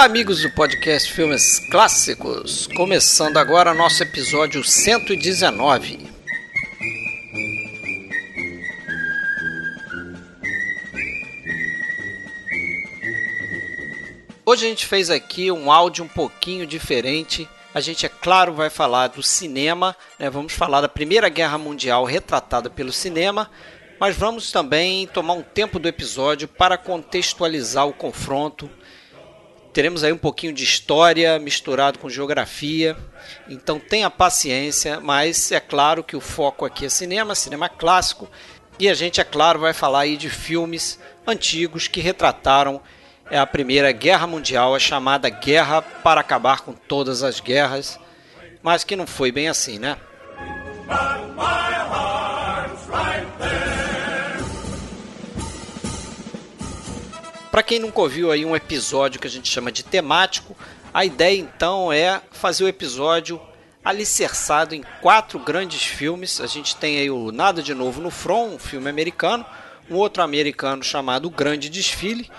Olá, amigos do podcast Filmes Clássicos. Começando agora nosso episódio 119. Hoje a gente fez aqui um áudio um pouquinho diferente. A gente, é claro, vai falar do cinema, né? vamos falar da Primeira Guerra Mundial retratada pelo cinema, mas vamos também tomar um tempo do episódio para contextualizar o confronto. Teremos aí um pouquinho de história misturado com geografia, então tenha paciência, mas é claro que o foco aqui é cinema, cinema clássico, e a gente, é claro, vai falar aí de filmes antigos que retrataram é a Primeira Guerra Mundial, a chamada Guerra para acabar com todas as guerras, mas que não foi bem assim, né? Para quem nunca ouviu aí um episódio que a gente chama de temático, a ideia então é fazer o episódio alicerçado em quatro grandes filmes. A gente tem aí o Nada de Novo no Front, um filme americano, um outro americano chamado O Grande Desfile,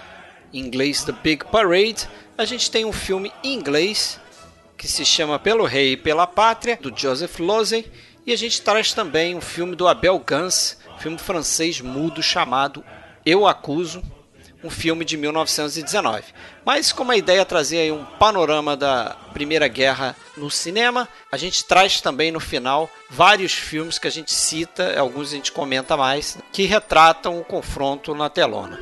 em inglês The Big Parade, a gente tem um filme em inglês que se chama Pelo Rei e pela Pátria, do Joseph Losey, e a gente traz também um filme do Abel Gance, filme francês mudo chamado Eu Acuso, um filme de 1919. Mas como a ideia é trazer aí um panorama da Primeira Guerra no cinema, a gente traz também no final vários filmes que a gente cita, alguns a gente comenta mais, que retratam o confronto na telona.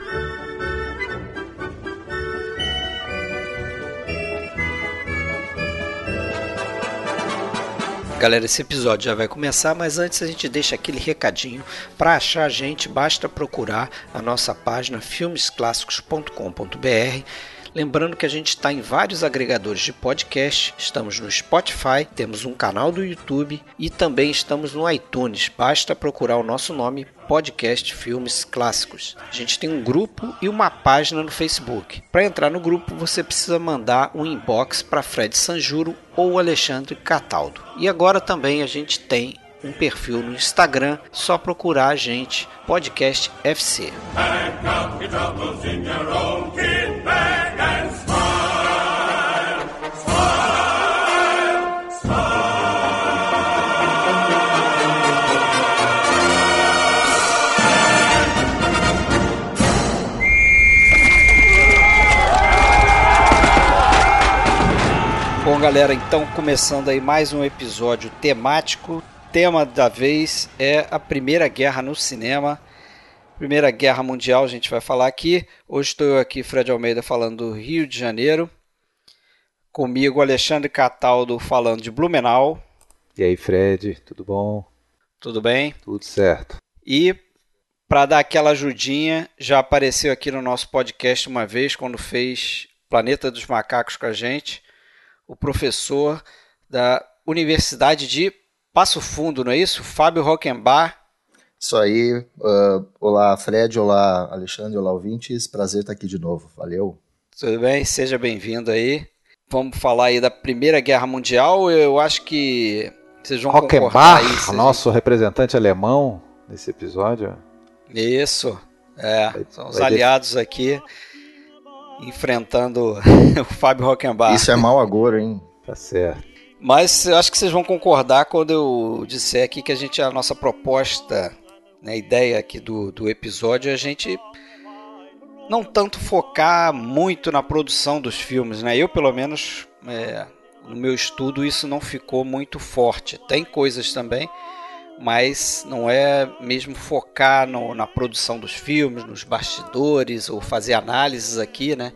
Galera, esse episódio já vai começar, mas antes a gente deixa aquele recadinho. Para achar a gente, basta procurar a nossa página filmesclássicos.com.br. Lembrando que a gente está em vários agregadores de podcast, estamos no Spotify, temos um canal do YouTube e também estamos no iTunes. Basta procurar o nosso nome, Podcast Filmes Clássicos. A gente tem um grupo e uma página no Facebook. Para entrar no grupo, você precisa mandar um inbox para Fred Sanjuro ou Alexandre Cataldo. E agora também a gente tem um perfil no Instagram, só procurar a gente, Podcast FC. Bom, galera, então começando aí mais um episódio temático. Tema da vez é a Primeira Guerra no cinema. Primeira Guerra Mundial, a gente vai falar aqui. Hoje estou eu aqui, Fred Almeida, falando do Rio de Janeiro. Comigo, Alexandre Cataldo, falando de Blumenau. E aí, Fred, tudo bom? Tudo bem? Tudo certo. E para dar aquela ajudinha, já apareceu aqui no nosso podcast uma vez, quando fez Planeta dos Macacos com a gente o professor da Universidade de Passo Fundo, não é isso? Fábio Rockenbach. Isso aí. Uh, olá, Fred. Olá, Alexandre. Olá, ouvintes. Prazer estar aqui de novo. Valeu. Tudo bem? Seja bem-vindo aí. Vamos falar aí da Primeira Guerra Mundial. Eu acho que vocês vão Rockenbach, aí, nosso representante alemão nesse episódio. Isso. É, são os aliados aqui enfrentando o Fábio Rockenbach. Isso é mal agora, hein? Tá certo. Mas eu acho que vocês vão concordar quando eu disser aqui que a gente, a nossa proposta, né, a ideia aqui do, do episódio é a gente não tanto focar muito na produção dos filmes, né? Eu, pelo menos, é, no meu estudo, isso não ficou muito forte. Tem coisas também, mas não é mesmo focar no, na produção dos filmes, nos bastidores ou fazer análises aqui, né?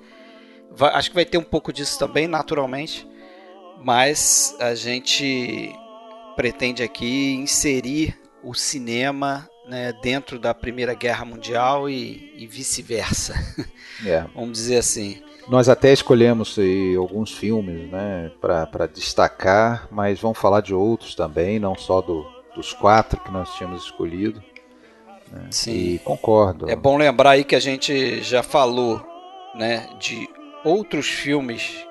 Vai, acho que vai ter um pouco disso também, naturalmente, mas a gente pretende aqui inserir o cinema né, dentro da Primeira Guerra Mundial e, e vice-versa. É. Vamos dizer assim. Nós até escolhemos aí, alguns filmes né, para destacar, mas vamos falar de outros também, não só do, dos quatro que nós tínhamos escolhido. Né? Sim. E concordo. É bom lembrar aí que a gente já falou né, de outros filmes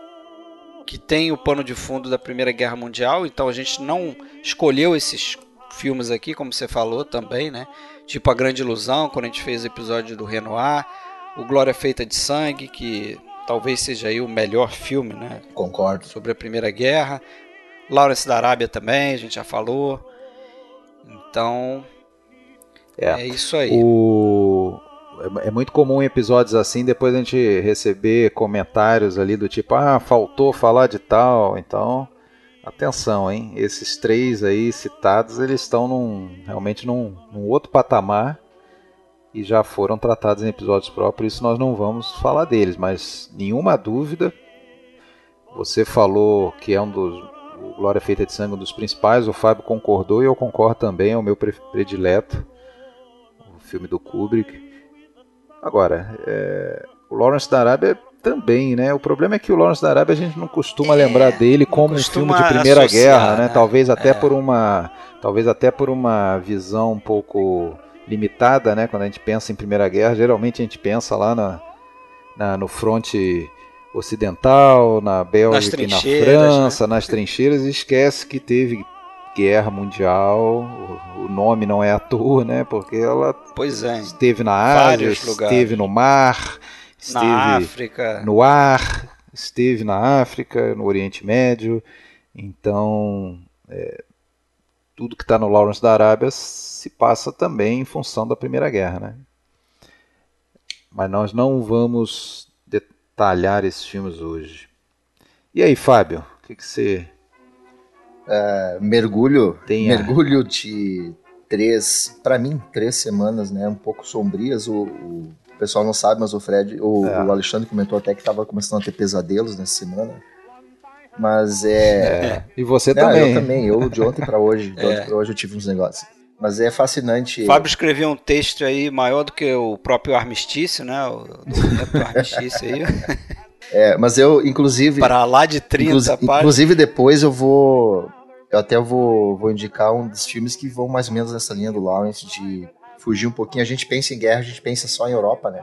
que têm o pano de fundo da Primeira Guerra Mundial, então a gente não escolheu esses filmes aqui, como você falou também, né? Tipo A Grande Ilusão, quando a gente fez o episódio do Renoir, o Glória Feita de Sangue, que talvez seja aí o melhor filme, né? Concordo. Sobre a Primeira Guerra. Lawrence da Arábia também, a gente já falou. Então, é, é isso aí. O... É, é muito comum em episódios assim, depois a gente receber comentários ali do tipo, ah, faltou falar de tal, então atenção, hein? Esses três aí citados, eles estão num, realmente num, num outro patamar e já foram tratados em episódios próprios, isso nós não vamos falar deles, mas nenhuma dúvida, você falou que é um dos Glória Feita de Sangue um dos principais, o Fábio concordou e eu concordo também, é o meu predileto, o filme do Kubrick. Agora, é, o Lawrence da Arábia também, né? O problema é que o Lawrence da Arábia a gente não costuma é, lembrar dele como um filme de Primeira associar, Guerra, né? né? Talvez até é. por uma, talvez até por uma visão um pouco limitada, né? Quando a gente pensa em Primeira Guerra, geralmente a gente pensa lá na, na no fronte ocidental, na Bélgica e na França, né? nas trincheiras, e esquece que teve guerra mundial, o nome não é à toa, né? Porque ela é, esteve na Ásia, esteve no mar, esteve na África, no ar, esteve na África, no Oriente Médio. Então, é, tudo que está no Lawrence da Arábia se passa também em função da Primeira Guerra, né? Mas nós não vamos detalhar esses filmes hoje. E aí, Fábio, o que, que você é, mergulho, Tem mergulho de três, para mim, três semanas, né? Um pouco sombrias. O, o pessoal não sabe, mas o Fred, o, é. o Alexandre comentou até que estava começando a ter pesadelos nessa semana. Mas é. é. E você não, também. Eu também. Eu de ontem para hoje, de ontem é. para hoje eu tive uns negócios. Mas é fascinante. Fábio escreveu um texto aí maior do que o próprio armistício, né? O, o armistício aí. É, mas eu, inclusive. Para lá de 30 inclusive. Inclusive, depois eu vou. Eu até vou, vou indicar um dos filmes que vão mais ou menos nessa linha do Lawrence de fugir um pouquinho. A gente pensa em guerra, a gente pensa só em Europa, né?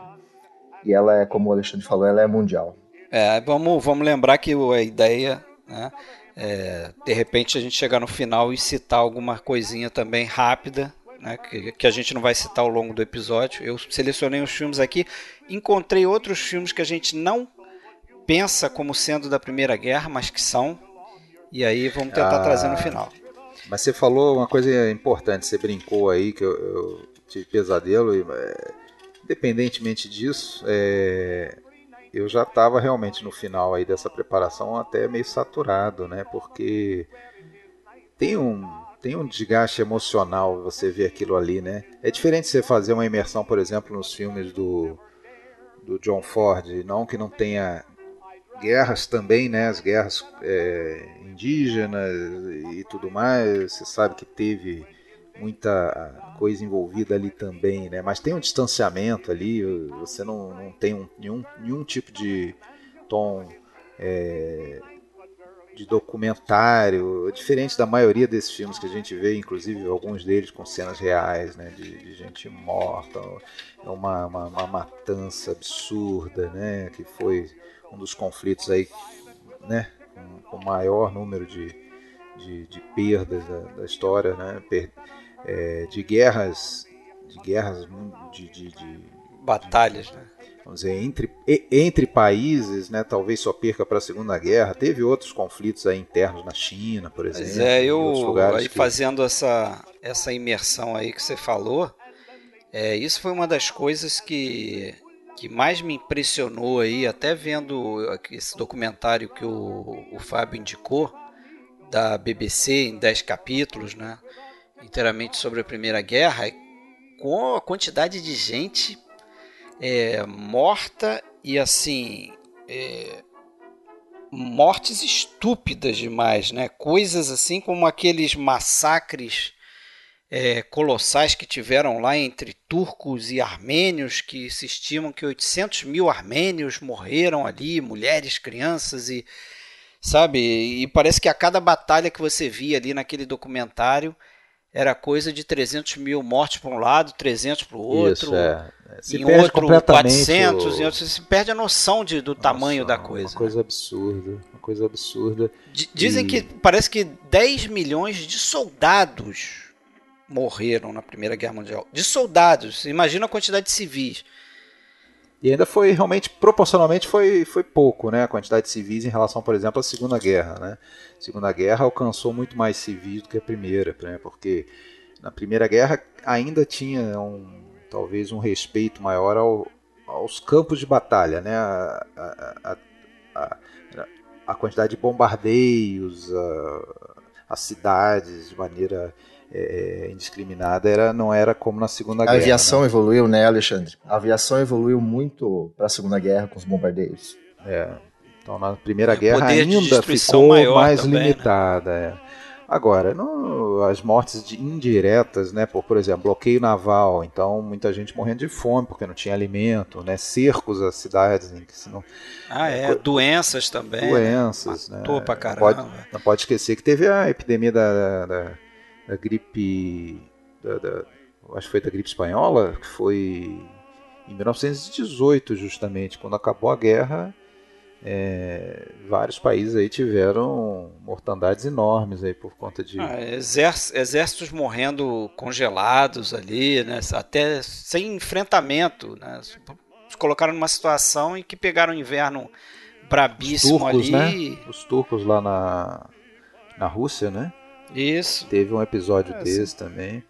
E ela é, como o Alexandre falou, ela é mundial. É, vamos, vamos lembrar que a ideia, né? É, de repente a gente chegar no final e citar alguma coisinha também rápida, né, que, que, a gente não vai citar ao longo do episódio. Eu selecionei os filmes aqui, encontrei outros filmes que a gente não pensa como sendo da Primeira Guerra, mas que são. E aí vamos tentar ah, trazer no final. Mas você falou uma coisa importante, você brincou aí que eu, eu tive pesadelo e é, independentemente disso, é, eu já estava realmente no final aí dessa preparação até meio saturado, né? Porque tem um tem um desgaste emocional você ver aquilo ali, né? É diferente você fazer uma imersão, por exemplo, nos filmes do do John Ford, não que não tenha guerras também, né? As guerras é, indígenas e tudo mais. Você sabe que teve muita coisa envolvida ali também, né? Mas tem um distanciamento ali. Você não, não tem um, nenhum, nenhum tipo de tom é, de documentário, diferente da maioria desses filmes que a gente vê, inclusive alguns deles com cenas reais, né? De, de gente morta, é uma, uma, uma matança absurda, né? Que foi um dos conflitos aí, né, com, o maior número de, de, de perdas da, da, história, né, per, é, de guerras, de guerras, de, de, de batalhas, né? Vamos dizer, entre, entre países, né, talvez só perca para a Segunda Guerra. Teve outros conflitos aí internos na China, por exemplo. Mas é, eu aí que... fazendo essa, essa imersão aí que você falou, é, isso foi uma das coisas que que mais me impressionou aí, até vendo esse documentário que o, o Fábio indicou, da BBC em 10 capítulos, né, inteiramente sobre a Primeira Guerra, com a quantidade de gente é, morta e assim. É, mortes estúpidas demais, né? Coisas assim como aqueles massacres é, colossais que tiveram lá entre turcos e armênios, que se estimam que 800 mil armênios morreram ali, mulheres, crianças e sabe? E parece que a cada batalha que você via ali naquele documentário era coisa de 300 mil mortes para um lado, 300 para o outro, Isso, é. Se em outro 400, o... em outro, você perde a noção de, do Nossa, tamanho da coisa. Uma coisa né? absurda, uma coisa absurda. Dizem e... que parece que 10 milhões de soldados morreram na Primeira Guerra Mundial. De soldados, imagina a quantidade de civis. E ainda foi realmente, proporcionalmente, foi, foi pouco, né? A quantidade de civis em relação, por exemplo, à Segunda Guerra, né? A Segunda Guerra alcançou muito mais civis do que a Primeira, né? Porque na Primeira Guerra ainda tinha um, talvez um respeito maior ao, aos campos de batalha, né? A, a, a, a quantidade de bombardeios, as cidades de maneira é, é, indiscriminada era, não era como na Segunda Guerra. A aviação né? evoluiu, né, Alexandre? A aviação evoluiu muito para a Segunda Guerra com os bombardeios. É. Então na Primeira Guerra ainda ficou mais também, né? limitada. Né? É. Agora, no, as mortes de, indiretas, né, por, por exemplo, bloqueio naval, então muita gente morrendo de fome porque não tinha alimento, né, cercos às cidades em que se não Ah, é, doenças também. Né? Doenças, né? Matou né? pra caramba. Não pode, não pode esquecer que teve a epidemia da, da, da gripe da, da, acho que foi da gripe espanhola, que foi em 1918 justamente, quando acabou a guerra, é, vários países aí tiveram mortandades enormes aí por conta de ah, exércitos morrendo congelados ali, né, até sem enfrentamento, né, se colocaram numa situação em que pegaram o inverno brabíssimo turcos, ali. Né? Os turcos lá na, na Rússia, né? Isso. Teve um episódio é, desse sim. também.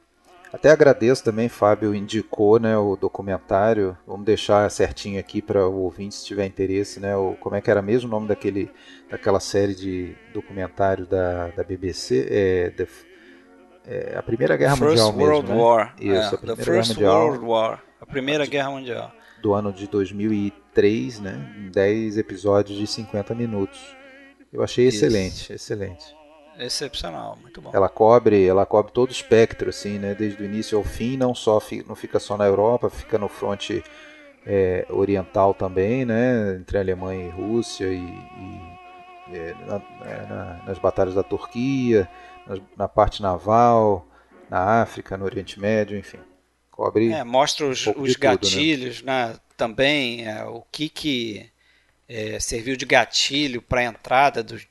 Até agradeço também, Fábio indicou né, o documentário. Vamos deixar certinho aqui para o ouvinte, se tiver interesse, né? O, como é que era mesmo o nome daquele, daquela série de documentário da, da BBC? É, the, é, a Primeira Guerra First Mundial World mesmo, War. Né? Isso, é, a Primeira the First Guerra Mundial. World War. A Primeira Guerra Mundial. Do ano de 2003, né? Em 10 episódios de 50 minutos. Eu achei Isso. excelente, excelente. Excepcional, muito bom. Ela cobre, ela cobre todo o espectro, assim, né? Desde o início ao fim, não só não fica só na Europa, fica no fronte é, oriental também, né? Entre Alemanha e Rússia e, e é, na, na, nas batalhas da Turquia, nas, na parte naval, na África, no Oriente Médio, enfim, cobre. É, mostra os, um os gatilhos, tudo, né? né? Também é, o que que é, serviu de gatilho para a entrada dos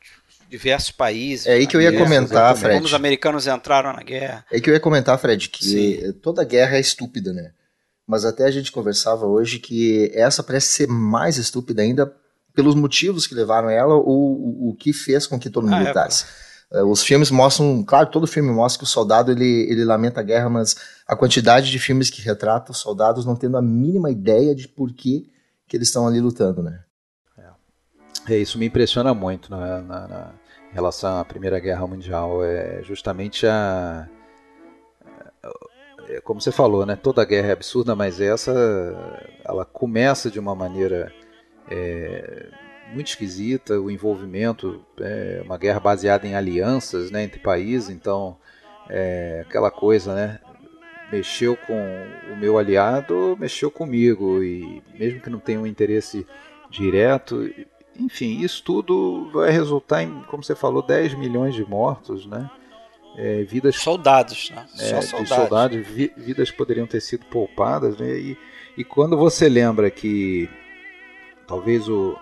diversos países. É aí que eu ia comentar, Fred. Como os americanos entraram na guerra. É aí que eu ia comentar, Fred, que Sim. toda guerra é estúpida, né? Mas até a gente conversava hoje que essa parece ser mais estúpida ainda pelos motivos que levaram ela ou o, que fez com que todo mundo ah, é, lutasse. É, os filmes mostram, claro, todo filme mostra que o soldado ele, ele lamenta a guerra, mas a quantidade de filmes que retratam os soldados não tendo a mínima ideia de por que, que eles estão ali lutando, né? É, isso me impressiona muito na, na, na, relação à Primeira Guerra Mundial. É justamente a. É, como você falou, né? Toda guerra é absurda, mas essa ela começa de uma maneira é, muito esquisita. O envolvimento é uma guerra baseada em alianças né, entre países, então é aquela coisa, né? Mexeu com o meu aliado, mexeu comigo e mesmo que não tenha um interesse direto, enfim, isso tudo vai resultar em, como você falou, 10 milhões de mortos, né? É, vidas soldados, né? É, Só soldados. soldados vi, vidas poderiam ter sido poupadas, né? E, e quando você lembra que talvez o,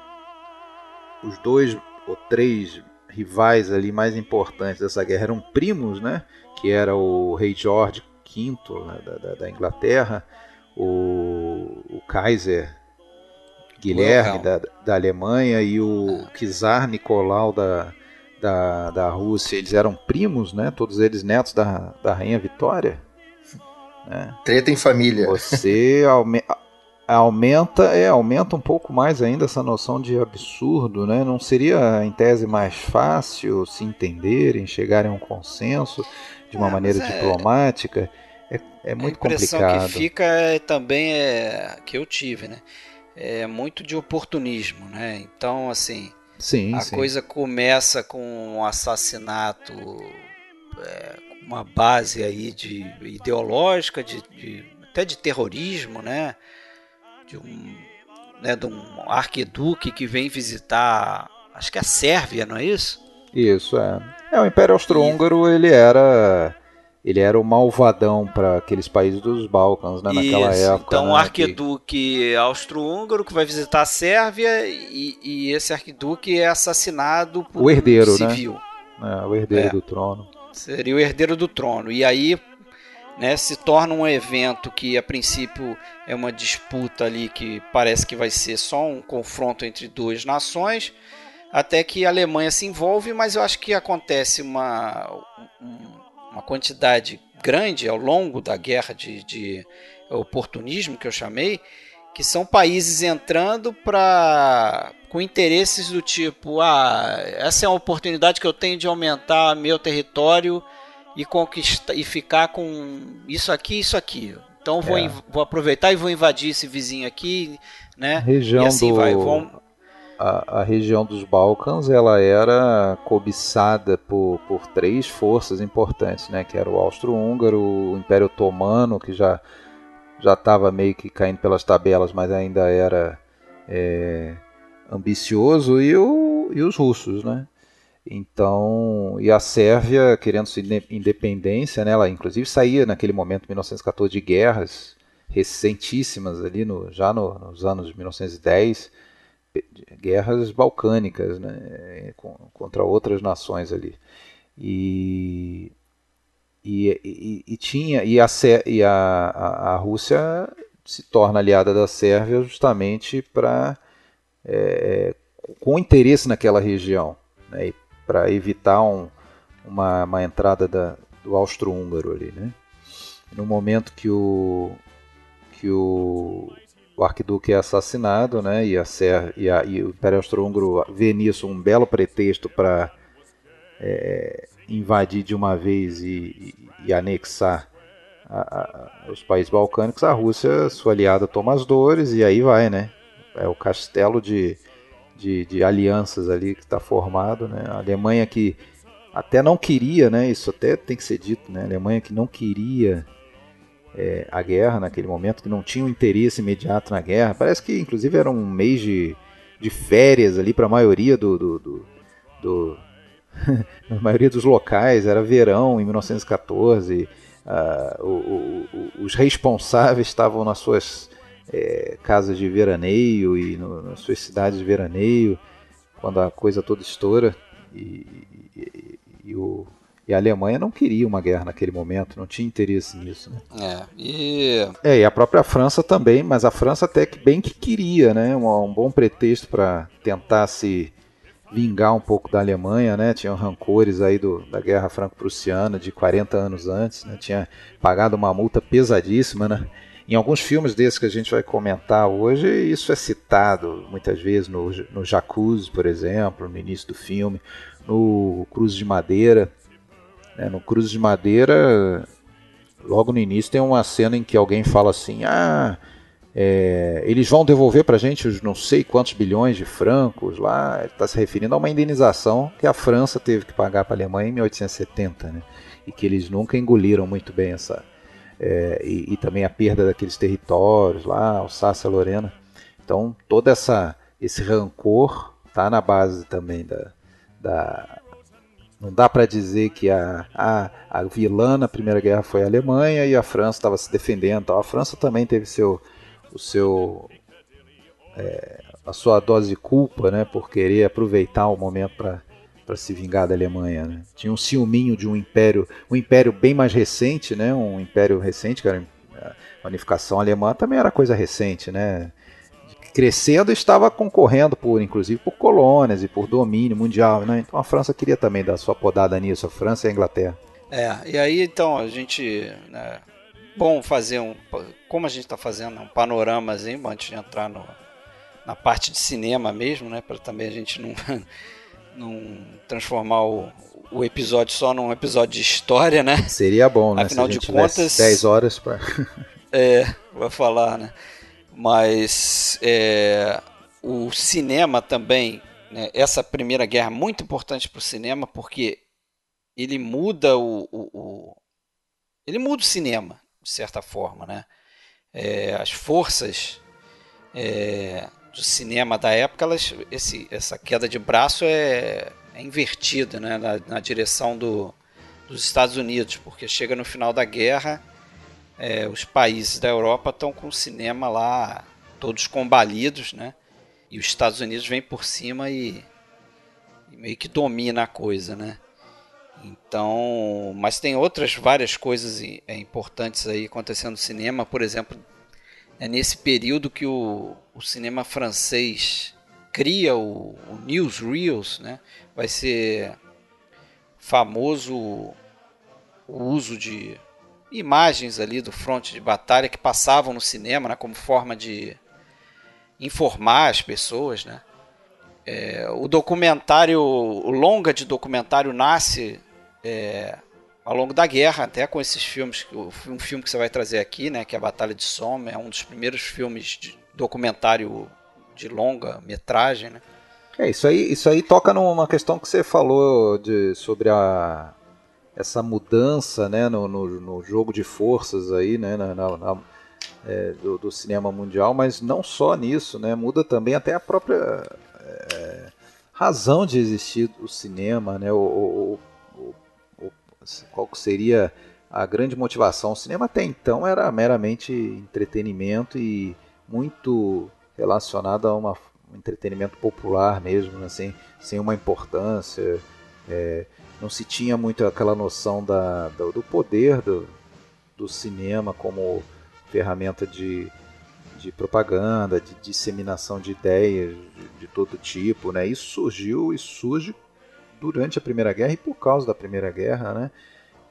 os dois ou três rivais ali mais importantes dessa guerra eram primos, né? Que era o rei George V né? da, da, da, Inglaterra, o, o Kaiser Guilherme da, da Alemanha e o ah. Czar Nicolau da, da, da Rússia, eles eram primos, né? Todos eles netos da, da Rainha Vitória. Né? Treta em família. Você aume, aumenta, é, aumenta um pouco mais ainda essa noção de absurdo, né? Não seria, em tese, mais fácil se entenderem, chegarem a um consenso de uma é, maneira é... diplomática? É, é muito complicado. A impressão complicado. que fica é, também é que eu tive, né? É muito de oportunismo, né? Então, assim, sim, a sim. coisa começa com um assassinato, é, uma base aí de ideológica, de, de, até de terrorismo, né? De um, né, de um arquiduque que vem visitar, acho que é a Sérvia, não é isso? Isso, é. É, o Império Austro-Húngaro, ele era ele era o malvadão para aqueles países dos Balcãs, né, naquela Isso, época. Então, né, o arquiduque que... austro-húngaro que vai visitar a Sérvia e, e, esse arquiduque é assassinado por o herdeiro, um civil. Né? É, o herdeiro é. do trono. Seria o herdeiro do trono. E aí né, se torna um evento que a princípio é uma disputa ali que parece que vai ser só um confronto entre duas nações, até que a Alemanha se envolve, mas eu acho que acontece uma, uma quantidade grande ao longo da guerra de, de oportunismo que eu chamei, que são países entrando para com interesses do tipo, ah, essa é uma oportunidade que eu tenho de aumentar meu território e conquistar e ficar com isso aqui, isso aqui. Então vou, é. vou aproveitar e vou invadir esse vizinho aqui, né? Região e assim do... vai. Vão... A, a, região dos Balcãs ela era cobiçada por, por três forças importantes, né? Que era o Austro-Húngaro, o Império Otomano, que já já estava meio que caindo pelas tabelas, mas ainda era é, ambicioso, e, o, e os russos, né? Então, e a Sérvia querendo sua independência, né, ela inclusive saía naquele momento, 1914, de guerras recentíssimas ali, no, já no, nos anos de 1910, guerras balcânicas, né, contra outras nações ali. E, e, e, e tinha e, a, e a, a, Rússia se torna aliada da Sérvia justamente para é, com interesse naquela região. Né, para evitar um, uma, uma, entrada da, do austro-húngaro ali, né? No momento que o que o, o arquiduque é assassinado, né? E a, Ser, e, a, e o Império Austro-Húngaro vê nisso um belo pretexto para é, invadir de uma vez e, e, e anexar a, a, os países balcânicos, a Rússia, sua aliada, toma as dores e aí vai, né? É o castelo de de, de alianças ali que está formado, né? A Alemanha que até não queria, né? Isso até tem que ser dito, né? A Alemanha que não queria é, a guerra naquele momento, que não tinha um interesse imediato na guerra. Parece que inclusive era um mês de, de férias ali para a maioria do, do, do, do na maioria dos locais, era verão em 1914. Uh, o, o, o, os responsáveis estavam nas suas é, casas de veraneio e no, nas suas cidades de veraneio, quando a coisa toda estoura. E, e, e, o, e a Alemanha não queria uma guerra naquele momento, não tinha interesse nisso. Né? É, e... é, e a própria França também, mas a França até que bem que queria, né? Um, um bom pretexto para tentar se vingar um pouco da Alemanha, né? Tinham rancores aí do, da Guerra Franco-Prussiana de 40 anos antes, né? Tinha pagado uma multa pesadíssima, né? Em alguns filmes desses que a gente vai comentar hoje, isso é citado muitas vezes no, no Jacuzzi, por exemplo, no início do filme, no Cruz de Madeira. Né? No Cruz de Madeira, logo no início, tem uma cena em que alguém fala assim: ah. É, eles vão devolver para a gente os não sei quantos bilhões de francos lá. Está se referindo a uma indenização que a França teve que pagar para a Alemanha em 1870, né? E que eles nunca engoliram muito bem essa, é, e, e, também a perda daqueles territórios lá, Alsácia, Lorena. Então, todo essa, esse rancor está na base também da. da não dá para dizer que a, a, a vilã na Primeira Guerra foi a Alemanha e a França estava se defendendo. A França também teve seu, o seu, é, a sua dose de culpa né, por querer aproveitar o momento para para se vingar da Alemanha. Né? Tinha um ciúminho de um império, um império bem mais recente, né? um império recente, que era a unificação alemã também era coisa recente, né? Crescendo estava concorrendo por, inclusive, por colônias e por domínio mundial, né? Então a França queria também dar sua podada nisso, a França e a Inglaterra. É, e aí então a gente, né, bom fazer um, como a gente está fazendo um panoramazinho antes de entrar no, na parte de cinema mesmo, né? Para também a gente não não transformar o, o episódio só num episódio de história, né? Seria bom, né? Afinal de contas, 10 horas para É, vou falar, né? Mas é, o cinema também, né? essa primeira guerra é muito importante para o cinema porque ele muda o, o, o, ele muda o cinema de certa forma, né? É, as forças é, do cinema da época, elas, esse, essa queda de braço é, é invertida né, na, na direção do, dos Estados Unidos, porque chega no final da guerra, é, os países da Europa estão com o cinema lá todos combalidos, né? E os Estados Unidos vem por cima e, e meio que domina a coisa, né? Então, mas tem outras várias coisas é, importantes aí acontecendo no cinema, por exemplo, é nesse período que o, o cinema francês cria o, o newsreels, né? Vai ser famoso o uso de imagens ali do fronte de batalha que passavam no cinema, né, como forma de informar as pessoas, né? É, o documentário, o longa de documentário nasce é, ao longo da guerra, até com esses filmes, um filme que você vai trazer aqui, né, que é a Batalha de Somme, é um dos primeiros filmes de documentário de longa metragem, né? É, isso aí, isso aí toca numa questão que você falou de, sobre a, essa mudança né, no, no, no jogo de forças aí, né, na, na, é, do, do, cinema mundial, mas não só nisso, né, muda também até a própria é, razão de existir o cinema, né, o, o, o, qual seria a grande motivação. O cinema até então era meramente entretenimento e muito relacionado a uma um entretenimento popular mesmo, assim, sem uma importância. É, não se tinha muito aquela noção da, do, do poder do, do cinema como ferramenta de, de propaganda, de disseminação de ideias de, de, todo tipo, né? Isso surgiu e surge durante a Primeira Guerra e por causa da Primeira Guerra, né?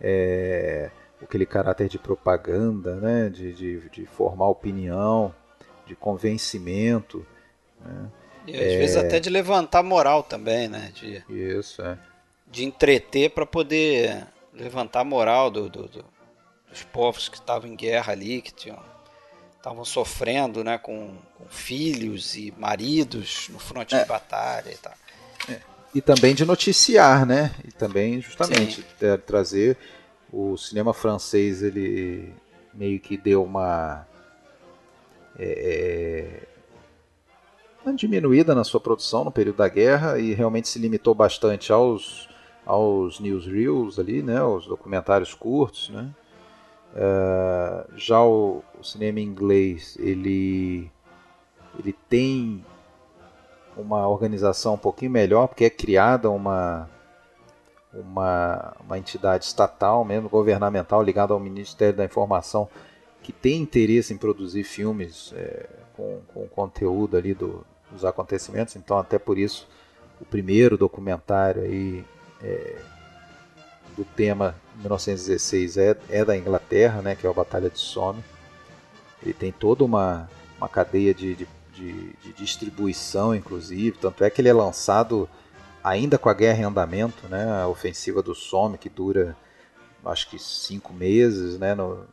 É, aquele caráter de propaganda, né? De, de, de formar opinião, de convencimento, né? E às é... vezes até de levantar moral também, né? De, Isso, é. De entreter para poder levantar a moral do, do, do, dos povos que estavam em guerra ali, que estavam sofrendo, né, com, com, filhos e maridos no fronte é. de batalha e tal. É. E também de noticiar, né? E também justamente trazer o cinema francês, ele meio que deu uma é, é diminuída na sua produção no período da guerra e realmente se limitou bastante aos, aos newsreels ali, né, os documentários curtos, né. Uh, já o, o, cinema inglês ele ele tem uma organização um pouquinho melhor porque é criada uma uma, uma entidade estatal mesmo governamental ligada ao Ministério da Informação que tem interesse em produzir filmes é, com, com conteúdo ali do, dos acontecimentos, então até por isso o primeiro documentário aí é, do tema 1916 é, é da Inglaterra, né, que é a Batalha de Somme. Ele tem toda uma, uma cadeia de, de, de, de distribuição, inclusive, tanto é que ele é lançado ainda com a guerra em andamento, né, a ofensiva do Somme, que dura acho que cinco meses, né, no,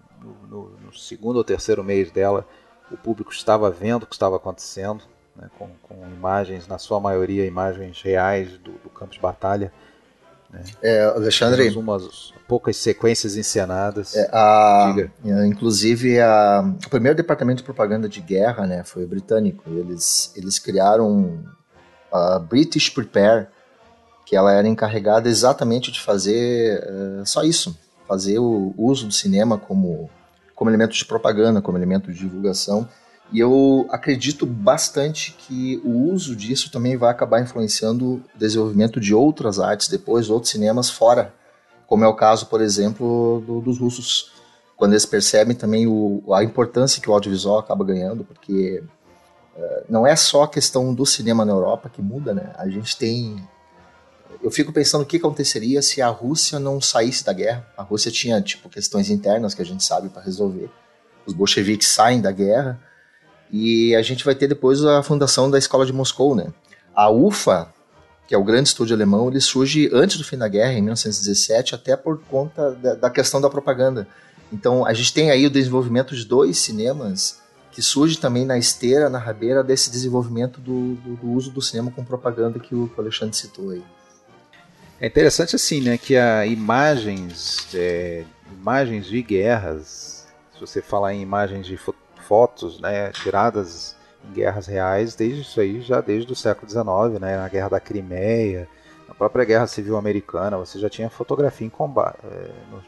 no, no segundo ou terceiro mês dela, o público estava vendo o que estava acontecendo né, com, com, imagens, na sua maioria, imagens reais do, do campo de batalha. É, Alexandre. Umas poucas sequências encenadas. É, a. É, inclusive, a, o primeiro departamento de propaganda de guerra né, foi britânico. Eles, eles criaram a British Prepare, que ela era encarregada exatamente de fazer uh, só isso, fazer o uso do cinema como, como elemento de propaganda, como elemento de divulgação e eu acredito bastante que o uso disso também vai acabar influenciando o desenvolvimento de outras artes depois, outros cinemas fora, como é o caso, por exemplo, do, dos russos, quando eles percebem também o, a importância que o audiovisual acaba ganhando, porque uh, não é só a questão do cinema na Europa que muda, né? A gente tem eu fico pensando o que aconteceria se a Rússia não saísse da guerra. A Rússia tinha tipo questões internas que a gente sabe para resolver. Os bolcheviques saem da guerra e a gente vai ter depois a fundação da Escola de Moscou, né? A UFA, que é o grande estúdio alemão, ele surge antes do fim da guerra, em 1917, até por conta da, da questão da propaganda. Então, a gente tem aí o desenvolvimento de dois cinemas que surge também na esteira, na rabeira desse desenvolvimento do, do, do uso do cinema com propaganda que o, Alexandre citou aí. É interessante assim, né, que a imagens, é, imagens de guerras, se você falar em imagens de fotos né, tiradas em guerras reais desde isso aí, já desde o século XIX, né, na Guerra da Crimeia, na própria Guerra Civil Americana, você já tinha fotografia em combate, é, nos,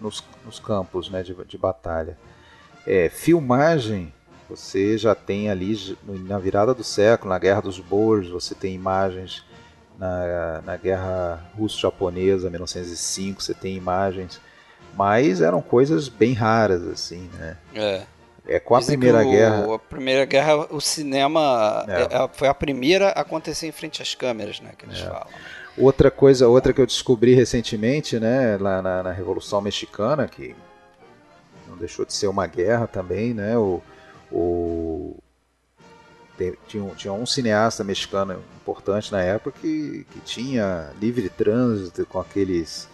nos, nos, campos né, de, de batalha. É, filmagem, você já tem ali na virada do século, na Guerra dos Boers, você tem imagens na, na guerra russo-japonesa, 1905, você tem imagens, mas eram coisas bem raras, assim, né? É. É com a Dizem Primeira o, Guerra. A Primeira Guerra, o cinema é. É, foi a primeira a acontecer em frente às câmeras, né? Que eles é. falam. Outra coisa, outra que eu descobri recentemente, né, lá na, na, Revolução Mexicana, que não deixou de ser uma guerra também, né? O, o tinha, tinha um cineasta mexicano importante na época que, que tinha livre trânsito com aqueles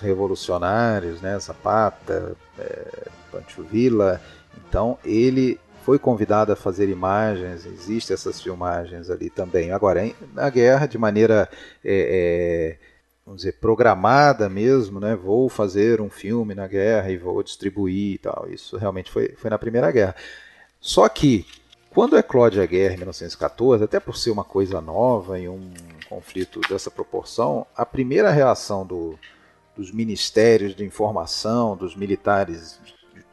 revolucionários, né? Zapata, é, Pancho Villa. Então ele foi convidado a fazer imagens, existem essas filmagens ali também. Agora, na guerra, de maneira, é, é, vamos dizer, programada mesmo, né? vou fazer um filme na guerra e vou distribuir e tal. Isso realmente foi, foi na Primeira Guerra. Só que, quando eclode a guerra em 1914, até por ser uma coisa nova e um conflito dessa proporção, a primeira reação do, dos ministérios de informação, dos militares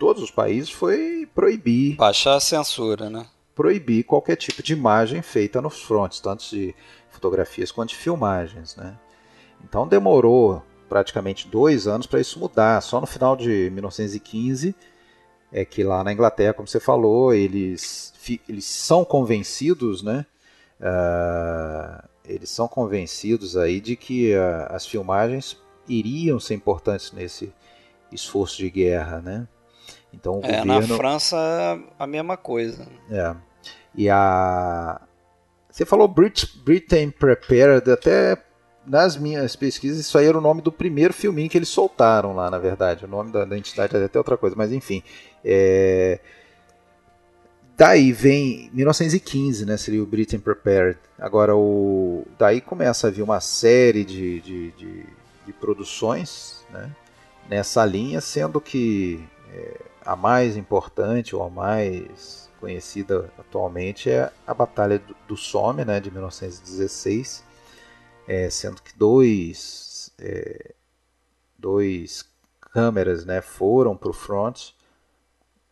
todos os países foi proibir. Baixar a censura, né? Proibir qualquer tipo de imagem feita nos frontes, tanto de fotografias quanto de filmagens, né? Então demorou praticamente dois anos para isso mudar. Só no final de 1915 é que lá na Inglaterra, como você falou, eles, eles são convencidos, né? Uh, eles são convencidos aí de que uh, as filmagens iriam ser importantes nesse esforço de guerra, né? Então é, governo... na França a mesma coisa. É. E a você falou Brit Britain Prepared, até nas minhas pesquisas isso aí era o nome do primeiro filminho que eles soltaram lá, na verdade. O nome da, da entidade é até outra coisa, mas enfim. É... Daí vem 1915, né? Seria o Britain Prepared. Agora o daí começa a vir uma série de, de, de, de produções, né? Nessa linha, sendo que é, a mais importante ou a mais conhecida atualmente é a Batalha do, Somme, né, de 1916, é, sendo que dois, é, dois câmeras né, foram para o front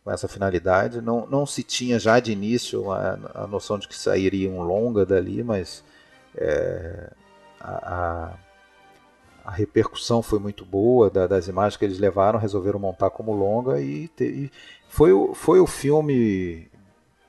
com essa finalidade. Não, não se tinha já de início a, a noção de que sairia um longa dali, mas é, a, a a repercussão foi muito boa da, das imagens que eles levaram, resolveram montar como longa e, te, e foi, o, foi o filme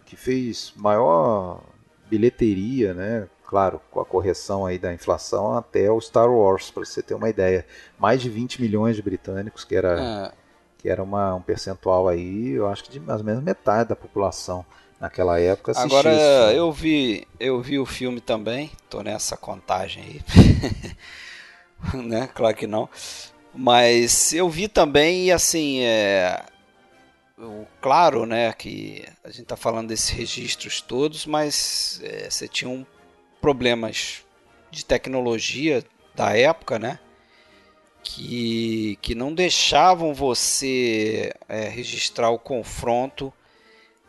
que fez maior bilheteria, né? Claro, com a correção aí da inflação até o Star Wars, para você ter uma ideia. Mais de 20 milhões de britânicos, que era, é. que era uma, um percentual aí, eu acho que de mais ou menos metade da população naquela época Agora eu vi, eu vi o filme também, tô nessa contagem aí. né? Claro que não. Mas eu vi também, e assim, é, claro, né, que a gente está falando desses registros todos, mas é, você tinha um, problemas de tecnologia da época, né, que, que não deixavam você é, registrar o confronto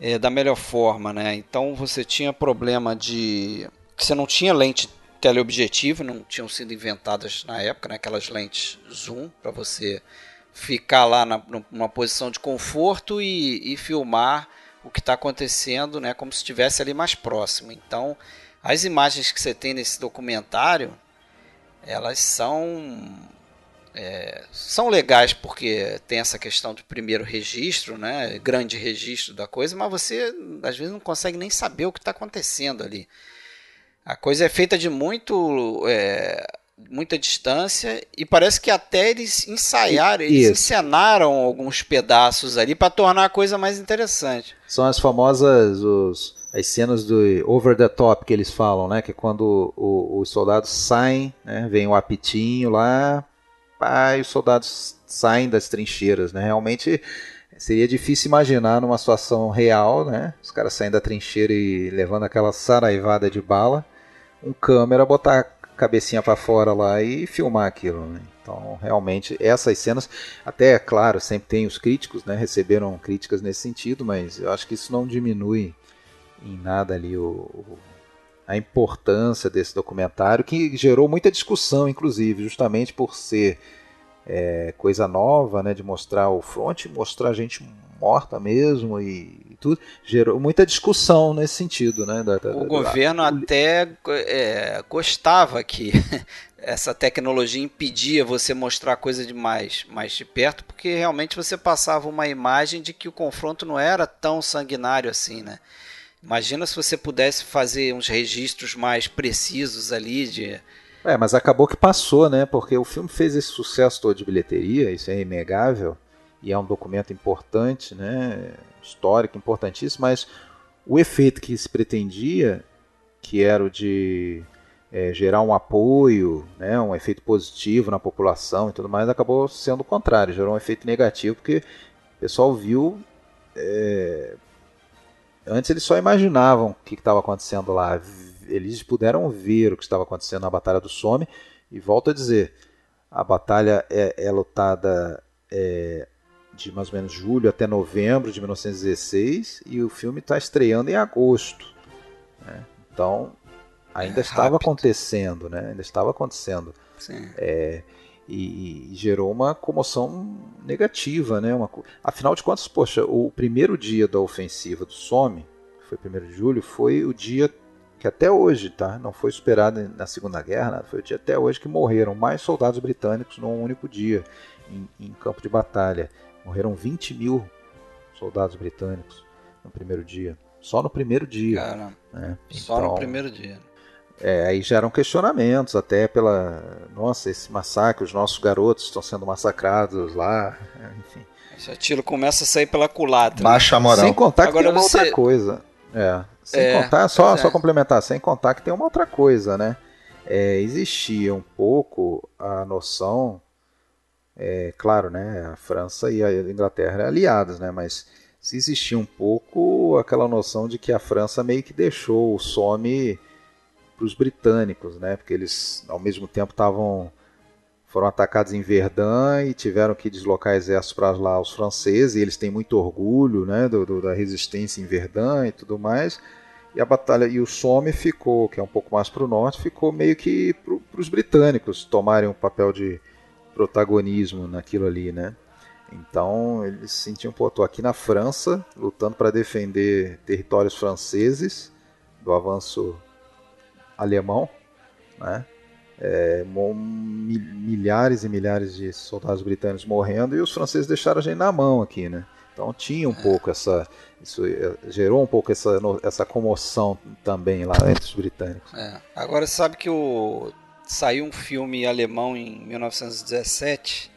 é, da melhor forma, né. Então você tinha problema de que você não tinha lente teleobjetivo, não tinham sido inventadas na época, né, aquelas lentes zoom para você ficar lá na, numa posição de conforto e, e filmar o que está acontecendo, né, como se estivesse ali mais próximo. Então, as imagens que você tem nesse documentário, elas são é, são legais porque tem essa questão do primeiro registro, né, grande registro da coisa, mas você às vezes não consegue nem saber o que está acontecendo ali. A coisa é feita de muito. É, muita distância e parece que até eles ensaiaram, eles Isso. encenaram alguns pedaços ali para tornar a coisa mais interessante. São as famosas os, as cenas do over the top que eles falam, né? Que é quando o, os soldados saem, né? Vem o apitinho lá, pá, e os soldados saem das trincheiras, né? Realmente seria difícil imaginar numa situação real, né? Os caras saindo da trincheira e levando aquela saraivada de bala um câmera, botar a cabecinha para fora lá e filmar aquilo. Né? Então, realmente, essas cenas, até, claro, sempre tem os críticos, né? receberam críticas nesse sentido, mas eu acho que isso não diminui em nada ali o, o, a importância desse documentário, que gerou muita discussão, inclusive, justamente por ser é, coisa nova, né? de mostrar o front, mostrar gente morta mesmo e tudo, gerou muita discussão nesse sentido, né? Da, da, o governo até é, gostava que essa tecnologia impedia você mostrar coisa de mais, mais de perto, porque realmente você passava uma imagem de que o confronto não era tão sanguinário assim, né? Imagina se você pudesse fazer uns registros mais precisos ali de. É, mas acabou que passou, né? Porque o filme fez esse sucesso todo de bilheteria, isso é inegável, e é um documento importante, né? Histórico, importantíssimo, mas o efeito que se pretendia, que era o de é, gerar um apoio, né, um efeito positivo na população e tudo mais, acabou sendo o contrário, gerou um efeito negativo, porque o pessoal viu é, Antes eles só imaginavam o que estava acontecendo lá. Eles puderam ver o que estava acontecendo na Batalha do Somme. E volto a dizer, a batalha é, é lutada é, de mais ou menos julho até novembro de 1916 e o filme está estreando em agosto. Né? Então ainda é estava acontecendo, né? Ainda estava acontecendo. É, e, e, gerou uma comoção negativa, né? Uma, afinal de contas, poxa, o primeiro dia da ofensiva do Somme, que foi 1 de julho, foi o dia que até hoje, tá? Não foi superado na Segunda Guerra, nada, foi o dia até hoje que morreram mais soldados britânicos num único dia em, em campo de batalha. Morreram 20 mil soldados britânicos no primeiro dia. Só no primeiro dia. Cara, né? Só então, no primeiro dia. É, aí geram questionamentos até pela. Nossa, esse massacre, os nossos garotos estão sendo massacrados lá, enfim. Esse tiro começa a sair pela culatra. Baixa a moral. Sem contar que Agora tem uma você... outra coisa. É, sem é, contar, só, é. só complementar, sem contar que tem uma outra coisa, né? É, existia um pouco a noção, é, claro, né? A França e a Inglaterra aliadas, né? Mas se existia um pouco aquela noção de que a França meio que deixou o Somme para os britânicos, né? Porque eles ao mesmo tempo estavam foram atacados em Verdun e tiveram que deslocar exércitos para lá os franceses. E eles têm muito orgulho, né? Do, do, da resistência em Verdun e tudo mais. E a batalha e o Somme ficou, que é um pouco mais para o norte, ficou meio que para os britânicos tomarem um papel de protagonismo naquilo ali, né? Então eles sentiam, pô, tô aqui na França lutando para defender territórios franceses do avanço alemão, né? É, milhares e milhares de soldados britânicos morrendo e os franceses deixaram a gente na mão aqui, né? Então tinha um pouco essa, isso é, gerou um pouco essa, essa comoção também lá entre os britânicos. É. Agora sabe que o saiu um filme alemão em 1917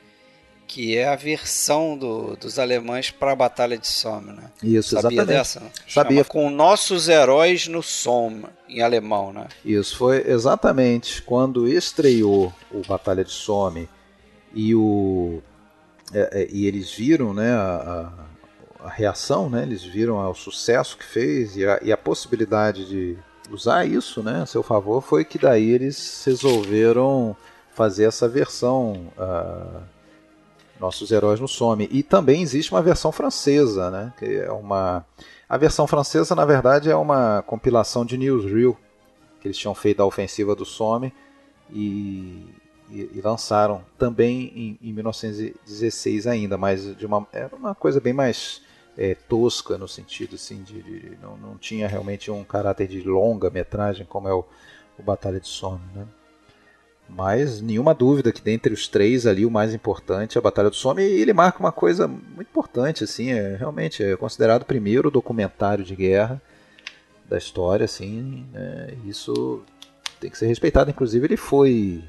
que é a versão do, dos alemães para a Batalha de Somme, né? Isso, Sabia exatamente. dessa? Sabia. com nossos heróis no Somme, em alemão, né? Isso, foi exatamente quando estreou o Batalha de Somme e, o, é, é, e eles viram né, a, a, a, reação, né? Eles viram o sucesso que fez e a, e a possibilidade de usar isso né, a seu favor, foi que daí eles resolveram fazer essa versão... Uh, nossos heróis no some. E também existe uma versão francesa, né? Que é uma a versão francesa, na verdade, é uma compilação de newsreel que eles tinham feito da ofensiva do Somme e, e, e lançaram também em, em, 1916 ainda, mas de uma era uma coisa bem mais é, tosca no sentido assim de, de, não, não tinha realmente um caráter de longa metragem como é o, o Batalha de Somme, né? Mas nenhuma dúvida que dentre os três ali o mais importante é a Batalha do Somme e ele marca uma coisa muito importante assim, é realmente é considerado o primeiro documentário de guerra da história, assim, né? isso tem que ser respeitado. Inclusive ele foi,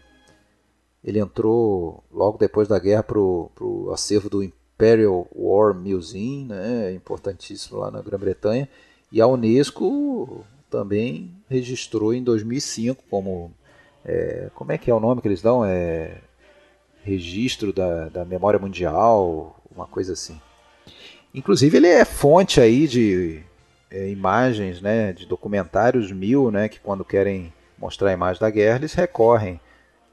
ele entrou logo depois da guerra para o acervo do Imperial War Museum, né? importantíssimo lá na Grã-Bretanha, e a UNESCO também registrou em 2005 como é, como é que é o nome que eles dão? É registro da, da memória mundial, uma coisa assim. Inclusive ele é fonte aí de é, imagens, né, de documentários mil, né, que quando querem mostrar a imagem da guerra eles recorrem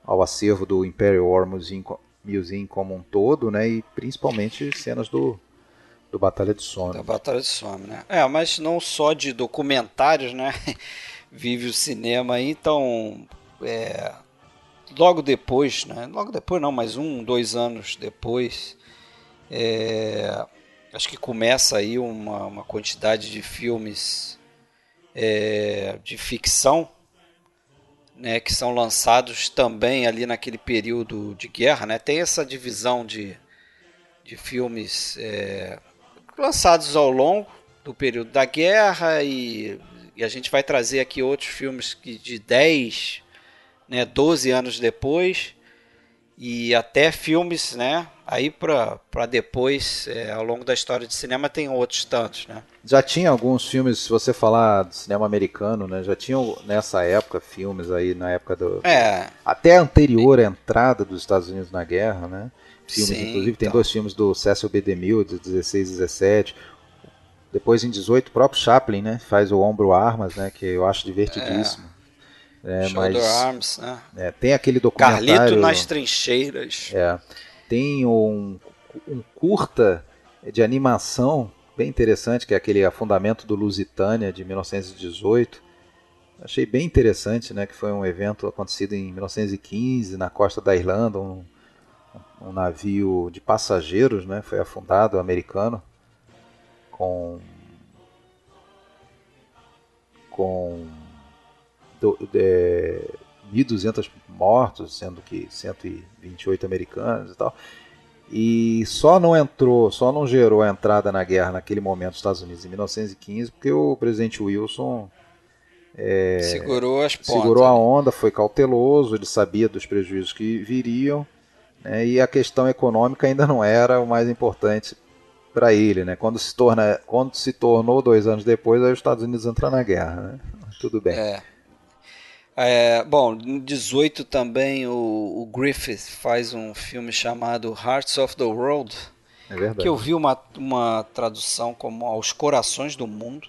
ao acervo do Imperial War Museum, Museum como um todo, né, e principalmente cenas do, do Batalha de Somme. Da Batalha de Somme, né? É, mas não só de documentários, né? Vive o cinema aí, então é, logo depois, né? logo depois não, mas um, dois anos depois, é, acho que começa aí uma, uma quantidade de filmes é, de ficção né, que são lançados também ali naquele período de guerra. Né? Tem essa divisão de, de filmes é, lançados ao longo do período da guerra e, e, a gente vai trazer aqui outros filmes que de 10, né, 12 anos depois e até filmes, né? Aí para depois, é, ao longo da história de cinema, tem outros tantos, né? Já tinha alguns filmes, se você falar do cinema americano, né? Já tinham nessa época filmes aí, na época do. É. Até anterior à entrada dos Estados Unidos na guerra, né? Filmes, Sim, inclusive, então. tem dois filmes do Cecil B. DeMille, de 16 e 17. Depois, em 18, o próprio Chaplin, né? Faz o Ombro Armas, né? Que eu acho divertidíssimo. É, Shoulder mas, Arms, né? É, tem aquele documentário... Carlito nas trincheiras. É, tem um, um curta de animação bem interessante, que é aquele Afundamento do Lusitânia, de 1918. Achei bem interessante, né? Que foi um evento acontecido em 1915, na costa da Irlanda, um, um navio de passageiros, né? Foi afundado, americano, com... com é, 1.200 mortos, sendo que 128 americanos e tal. E só não entrou, só não gerou a entrada na guerra naquele momento dos Estados Unidos em 1915, porque o presidente Wilson é, segurou as pontas. Segurou a onda, foi cauteloso, ele sabia dos prejuízos que viriam, né, e a questão econômica ainda não era o mais importante para ele, né? Quando se torna, quando se tornou dois anos depois, aí os Estados Unidos entram na guerra, né? Tudo bem. É. É, bom, em 18 também o, o, Griffith faz um filme chamado Hearts of the World. É verdade. Que eu vi uma, uma tradução como Aos Corações do Mundo.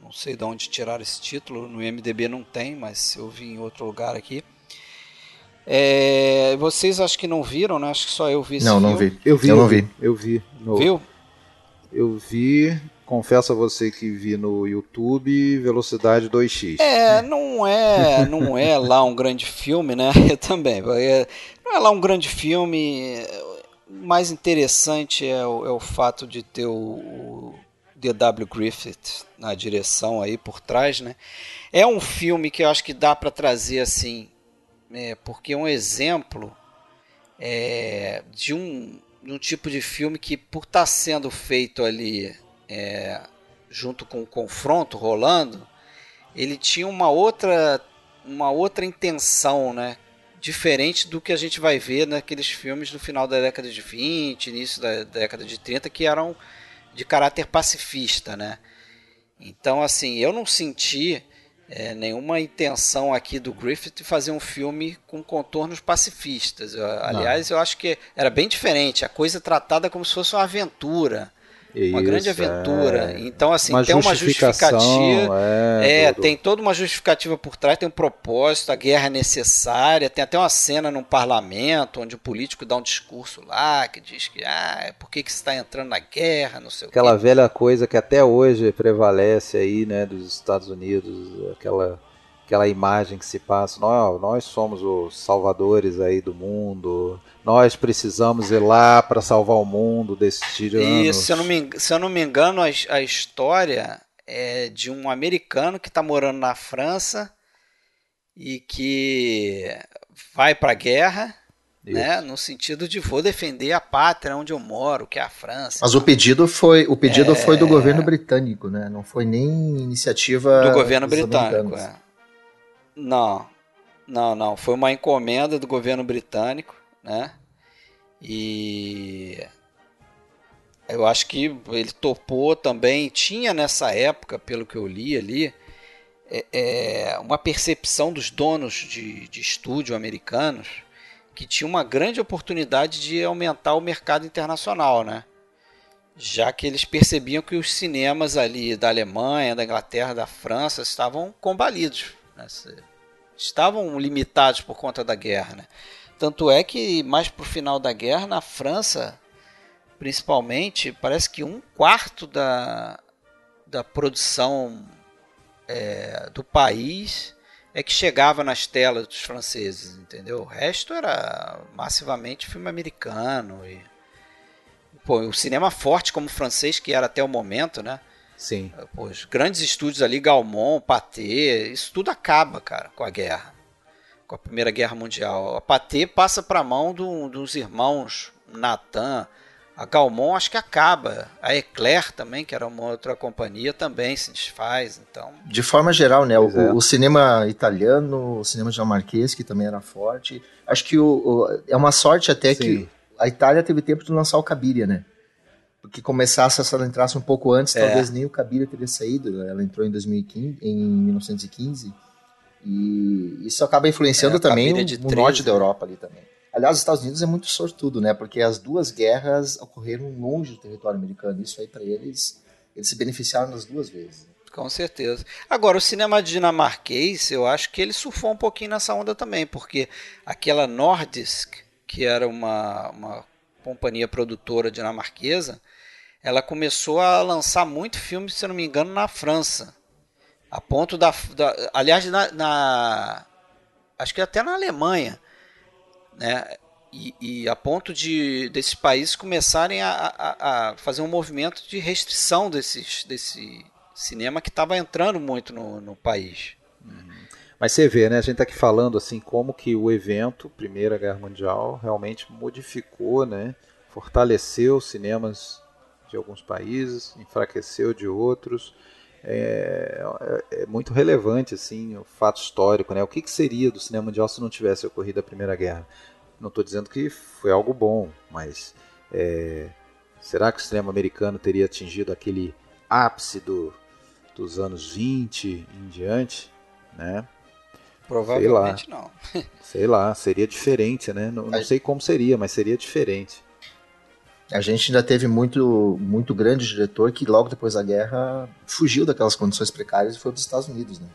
Não sei de onde tiraram esse título, no MDB não tem, mas eu vi em outro lugar aqui. É, vocês acho que não viram, né? Acho que só eu vi esse Não, filme. não vi. Eu vi, eu não vi. vi. Eu vi. No, Viu? Eu vi, confesso a você que vi no YouTube Velocidade 2x. É, não é, não é lá um grande filme, né? Eu também. É, não é lá um grande filme. O mais interessante é o, é o fato de ter o, o D.W. Griffith na direção aí por trás, né? É um filme que eu acho que dá para trazer assim, é, porque é um exemplo é, de um, de um tipo de filme que por estar tá sendo feito ali é, junto com o confronto rolando, ele tinha uma outra uma outra intenção, né? Diferente do que a gente vai ver naqueles filmes no final da década de 20, início da década de 30, que eram de caráter pacifista, né? Então, assim, eu não senti é, nenhuma intenção aqui do Griffith de fazer um filme com contornos pacifistas. Eu, aliás, eu acho que era bem diferente. A coisa tratada como se fosse uma aventura. Uma Isso, grande aventura. é. Então, assim, Uma tem uma justificativa. é, É, tem toda uma justificativa por trás, tem um propósito, a guerra é necessária, tem até uma cena num parlamento onde o político dá um discurso lá que diz que ah, por que, que você está entrando na guerra, não sei Aquela o quê. velha coisa que até hoje prevalece aí, né, dos Estados Unidos, aquela, aquela imagem que se passa, nós, nós somos os salvadores aí do mundo, nós precisamos ir lá para salvar o mundo desses tiranos. Isso, se eu não me, se eu não me engano, a, a história é de um americano que está morando na França e que vai para a guerra, Isso. né, no sentido de vou defender a pátria onde eu moro, que é a França. Mas o pedido foi o pedido É. foi do governo britânico, né? Não foi nem iniciativa do governo britânico. É. Não, não, não. Foi uma encomenda do governo britânico, né? E eu acho que ele topou também. Tinha nessa época, pelo que eu li ali, é, é, uma percepção dos donos de, de estúdio americanos que tinha uma grande oportunidade de aumentar o mercado internacional, né? já que eles percebiam que os cinemas ali da Alemanha, da Inglaterra, da França estavam combalidos, né? Estavam limitados por conta da guerra. Né? Tanto é que mais para o final da guerra, na França, principalmente, parece que um quarto da, da produção é, do país é que chegava nas telas dos franceses, entendeu? O resto era massivamente filme americano e pô, o cinema forte como o francês, que era até o momento, né? Sim. Pô, os grandes estúdios ali, Galmont, Pathé, isso tudo acaba, cara, com a guerra. Com a Primeira Guerra Mundial. A Pathé passa para a mão do, dos irmãos Nathan. A Galmont acho que acaba. A Eclair também, que era uma outra companhia, também se desfaz. Então... De forma geral, né? O, é. o, cinema italiano, o cinema dinamarquês, que também era forte. Acho que o, o é uma sorte até Sim. que a Itália teve tempo de lançar o Cabiria, né? Porque começasse, se ela entrasse um pouco antes, é. talvez nem o Cabiria teria saído. Ela entrou em 2015, em 1915. E isso acaba influenciando é, também o, o norte da Europa ali também. Aliás, os Estados Unidos é muito sortudo, né? Porque as duas guerras ocorreram longe do território americano. Isso aí para eles, eles se beneficiaram das duas vezes. Com certeza. Agora, o cinema dinamarquês, eu acho que ele surfou um pouquinho nessa onda também, porque aquela Nordisk, que era uma, uma companhia produtora dinamarquesa, ela começou a lançar muito filme, se não me engano, na França. A ponto da. da aliás, na, na, Acho que até na Alemanha. Né? E, e a ponto de desses países começarem a, a, a, fazer um movimento de restrição desses, desse cinema que estava entrando muito no, no país. Uhum. Mas você vê, né? A gente está aqui falando assim como que o evento Primeira Guerra Mundial realmente modificou, né? Fortaleceu cinemas de alguns países, enfraqueceu de outros. É, é, é, muito relevante assim o fato histórico, né? O que, que seria do cinema mundial se não tivesse ocorrido a Primeira Guerra? Não estou dizendo que foi algo bom, mas é, será que o cinema americano teria atingido aquele ápice do, dos anos 20 em diante, né? Provavelmente sei lá, não. sei lá, seria diferente, né? Não, não sei como seria, mas seria diferente. A gente ainda teve muito, muito grande diretor que logo depois da guerra fugiu daquelas condições precárias e foi para os Estados Unidos, né?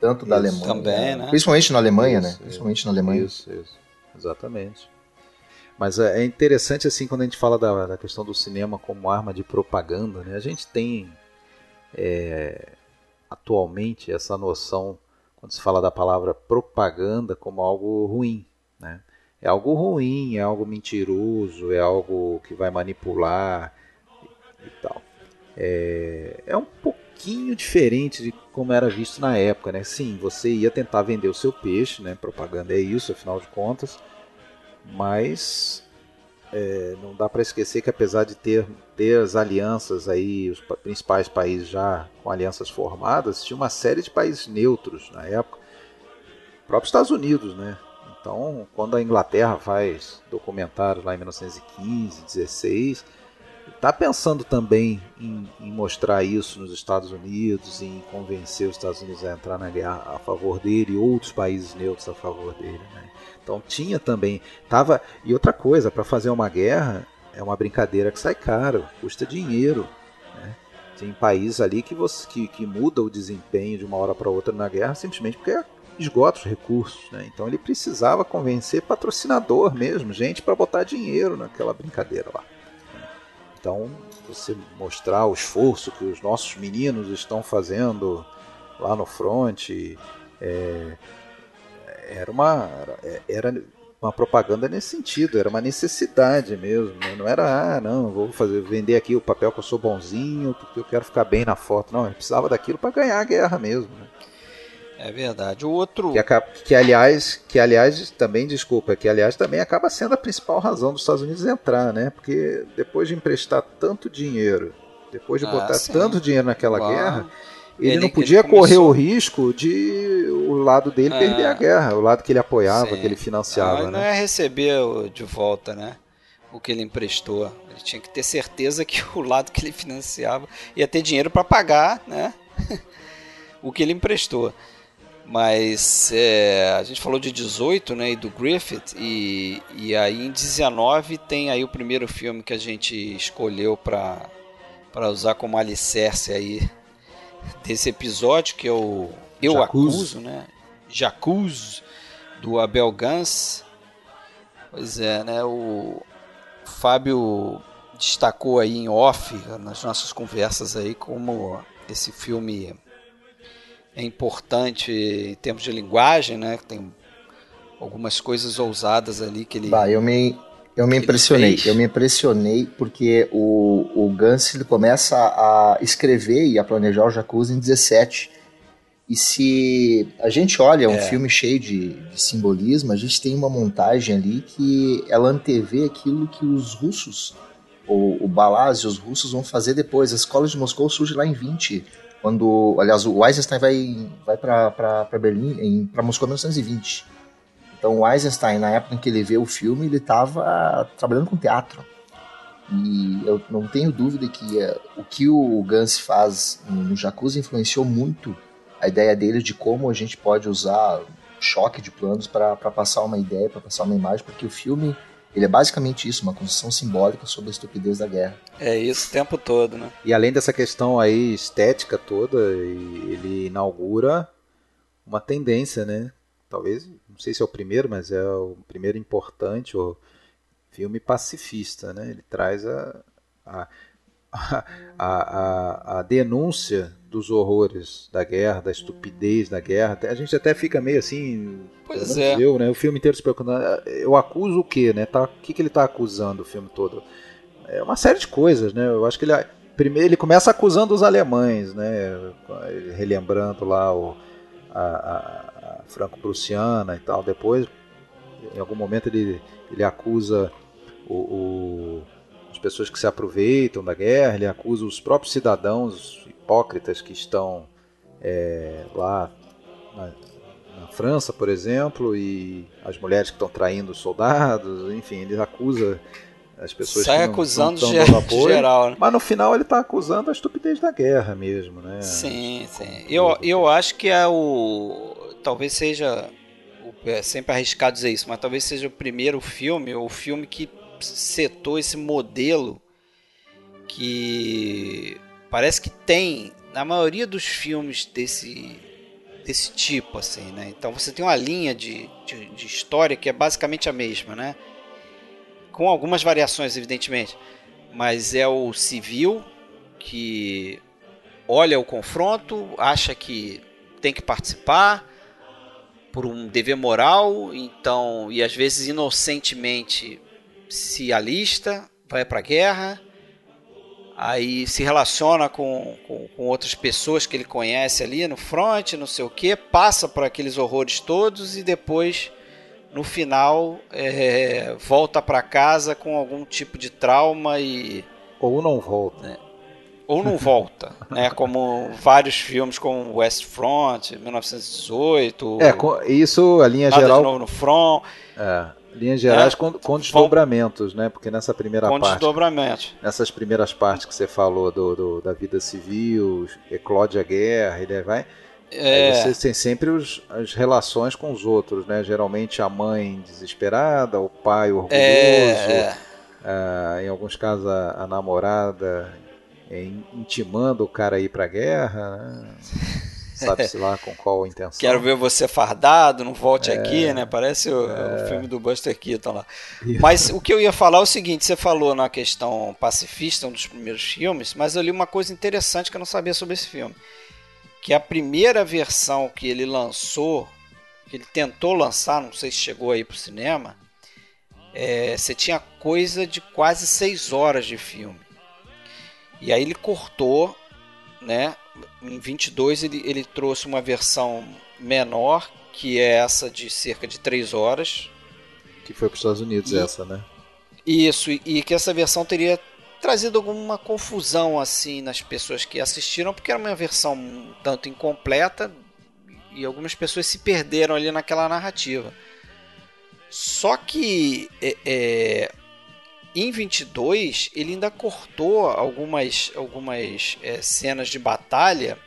Tanto da Alemanha, também, né? principalmente na Alemanha, isso, né? Principalmente na Alemanha. Isso, isso, exatamente. Mas é, é interessante assim quando a gente fala da, da questão do cinema como arma de propaganda, né? A gente tem é, atualmente essa noção quando se fala da palavra propaganda como algo ruim, né? É algo ruim, é algo mentiroso, é algo que vai manipular e, tal. É, é um pouquinho diferente de como era visto na época, né? Sim, você ia tentar vender o seu peixe, né? Propaganda é isso, afinal de contas. Mas é, não dá para esquecer que apesar de ter, ter as alianças aí, os principais países já com alianças formadas, tinha uma série de países neutros na época. O próprio Estados Unidos, né? Então, quando a Inglaterra faz documentários lá em 1915, 16, está pensando também em, em, mostrar isso nos Estados Unidos, em convencer os Estados Unidos a entrar na guerra a favor dele e outros países neutros a favor dele. Né? Então tinha também, tava e outra coisa para fazer uma guerra é uma brincadeira que sai caro, custa dinheiro. Né? Tem países ali que você que, que muda o desempenho de uma hora para outra na guerra simplesmente porque esgota os recursos. Né? Então ele precisava convencer patrocinador mesmo, gente para botar dinheiro naquela brincadeira lá. Então você mostrar o esforço que os nossos meninos estão fazendo lá no front é, era uma era uma propaganda nesse sentido, era uma necessidade mesmo, né? não era ah não vou fazer vender aqui o papel que eu sou bonzinho porque eu quero ficar bem na foto, não, ele precisava daquilo para ganhar a guerra mesmo. Né? É verdade. O outro. Que, que, aliás, que aliás, também, desculpa, que aliás também acaba sendo a principal razão dos Estados Unidos entrar, né? Porque depois de emprestar tanto dinheiro, depois de ah, botar sim. tanto dinheiro naquela guerra, ele, ele, não podia ele correr o risco de o lado dele ah. perder a guerra, o lado que ele apoiava, sim. que ele financiava. Ah, não né? é receber de volta, né? O que ele emprestou. Ele tinha que ter certeza que o lado que ele financiava ia ter dinheiro para pagar, né? o que ele emprestou. Mas é, a gente falou de 18, né, e do Griffith, e, e aí em 19 tem aí o primeiro filme que a gente escolheu para usar como alicerce aí desse episódio, que é o Eu. Acuso, né? Jacuz, do Abel Gans. Pois é, né, o Fábio destacou aí em off, nas nossas conversas aí, como esse filme é importante em termos de linguagem, né? Tem algumas coisas ousadas ali que ele. Bah, eu me Eu me impressionei, eu me impressionei porque o, o Gans ele começa a escrever e a planejar o Jacuzzi em 17. E se a gente olha um é. filme cheio de, de, simbolismo, a gente tem uma montagem ali que ela antevê aquilo que os russos, o, o Balaz e os russos vão fazer depois. A escola de Moscou surge lá em 20, quando, aliás, o Eisenstein vai, vai para Berlim, para Moscou em 1920. Então o Eisenstein, na época em que ele vê o filme, ele estava trabalhando com teatro. E eu não tenho dúvida que uh, o que o Gans faz no Jacuzzi influenciou muito a ideia dele de como a gente pode usar choque de planos para passar uma ideia, para passar uma imagem, porque o filme ele é basicamente isso, uma construção simbólica sobre a estupidez da guerra. É isso o tempo todo, né? E além dessa questão aí estética toda, ele inaugura uma tendência, né? Talvez não sei se é o primeiro, mas é o primeiro importante o filme pacifista, né? Ele traz a, a, a, a, a denúncia dos horrores da guerra, da estupidez da guerra. A gente até fica meio assim. Pois é. Eu, né? O filme inteiro se preocupando. Eu acuso o quê, né? Tá, o que, que ele está acusando o filme todo? É uma série de coisas, né? Eu acho que ele. Primeiro ele começa acusando os alemães, né? Relembrando lá o, a, franco-prussiana e tal. Depois, em algum momento, ele, ele acusa o, o, as pessoas que se aproveitam da guerra, ele acusa os próprios cidadãos hipócritas que estão é, lá na, na, França, por exemplo, e as mulheres que estão traindo os soldados, enfim, ele acusa as pessoas Sai que não, acusando não de, apoio, geral, né? Mas no final ele está acusando a estupidez da guerra mesmo, né? Sim, sim. Eu, eu acho que é o talvez seja é sempre arriscado dizer isso, mas talvez seja o primeiro filme, ou o filme que setou esse modelo que parece que tem na maioria dos filmes desse desse tipo assim, né? Então você tem uma linha de, de, de história que é basicamente a mesma, né? Com algumas variações, evidentemente, mas é o civil que olha o confronto, acha que tem que participar, por um dever moral, então, e às vezes inocentemente se alista, vai para a guerra, aí se relaciona com, com, com, outras pessoas que ele conhece ali no front, não sei o que, passa por aqueles horrores todos e depois, no final, é, volta para casa com algum tipo de trauma e. Ou não volta. Né? ou não volta, né? Como vários filmes como West Front, 1918. É, isso a linha Nada geral. De novo no front. É, linhas gerais é, com, com desdobramentos, né? Porque nessa primeira com parte. desdobramentos. Nessas primeiras partes que você falou do, do da vida civil, eclode a guerra, ele vai. É. Você tem sempre os, as relações com os outros, né? Geralmente a mãe desesperada, o pai orgulhoso. É, é. em alguns casos a, a namorada é, intimando o cara a ir pra guerra, né? Sabe-se lá com qual intenção. Quero ver você fardado, não volte é, aqui, né? Parece o, é, o, filme do Buster Keaton lá. Mas o que eu ia falar é o seguinte: você falou na questão pacifista, um dos primeiros filmes, mas eu li uma coisa interessante que eu não sabia sobre esse filme. Que a primeira versão que ele lançou, que ele tentou lançar, não sei se chegou aí pro cinema, é, você tinha coisa de quase seis horas de filme. E aí ele cortou, né? Em 22 ele, ele trouxe uma versão menor, que é essa de cerca de 3 horas. Que foi para os Estados Unidos e, essa, né? Isso, e, e que essa versão teria trazido alguma confusão assim nas pessoas que assistiram, porque era uma versão um tanto incompleta e algumas pessoas se perderam ali naquela narrativa. Só que é, é, em 22, ele ainda cortou algumas, algumas é, cenas de batalha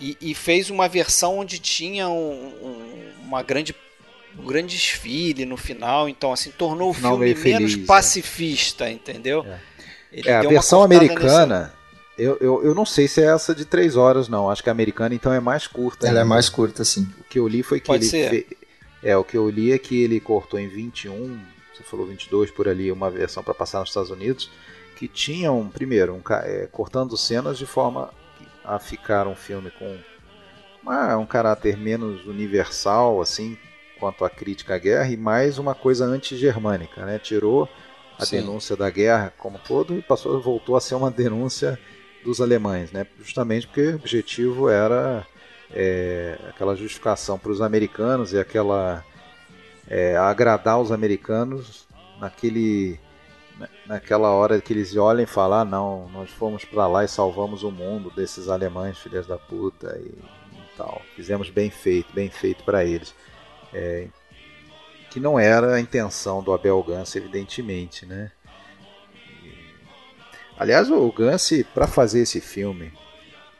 e, e, fez uma versão onde tinha um, um, uma grande, um grande desfile no final. Então, assim, tornou o filme menos é. pacifista, entendeu? É, é a versão americana. Nessa... Eu, eu, eu não sei se é essa de 3 horas, não. Acho que a americana então é mais curta. Ela é mais curta, sim. O que eu li foi que Pode ele. Ser. Fe... É, o que eu li é que ele cortou em 21 falou 22 por ali, uma versão para passar nos Estados Unidos, que tinham, primeiro, um, é, cortando cenas de forma a ficar um filme com uma, um caráter menos universal, assim, quanto à crítica à guerra e mais uma coisa anti-germânica, né? Tirou a Sim. denúncia da guerra como todo e passou, voltou a ser uma denúncia dos alemães, né? Justamente porque o objetivo era é, aquela justificação para os americanos e aquela é, agradar os americanos naquele naquela hora que eles olhem e falar ah, não, nós fomos para lá e salvamos o mundo desses alemães filhas da puta e, e tal, fizemos bem feito, bem feito para eles, é, que não era a intenção do Abel Gance evidentemente, né? aliás, o Gance para fazer esse filme,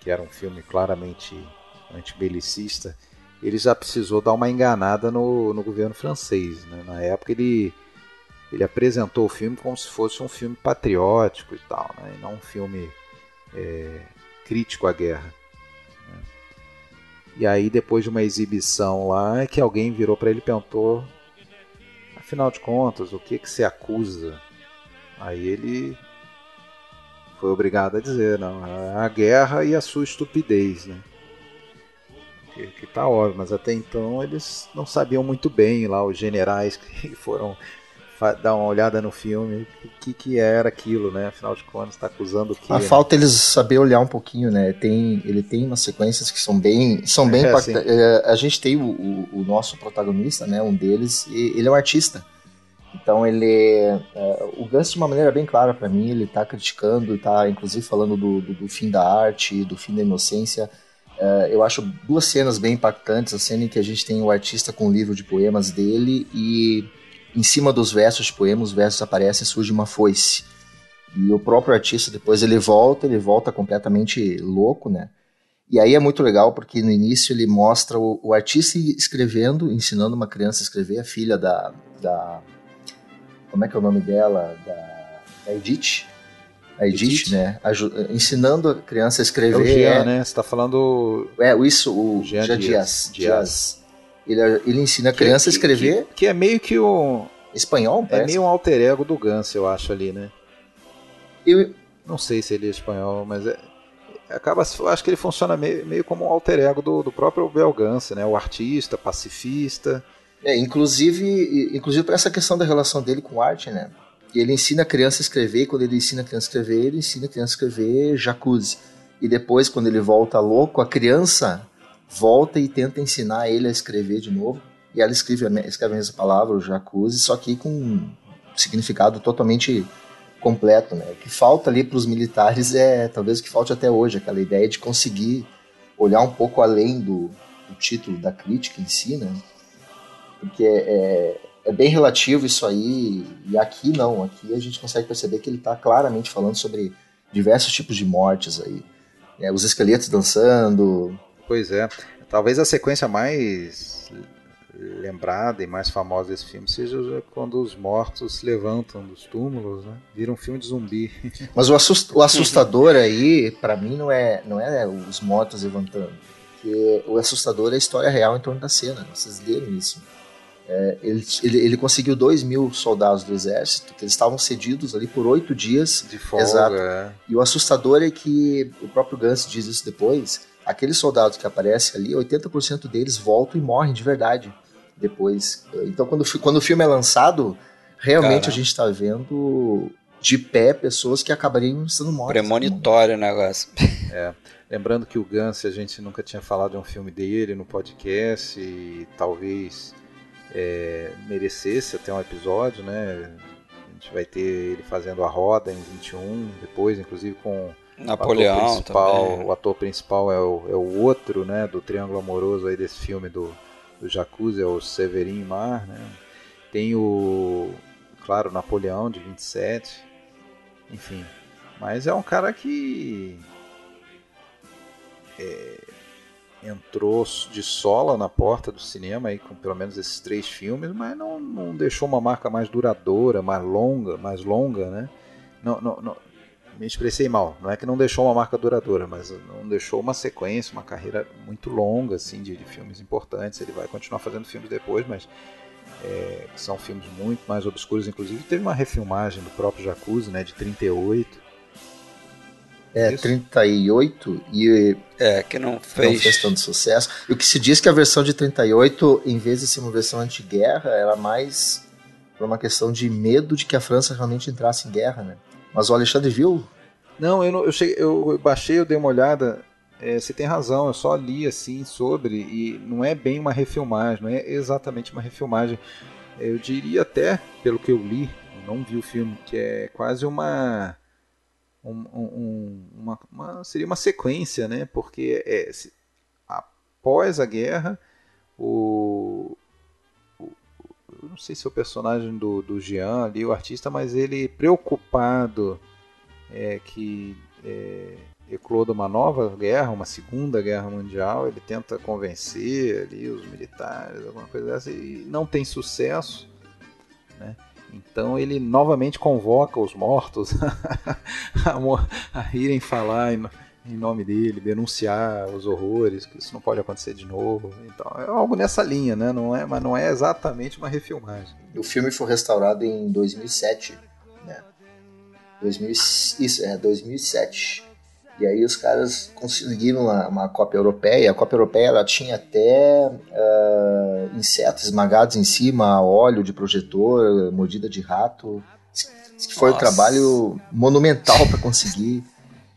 que era um filme claramente antibelicista, ele já precisou dar uma enganada no, no governo francês. Né? Na época ele, ele apresentou o filme como se fosse um filme patriótico e tal, né? e não um filme é, crítico à guerra. Né? E aí depois de uma exibição lá, é que alguém virou para ele e perguntou, afinal de contas, o que, que se acusa? Aí ele foi obrigado a dizer, não, a guerra e a sua estupidez, né? Que, que tá óbvio, mas até então eles não sabiam muito bem lá, os generais que foram dar uma olhada no filme, o que, que era aquilo, né? Afinal de contas, está acusando o que? A né? falta eles saber olhar um pouquinho, né? Tem, ele tem umas sequências que são bem, são bem é, é, A gente tem o, o, o, nosso protagonista, né? Um deles, e ele é um artista. Então ele, é, o Gans de uma maneira bem clara para mim, ele está criticando, está inclusive falando do, do, do fim da arte, do fim da inocência Uh, eu acho duas cenas bem impactantes. A cena em que a gente tem o artista com o livro de poemas dele e em cima dos versos de poemas, os versos aparecem e surge uma foice. E o próprio artista depois ele volta, ele volta completamente louco, né? E aí é muito legal porque no início ele mostra o, o artista escrevendo, ensinando uma criança a escrever, a filha da, da como é que é o nome dela? Da, da Edith a Edith, né? ensinando a criança a escrever. É o Jean, é, né? Você está falando. É, isso, o Jean, Jean Dias. Dias. Dias. Ele, ele ensina a criança que, a escrever. Que, que, é meio que o. Espanhol, parece. É meio um alter ego do Gans, eu acho ali, né? Eu... Não sei se ele é espanhol, mas é, acaba acho que ele funciona meio, meio como um alter ego do, do próprio Bel Gans, né o artista pacifista é, inclusive inclusive para essa questão da relação dele com arte né e ele ensina a criança a escrever, e quando ele ensina a criança a escrever, ele ensina a criança a escrever jacuzzi. E depois, quando ele volta louco, a criança volta e tenta ensinar ele a escrever de novo. E ela escreve, escreve a mesma palavra, o jacuzzi, só que com um significado totalmente completo. Né? O que falta ali para os militares é talvez o que falte até hoje, aquela ideia de conseguir olhar um pouco além do, do título da crítica em si, né? Porque é, é bem relativo isso aí, e aqui não, aqui a gente consegue perceber que ele está claramente falando sobre diversos tipos de mortes aí. É, os esqueletos dançando. Pois é, talvez a sequência mais lembrada e mais famosa desse filme seja quando os mortos se levantam dos túmulos, né? Vira um filme de zumbi. Mas o, assust o assustador aí, para mim, não é, não é os mortos levantando. Porque o assustador é a história real em torno da cena. Vocês leram isso. É, ele, ele, ele, conseguiu 2 mil soldados do exército, que eles estavam cedidos ali por oito dias. De folga, exato. É. E o assustador é que, o próprio Gans diz isso depois, aqueles soldados que aparecem ali, 80% deles voltam e morrem de verdade depois. Então, quando, quando o filme é lançado, realmente a gente está vendo de pé pessoas que acabariam sendo mortas. Premonitório o negócio. É. Lembrando que o Gans, a gente nunca tinha falado de um filme dele no podcast e talvez é, merecesse até um episódio, né? A gente vai ter ele fazendo a roda em 21, depois, inclusive com Napoleão o ator principal, também. o ator principal é o, é o outro, né, do triângulo amoroso aí desse filme do, do Jacuzzi, é o Severin Mar, né? Tem o, claro, Napoleão de 27, enfim. Mas é um cara que é, entrou de sola na porta do cinema aí com pelo menos esses três filmes, mas não, não deixou uma marca mais duradoura, mais longa, mais longa, né? Não, não, não, me expressei mal. Não é que não deixou uma marca duradoura, mas não deixou uma sequência, uma carreira muito longa assim de, de filmes importantes. Ele vai continuar fazendo filmes depois, mas é, são filmes muito mais obscuros. Inclusive teve uma refilmagem do próprio Jacuzzi, né, de 38 É, Isso. 38 e é, que não fez. não fez tanto sucesso. E o que se diz que a versão de 38, em vez de ser uma versão anti-guerra, era mais por uma questão de medo de que a França realmente entrasse em guerra, né? Mas o Alexandre viu? Não, eu, não, eu, cheguei, eu baixei, eu dei uma olhada. É, você tem razão, eu só li assim sobre e não é bem uma refilmagem, não é exatamente uma refilmagem. Eu diria até, pelo que eu li, não vi o filme, que é quase uma um, um, uma, uma, seria uma sequência, né? Porque é, se, após a guerra, o, o, eu não sei se é o personagem do, do Jean ali, o artista, mas ele preocupado é, que é, ecloda uma nova guerra, uma segunda guerra mundial, ele tenta convencer ali os militares, alguma coisa dessa, e não tem sucesso, né? Então ele novamente convoca os mortos a, irem falar em, em, nome dele, denunciar os horrores, que isso não pode acontecer de novo. Então é algo nessa linha, né? Não é, mas não é exatamente uma refilmagem. O filme foi restaurado em 2007, né? 2000, isso, é 2007. E aí os caras conseguiram uma, uma cópia europeia. A cópia europeia ela tinha até uh, insetos esmagados em cima, óleo de projetor, mordida de rato. Que foi Nossa. um trabalho monumental para conseguir.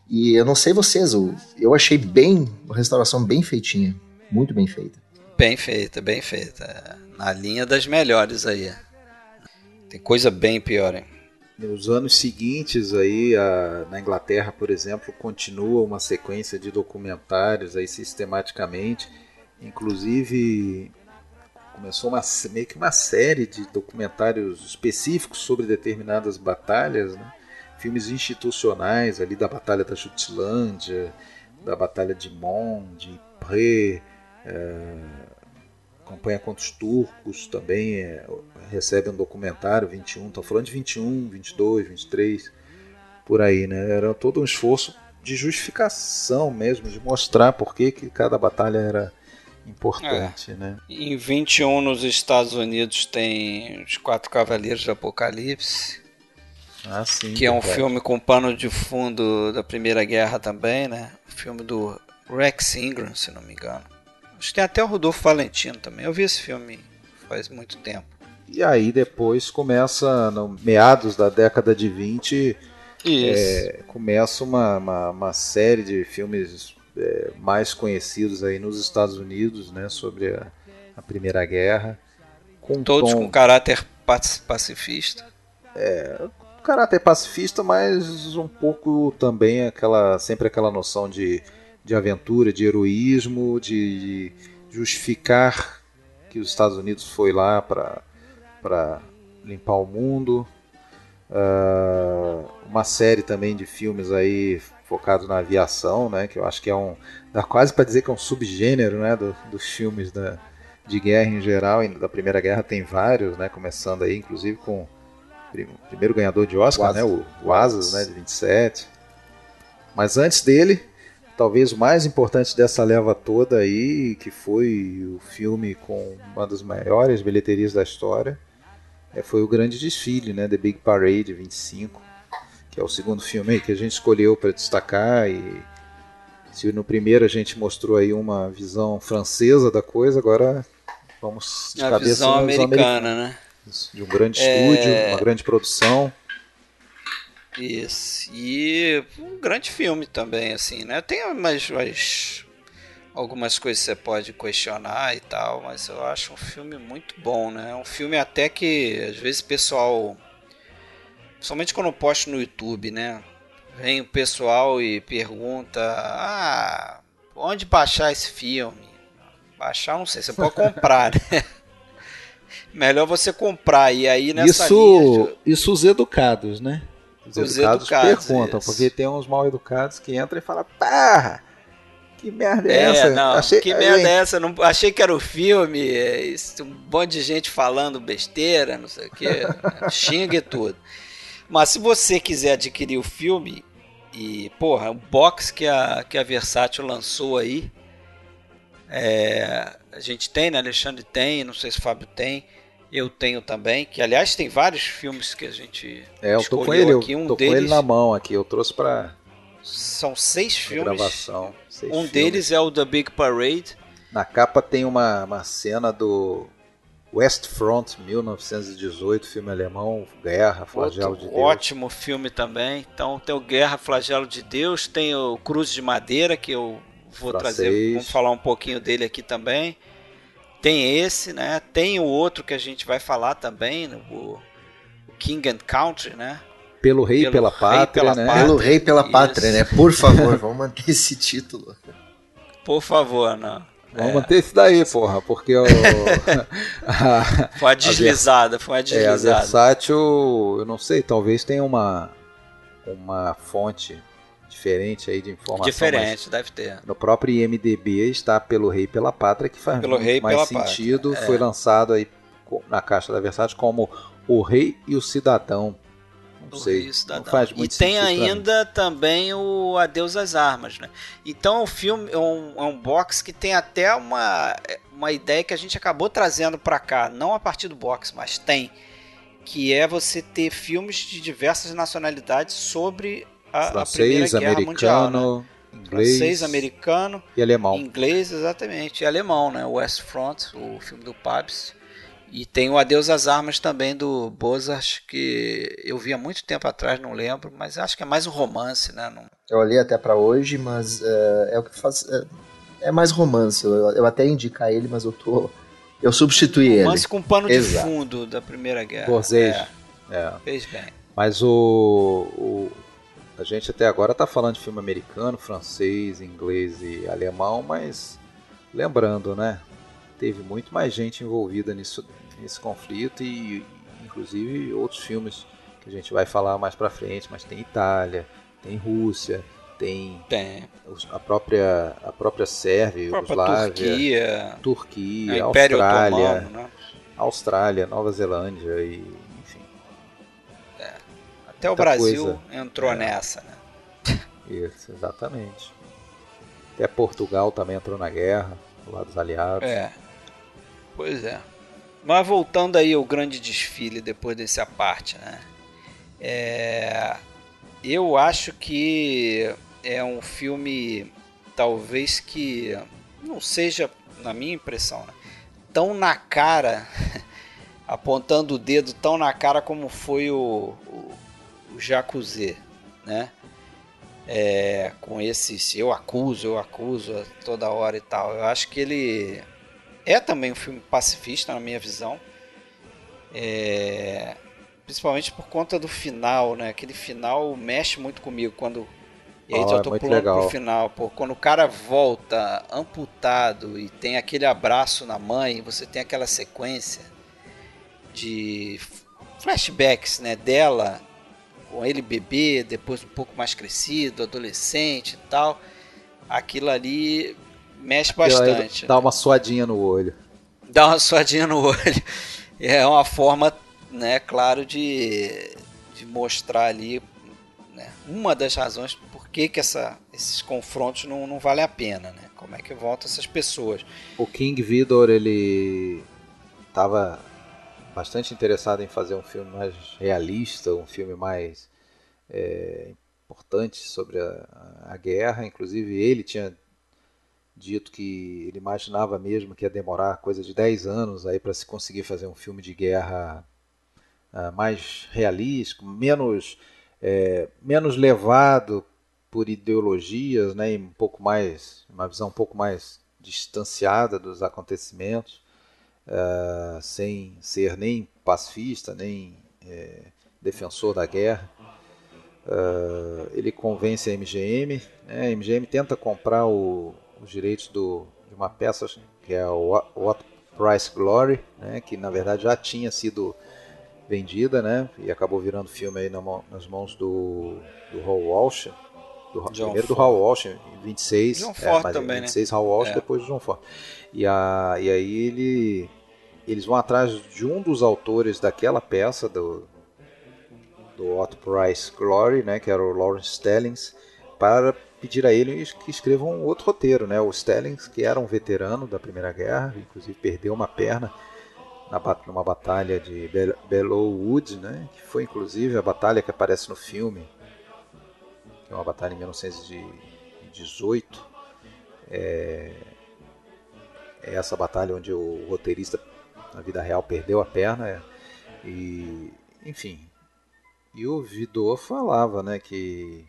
E eu não sei vocês, eu, eu achei bem, uma restauração bem feitinha, muito bem feita. Bem feita, bem feita. Na linha das melhores aí. Tem coisa bem pior, hein? Nos anos seguintes aí a, na Inglaterra, por exemplo, continua uma sequência de documentários aí sistematicamente, inclusive começou uma, meio que uma série de documentários específicos sobre determinadas batalhas, né? filmes institucionais ali da Batalha da Jutlândia, da Batalha de Mons, de Ypres, é, campanha contra os turcos também é, recebe um documentário 21, estão falando de 21, 22, 23, por aí, né? Era todo um esforço de justificação mesmo, de mostrar por que, que cada batalha era importante, é. né? Em 21 nos Estados Unidos tem Os Quatro Cavaleiros do Apocalipse. Ah, sim, que é um filme com pano de fundo da Primeira Guerra também, né? O filme do Rex Ingram, se não me engano. Acho que tem até o Rodolfo Valentino também. Eu vi esse filme faz muito tempo. E aí depois começa, no meados da década de 20, é, começa uma, uma, uma, série de filmes é, mais conhecidos aí nos Estados Unidos, né, sobre a, a Primeira Guerra. Com Todos tom, com caráter pacifista. É, caráter pacifista, mas um pouco também aquela sempre aquela noção de, de aventura, de heroísmo, de, de justificar que os Estados Unidos foi lá para para limpar o mundo. Uh, uma série também de filmes aí focados na aviação, né? Que eu acho que é um. dá quase para dizer que é um subgênero, né? Do, dos filmes da, de guerra em geral. E da Primeira Guerra tem vários, né? Começando aí, inclusive com o primeiro ganhador de Oscar, o né? O, o Asas, né? De 27. Mas antes dele, talvez o mais importante dessa leva toda aí, que foi o filme com uma das maiores bilheterias da história, é, foi o grande desfile, né, The Big Parade 25, que é o segundo filme que a gente escolheu para destacar e se no primeiro a gente mostrou aí uma visão francesa da coisa, agora vamos de a cabeça visão americana, né? De um grande é... estúdio, uma grande produção. Isso. E um grande filme também, assim, né? Tem mais, mais algumas coisas você pode questionar e tal, mas eu acho um filme muito bom, né? Um filme até que às vezes o pessoal, somente quando eu posto no YouTube, né? Vem o pessoal e pergunta: "Ah, onde baixar esse filme?" Baixar, não sei, você pode comprar, né? Melhor você comprar e aí nessa isso, linha, isso os educados, né? Os, os educados, educados perguntam, isso. porque tem uns mal educados que entram e falam: "Pá, que merda é, é essa? Não, achei, que merda é essa? Não, achei que era o filme, é um monte de gente falando besteira, não sei o que, xinga e tudo. Mas se você quiser adquirir o filme, e, porra, o box que a, que a Versátil lançou aí, é, a gente tem, né? Alexandre tem, não sei se o Fábio tem, eu tenho também, que aliás tem vários filmes que a gente É, eu tô com ele, aqui, um eu tô deles... com ele na mão aqui, eu trouxe para São seis filmes. Gravação. Seis um filmes. deles é o The Big Parade. Na capa tem uma, uma cena do West Front, 1918, filme alemão, Guerra, Flagelo Outro de Deus. Ótimo filme também. Então tem o Guerra, Flagelo de Deus, tem o Cruz de Madeira, que eu vou Francês. trazer, vamos falar um pouquinho dele aqui também. Tem esse, né? Tem o outro que a gente vai falar também, o, o King and Country, né? Pelo rei e Pelo pela pátria, pela né? pátria. Pelo rei, pela Isso. pátria, né? Por favor, vamos manter esse título. Por favor, não. Vamos manter esse daí, porra, porque o, a, Foi uma deslizada, foi uma é, a deslizada. Versátil, eu não sei, talvez tenha uma, uma fonte diferente aí de informação. Diferente, deve ter. No próprio IMDB está Pelo Rei e pela Pátria, que faz Pelo muito Rei mais pela sentido. Pátria, é. Foi lançado aí na caixa da Versátil como O Rei e o Cidadão. Não do sei, Rio Cidadão. não faz e tem ainda também o Adeus às Armas, né? Então o filme é um, é um box que tem até uma, uma ideia que a gente acabou trazendo pra cá, não a partir do box, mas tem, que é você ter filmes de diversas nacionalidades sobre a, a Primeira Francês, Guerra Mundial, né? americano, inglês Francês, americano, e alemão. inglês, exatamente, e alemão, né? West Front, o filme do Pabst. E tem o Adeus às Armas também do Bozart, que eu vi há muito tempo atrás, não lembro, mas acho que é mais um romance, né? Não- Eu olhei até pra hoje, mas é, é o que faz. É, é mais romance. Eu, eu até indicar ele, mas eu tô. Eu substituí ele. Romance com pano de Exato. fundo da Primeira Guerra. Scorsese. É, É. fez bem. Mas o, o- a gente até agora está falando de filme americano, francês, inglês e alemão, mas lembrando, né? Teve muito mais gente envolvida nisso, nesse conflito e inclusive outros filmes que a gente vai falar mais para frente, mas tem Itália, tem Rússia, tem a própria a própria Sérvia, A própria Turquia, Turquia, Austrália, Otomano, né? Austrália, Nova Zelândia e enfim. Até o Brasil coisa. entrou É. nessa, né? Isso, exatamente. Até Portugal também entrou na guerra, do lado dos aliados. É. Pois é. Mas voltando aí ao grande desfile depois desse à parte, né? É, eu acho que é um filme talvez que não seja, na minha impressão, né? tão na cara, apontando o dedo tão na cara como foi o, o, o Jacuzzi, né? É, com esses eu acuso, eu acuso toda hora e tal. Eu acho que ele é também um filme pacifista, na minha visão. É, principalmente por conta do final, né? Aquele final mexe muito comigo quando. E aí eu é tô muito pulando legal. pro final, pô, quando o cara volta amputado e tem aquele abraço na mãe, você tem aquela sequência de flashbacks, né, dela com ele bebê, depois um pouco mais crescido, adolescente e tal. Aquilo ali mexe bastante. Dá uma suadinha no olho. Dá uma suadinha no olho. É uma forma, né, claro, de, de mostrar ali né, uma das razões por que, que essa, esses confrontos não, não valem a pena, né? Como é que voltam essas pessoas. O King Vidor, ele estava bastante interessado em fazer um filme mais realista, um filme mais é, importante sobre a, a guerra. Inclusive, ele tinha dito que ele imaginava mesmo que ia demorar coisa de 10 anos aí para se conseguir fazer um filme de guerra ah, mais realístico, menos é, menos levado por ideologias, né, e um pouco mais uma visão um pouco mais distanciada dos acontecimentos, ah, sem ser nem pacifista nem é, defensor da guerra. Ah, ele convence a MGM, né, a MGM tenta comprar o, os direitos do, de uma peça que é o What- Price Glory, né, que na verdade já tinha sido vendida, né, e acabou virando filme aí na mão- nas mãos do, do Hal Walsh, do, John primeiro do Ford. Hal Walsh em 26, John é, Ford mas também, né? 26 Hal Walsh É. depois do John Ford. E, a, e aí ele, eles vão atrás de um dos autores daquela peça do do What Price Glory, né, que era o Lawrence Stellings, para pedir a ele que escreva um outro roteiro, né? O Stellings, que era um veterano da Primeira Guerra, inclusive perdeu uma perna na, numa batalha de Bel- Belleau Wood, né? Que foi inclusive a batalha que aparece no filme que é uma batalha em 1918. É, é essa batalha onde o roteirista na vida real perdeu a perna e enfim e o Vidor falava né que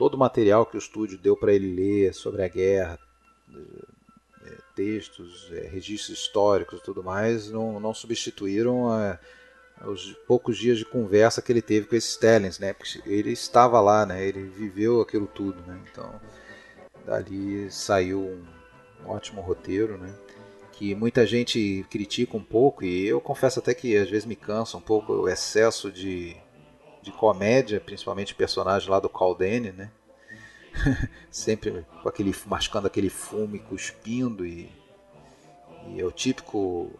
todo o material que o estúdio deu para ele ler sobre a guerra é, textos é, registros históricos e tudo mais não, não substituíram a, os poucos dias de conversa que ele teve com esses Stellings né? Porque ele estava lá né? Ele viveu aquilo tudo né? Então dali saiu um, um ótimo roteiro né? Que muita gente critica um pouco, e eu confesso até que às vezes me cansa um pouco o excesso de, de comédia, principalmente o personagem lá do Caldene, né? Sempre com aquele, mascando aquele fumo e cuspindo, e, e é o típico.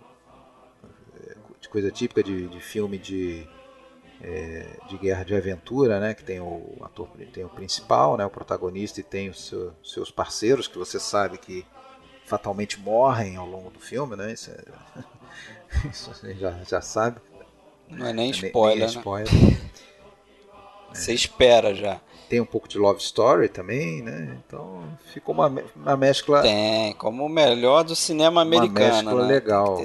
de coisa típica de, de filme de, é, de guerra de aventura, né? Que tem o ator, tem o principal, né? O protagonista e tem os seu, seus parceiros, que você sabe que fatalmente morrem ao longo do filme, né? Isso, é... Isso a gente já, já sabe. Não é nem spoiler. Nem, nem spoiler. Né? Você espera já. Tem um pouco de love story também, né? Então ficou uma, uma mescla. Tem, como o melhor do cinema americano. Uma mescla né? legal.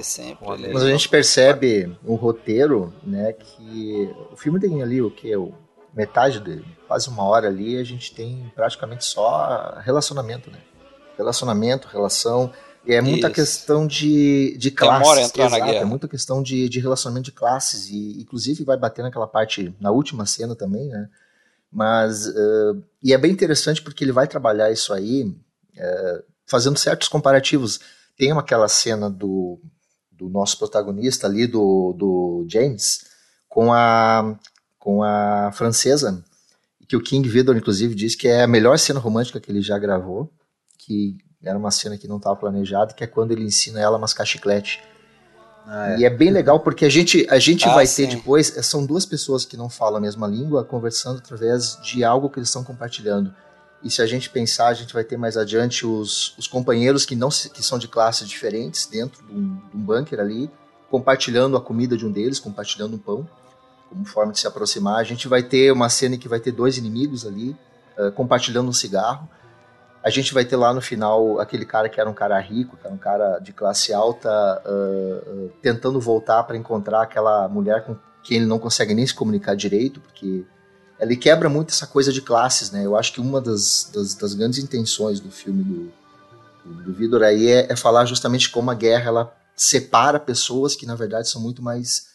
Mas a gente percebe um roteiro, né? Que o filme tem ali o que? O metade dele, quase uma hora ali, a gente tem praticamente só relacionamento, né? relacionamento, relação. E é muita Isso. questão de, de classes. Exato. É muita questão de, de relacionamento de classes. E, inclusive, vai bater naquela parte, na última cena também, né? Mas. Uh, e é bem interessante porque ele vai trabalhar isso aí uh, fazendo certos comparativos. Tem aquela cena do, do nosso protagonista ali, do, do James, com a, com a francesa, que o King Vidor, inclusive, diz que é a melhor cena romântica que ele já gravou que era uma cena que não estava planejada, que é quando ele ensina ela a mascar chiclete. Ah, é. E é bem legal porque a gente, a gente ah, vai sim. ter depois, é, são duas pessoas que não falam a mesma língua conversando através de algo que eles estão compartilhando. E se a gente pensar, a gente vai ter mais adiante os, os companheiros que não que são de classes diferentes dentro de um, de um bunker ali, compartilhando a comida de um deles, compartilhando um pão, como forma de se aproximar. A gente vai ter uma cena em que vai ter dois inimigos ali, uh, compartilhando um cigarro. A gente vai ter lá no final aquele cara que era um cara rico, que era um cara de classe alta, uh, uh, tentando voltar para encontrar aquela mulher com quem ele não consegue nem se comunicar direito, porque ele quebra muito essa coisa de classes, né? Eu acho que uma das, das, das grandes intenções do filme do, do, do Vidor aí é, é, falar justamente como a guerra ela separa pessoas que na verdade são muito mais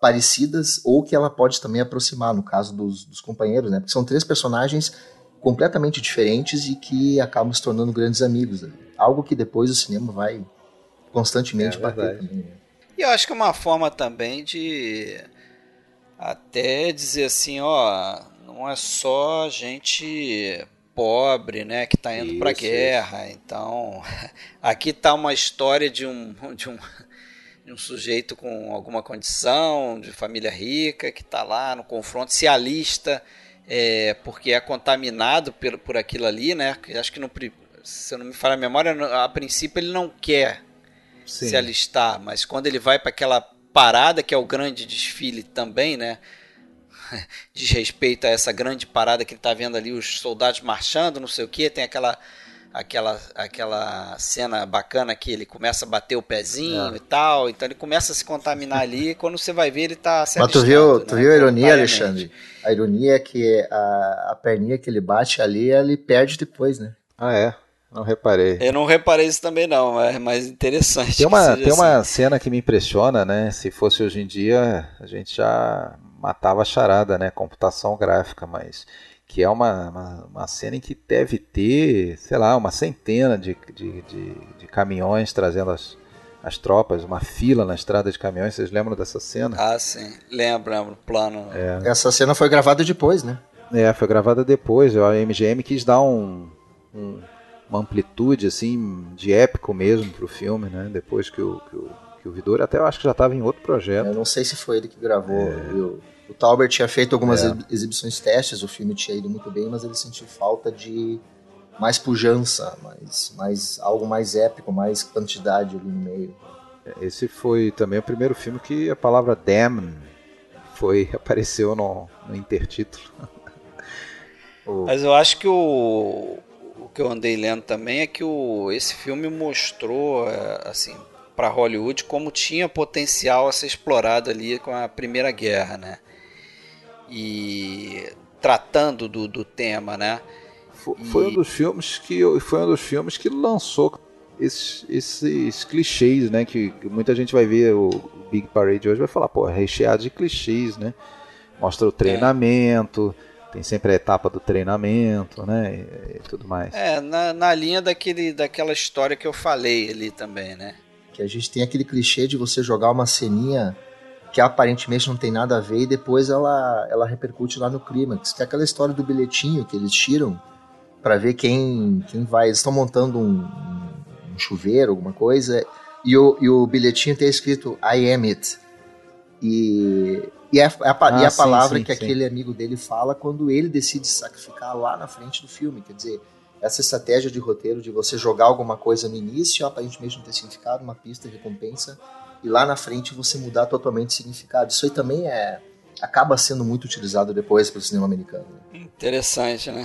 parecidas ou que ela pode também aproximar, no caso dos, dos companheiros, né? Porque são três personagens completamente diferentes e que acabam se tornando grandes amigos. Né? Algo que depois o cinema vai constantemente é, bater também. Né? E eu acho que é uma forma também de até dizer assim, ó, não é só gente pobre, né, que está indo para a guerra. Isso. Então, aqui está uma história de um, de um de um sujeito com alguma condição, de família rica, que está lá no confronto, se alista é, porque é contaminado por, por aquilo ali, né? Acho que no, se eu não me falha a memória, a princípio ele não quer Sim. se alistar, mas quando ele vai para aquela parada que é o grande desfile também, né? Diz respeito a essa grande parada que ele está vendo ali, os soldados marchando, não sei o que, tem aquela aquela, aquela cena bacana que ele começa a bater o pezinho é. e tal, então ele começa a se contaminar ali, e quando você vai ver ele está se Mas tu viu, né, tu viu a ironia, Alexandre? A ironia é que a, a perninha que ele bate ali, ele perde depois, né? Ah, é? Não reparei. Eu não reparei isso também não, é mais interessante. Tem uma, tem assim. uma cena que me impressiona, né? Se fosse hoje em dia, a gente já matava a charada, né? Computação gráfica, mas que é uma, uma, uma, cena em que deve ter, sei lá, uma centena de, de, de, de, caminhões trazendo as, as tropas, uma fila na estrada de caminhões. Vocês lembram dessa cena? Ah, sim. Lembro, lembro. Plano. É. Essa cena foi gravada depois, né? É, foi gravada depois. A MGM quis dar um, um, uma amplitude, assim, de épico mesmo pro filme, né? Depois que o, que o, que o Vidor, até eu acho que já estava em outro projeto. Eu não sei se foi ele que gravou, é. O Tauber tinha feito algumas é. exibições testes, o filme tinha ido muito bem, mas ele sentiu falta de mais pujança, mais, mais algo mais épico, mais quantidade ali no meio. Esse foi também o primeiro filme que a palavra damn foi apareceu no, no intertítulo. Mas eu acho que o, o que eu andei lendo também é que o, esse filme mostrou, é, assim, para Hollywood como tinha potencial a ser explorado ali com a Primeira Guerra, né? E tratando do, do tema, né? Foi, e... foi, um dos filmes que foi um dos filmes que lançou esses, esses clichês, né? Que, que, muita gente vai ver o Big Parade hoje vai falar, pô, é recheado de clichês, né? Mostra o treinamento. É tem sempre a etapa do treinamento, né? E, e tudo mais. É, na, na, linha daquele, daquela história que eu falei ali também, né? Que a gente tem aquele clichê de você jogar uma ceninha que aparentemente não tem nada a ver e depois ela, ela repercute lá no clímax. Que é aquela história do bilhetinho que eles tiram para ver quem, quem vai. Eles estão montando um, um, chuveiro, alguma coisa, e o, e o bilhetinho tem escrito I am it. E e é, é a, ah, e a palavra sim, que sim. aquele amigo dele fala quando ele decide sacrificar lá na frente do filme. Quer dizer, essa estratégia de roteiro de você jogar alguma coisa no início, aparentemente não ter significado, uma pista de recompensa, e lá na frente você mudar totalmente o significado. Isso aí também é acaba sendo muito utilizado depois pelo cinema americano. Interessante, né?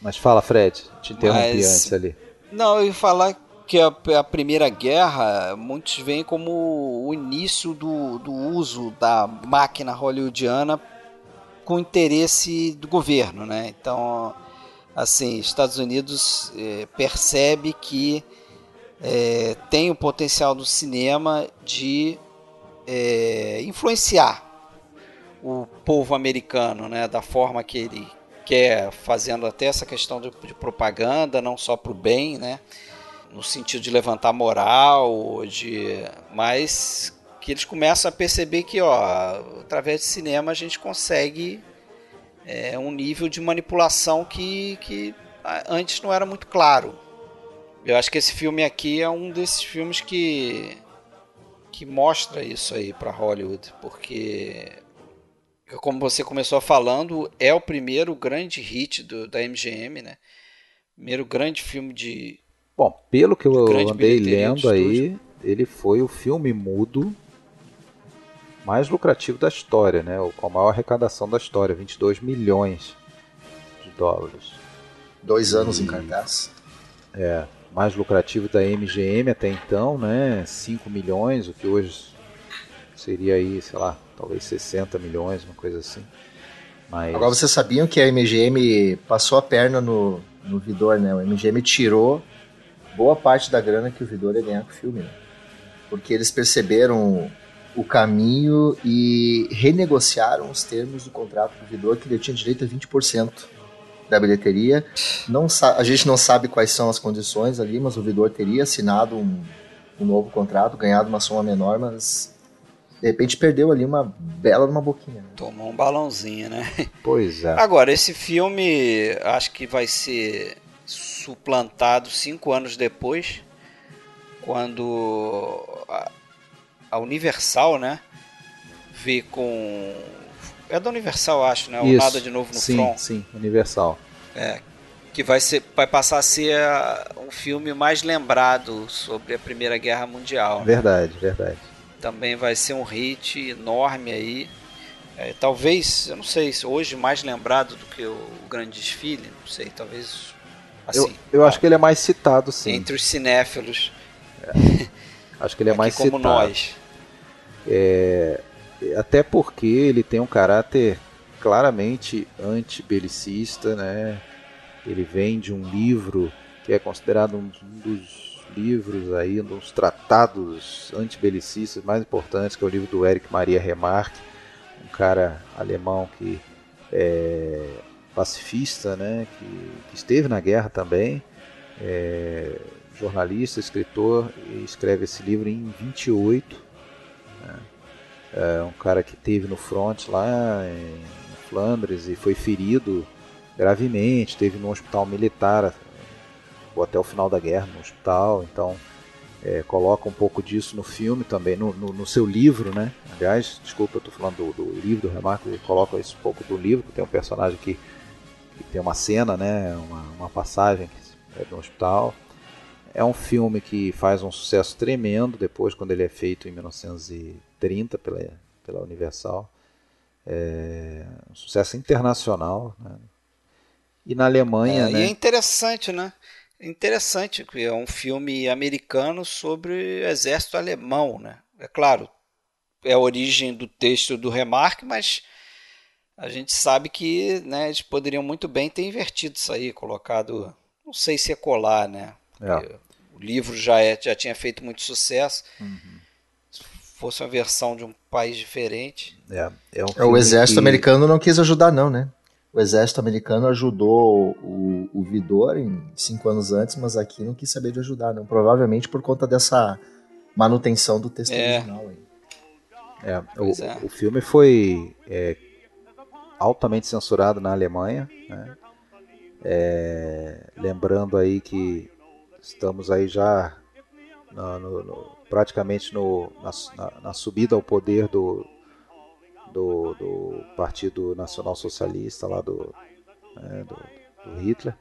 Mas fala, Fred, te interrompi Mas... antes ali. Não, eu ia falar que a, a, Primeira Guerra, muitos veem como o início do, do uso da máquina hollywoodiana com interesse do governo, né? Então, assim, Estados Unidos é, percebe que é, tem o potencial do cinema de é, influenciar o povo americano, né? Da forma que ele quer, fazendo até essa questão de, de propaganda, não só para o bem, né? no sentido de levantar moral, de mas que eles começam a perceber que, ó, através de cinema a gente consegue é, um nível de manipulação que, que antes não era muito claro. Eu acho que esse filme aqui é um desses filmes que que mostra isso aí para Hollywood, porque como você começou falando, é o primeiro grande hit do, da MGM, né? Primeiro grande filme de, Bom, pelo que eu andei lendo aí, ele foi o filme mudo mais lucrativo da história, né? Com a maior arrecadação da história, 22 milhões de dólares. Dois anos e, em cartaz. É, mais lucrativo da MGM até então, né? 5 milhões, o que hoje seria aí, sei lá, talvez 60 milhões, uma coisa assim. Mas... Agora vocês sabiam que a MGM passou a perna no, no Vidor, né? O MGM tirou boa parte da grana que o Vidor ia ganhar com o filme, né? Porque eles perceberam o caminho e renegociaram os termos do contrato do Vidor, que ele tinha direito a 20% da bilheteria. Não a gente não sabe quais são as condições ali, mas o Vidor teria assinado um, um novo contrato, ganhado uma soma menor, mas de repente perdeu ali uma bela numa boquinha. Né? Tomou um balãozinho, né? Pois é. Agora, esse filme acho que vai ser suplantado cinco anos depois, quando a, a Universal, né, vê com é da Universal, acho, né? Isso. O Nada de Novo no sim, Front. Sim, Universal. É, que vai, ser, vai passar a ser um filme mais lembrado sobre a Primeira Guerra Mundial. Né? Verdade, verdade. Também vai ser um hit enorme aí. É, talvez, eu não sei, hoje mais lembrado do que o Grande Desfile, não sei, talvez Assim, eu, eu acho que ele é mais citado, sim. Entre os cinéfilos. É. Acho que ele é mais como citado. nós. É, até porque ele tem um caráter claramente antibelicista, né? Ele vem de um livro que é considerado um dos livros aí, um dos tratados antibelicistas mais importantes, que é o livro do Eric Maria Remarque, um cara alemão que é, pacifista, né, que, que esteve na guerra também, é, jornalista, escritor, e escreve esse livro em 28. É um cara que teve no front lá em Flandres e foi ferido gravemente, teve no hospital militar, ou até o final da guerra no hospital, então é, coloca um pouco disso no filme também, no, no, no seu livro, né? Aliás, desculpa, eu estou falando do, do, livro do Remarco, coloca isso um pouco do livro, que tem um personagem que que tem uma cena, né, uma, uma passagem que é do hospital. É um filme que faz um sucesso tremendo depois, quando ele é feito em 1930 pela, pela Universal. É um sucesso internacional. Né? E na Alemanha, é, né? E é interessante, né? Interessante, que é um filme americano sobre o exército alemão, né? É claro, é a origem do texto do Remarque, mas a gente sabe que né, eles poderiam muito bem ter invertido isso aí, colocado, não sei se é colar, né? É. O livro já, é, já tinha feito muito sucesso. Uhum. Se fosse uma versão de um país diferente. É, é, um é o exército que... americano não quis ajudar, não, né? O exército americano ajudou o, o Vidor em cinco anos antes, mas aqui não quis saber de ajudar, não. Provavelmente por conta dessa manutenção do texto é. original. Aí. É, o, é. o filme foi é, altamente censurado na Alemanha. Né? É, lembrando aí que estamos aí já no, no, no, praticamente no, na, na, subida ao poder do, do, do, Partido Nacional Socialista lá do, né, do, do Hitler.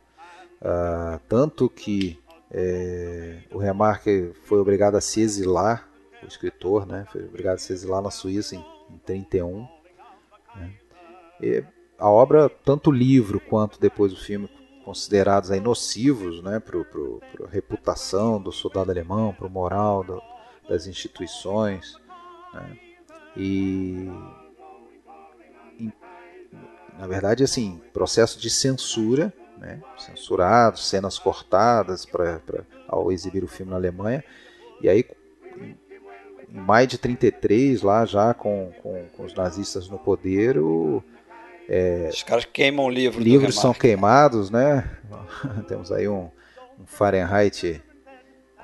Uh, tanto que é, o Remarque foi obrigado a se exilar, o escritor, né, foi obrigado a se exilar na Suíça em, em 31. Né, a obra, tanto o livro quanto depois o filme, considerados aí nocivos né, para a reputação do soldado alemão, para o moral do, das instituições. Né, e, na verdade, assim, processo de censura, né, censurado, cenas cortadas pra, pra, ao exibir o filme na Alemanha. E aí, em maio de 33, lá já com, com, com os nazistas no poder, o, é, Os caras queimam o livro. Livros são queimados, né? Temos aí um, um, Fahrenheit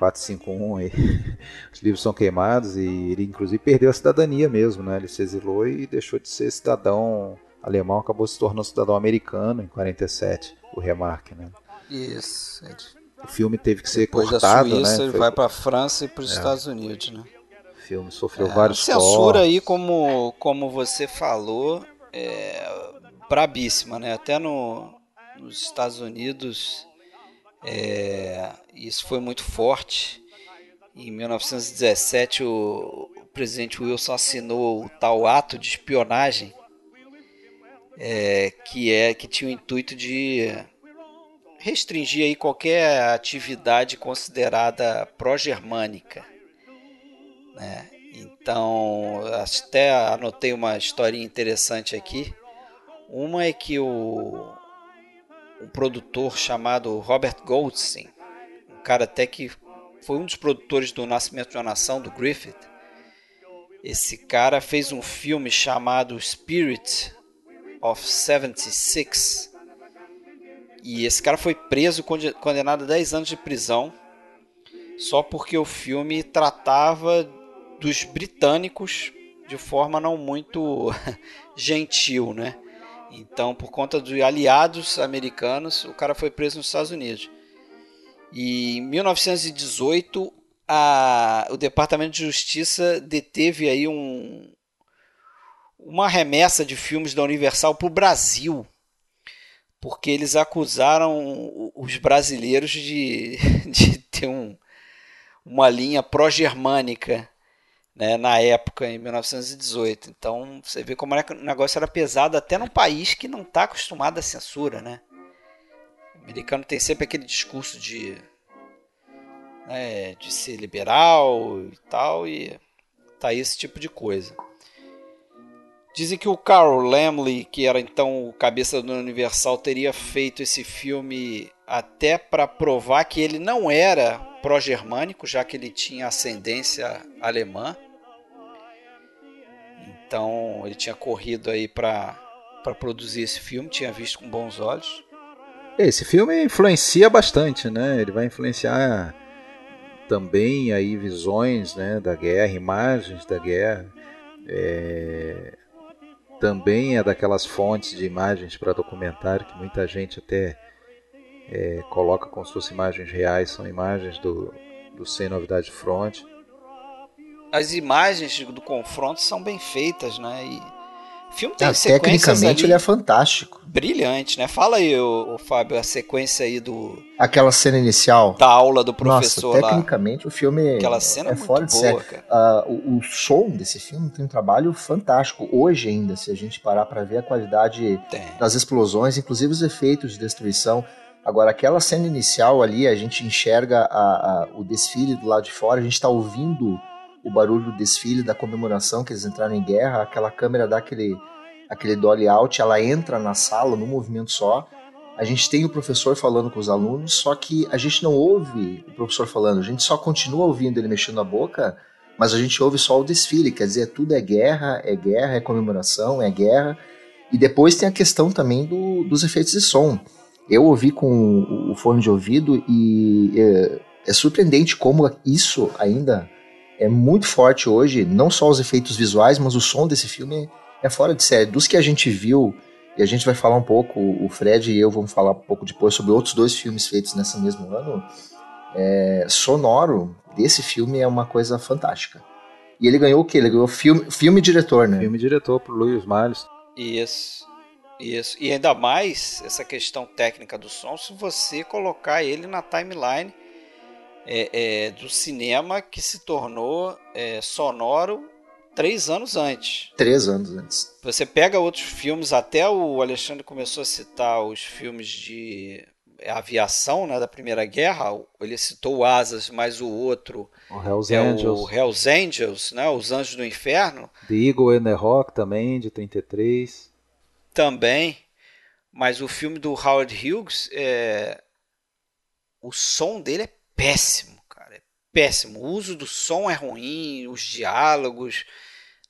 451 aí. Os livros são queimados e ele inclusive perdeu a cidadania mesmo, né? Ele se exilou e deixou de ser cidadão alemão, acabou se tornando cidadão americano em 47, o Remarque, né? Isso. O filme teve que ser Depois cortado, da Suíça, né? Ele Foi... vai para a França e para os é. Estados Unidos, né? O filme sofreu é, vários censura aí, como, como você falou, é, brabíssima, né? Até no, nos Estados Unidos é, isso foi muito forte. Em 1917 o, o, presidente Wilson assinou o tal ato de espionagem é, que é que tinha o intuito de restringir aí qualquer atividade considerada pró-germânica. Né? Então, até anotei uma historinha interessante aqui. Uma é que o um produtor chamado Robert Goldstein, cara até que foi um dos produtores do Nascimento de uma Nação, do Griffith. Esse cara fez um filme chamado Spirit of 76. E esse cara foi preso, condenado a 10 anos de prisão, só porque o filme tratava dos britânicos de forma não muito gentil, né? Então, por conta de aliados americanos, o cara foi preso nos Estados Unidos. E em 1918, a, o Departamento de Justiça deteve aí um, uma remessa de filmes da Universal para o Brasil, porque eles acusaram os brasileiros de, de ter um, uma linha pró-germânica né, na época, em 1918. Então você vê como é o negócio era pesado até num país que não está acostumado à censura. Né? O americano tem sempre aquele discurso de, né, de ser liberal e tal, e tá esse tipo de coisa. Dizem que o Carl Lamley, que era então o cabeça do Universal, teria feito esse filme até para provar que ele não era pró-germânico, já que ele tinha ascendência alemã. Então ele tinha corrido aí para produzir esse filme, tinha visto com bons olhos. Esse filme influencia bastante, né? Ele vai influenciar também aí visões né, da guerra, imagens da guerra. É... Também é daquelas fontes de imagens para documentário que muita gente até é, coloca como se fossem imagens reais, são imagens do, do Sem Novidade Front as imagens do confronto são bem feitas, né? E O filme tem ah, Tecnicamente ele é fantástico. Brilhante, né? Fala aí, o, Fábio, a sequência aí do. Aquela cena inicial. Da aula do professor Nossa, tecnicamente lá. o filme Aquela cena é, é fora de boa. Uh, o, o, som desse filme tem um trabalho fantástico. Hoje ainda, se a gente parar para ver a qualidade tem. das explosões, inclusive os efeitos de destruição. Agora, aquela cena inicial ali, a gente enxerga a, a, o desfile do lado de fora, a gente está ouvindo o barulho do desfile, da comemoração que eles entraram em guerra, aquela câmera dá aquele, aquele dolly out, ela entra na sala num movimento só. A gente tem o professor falando com os alunos, só que a gente não ouve o professor falando, a gente só continua ouvindo ele mexendo a boca, mas a gente ouve só o desfile, quer dizer, tudo é guerra, é guerra, é comemoração, é guerra. E depois tem a questão também do, dos efeitos de som. Eu ouvi com o fone de ouvido e é, é surpreendente como isso ainda é muito forte hoje, não só os efeitos visuais, mas o som desse filme é fora de série. Dos que a gente viu, e a gente vai falar um pouco, o Fred e eu vamos falar um pouco depois sobre outros dois filmes feitos nesse mesmo ano, é, sonoro desse filme é uma coisa fantástica. E ele ganhou o quê? Ele ganhou filme, filme diretor, né? Filme diretor pro Luiz Miles. Isso. Isso. E ainda mais essa questão técnica do som, se você colocar ele na timeline é, é, do cinema que se tornou é, sonoro três anos antes. Três anos antes. Você pega outros filmes, até o Alexandre começou a citar os filmes de aviação né, da Primeira Guerra. Ele citou o Asas, mas o outro o Hells é Angels. o Hells Angels, né, Os Anjos do Inferno. The Eagle and the Rock também, de 33. Também. Mas o filme do Howard Hughes, é... o som dele é péssimo, cara. É péssimo. O uso do som é ruim, os diálogos.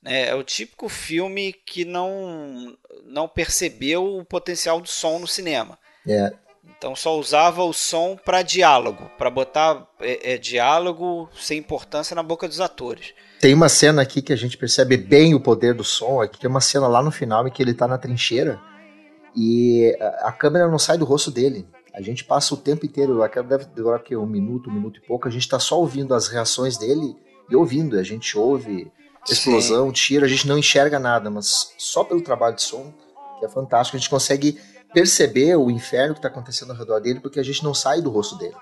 Né? É o típico filme que não, não percebeu o potencial do som no cinema. É. Então só usava o som para diálogo, para botar é, é, diálogo sem importância na boca dos atores. Tem uma cena aqui que a gente percebe bem o poder do som, aqui tem uma cena lá no final em que ele está na trincheira e a, a câmera não sai do rosto dele. A gente passa o tempo inteiro, aquela deve demorar que um minuto, um minuto e pouco, a gente está só ouvindo as reações dele e ouvindo. A gente ouve explosão, Sim. tiro, a gente não enxerga nada, mas só pelo trabalho de som, que é fantástico, a gente consegue perceber o inferno que está acontecendo ao redor dele, porque a gente não sai do rosto dele.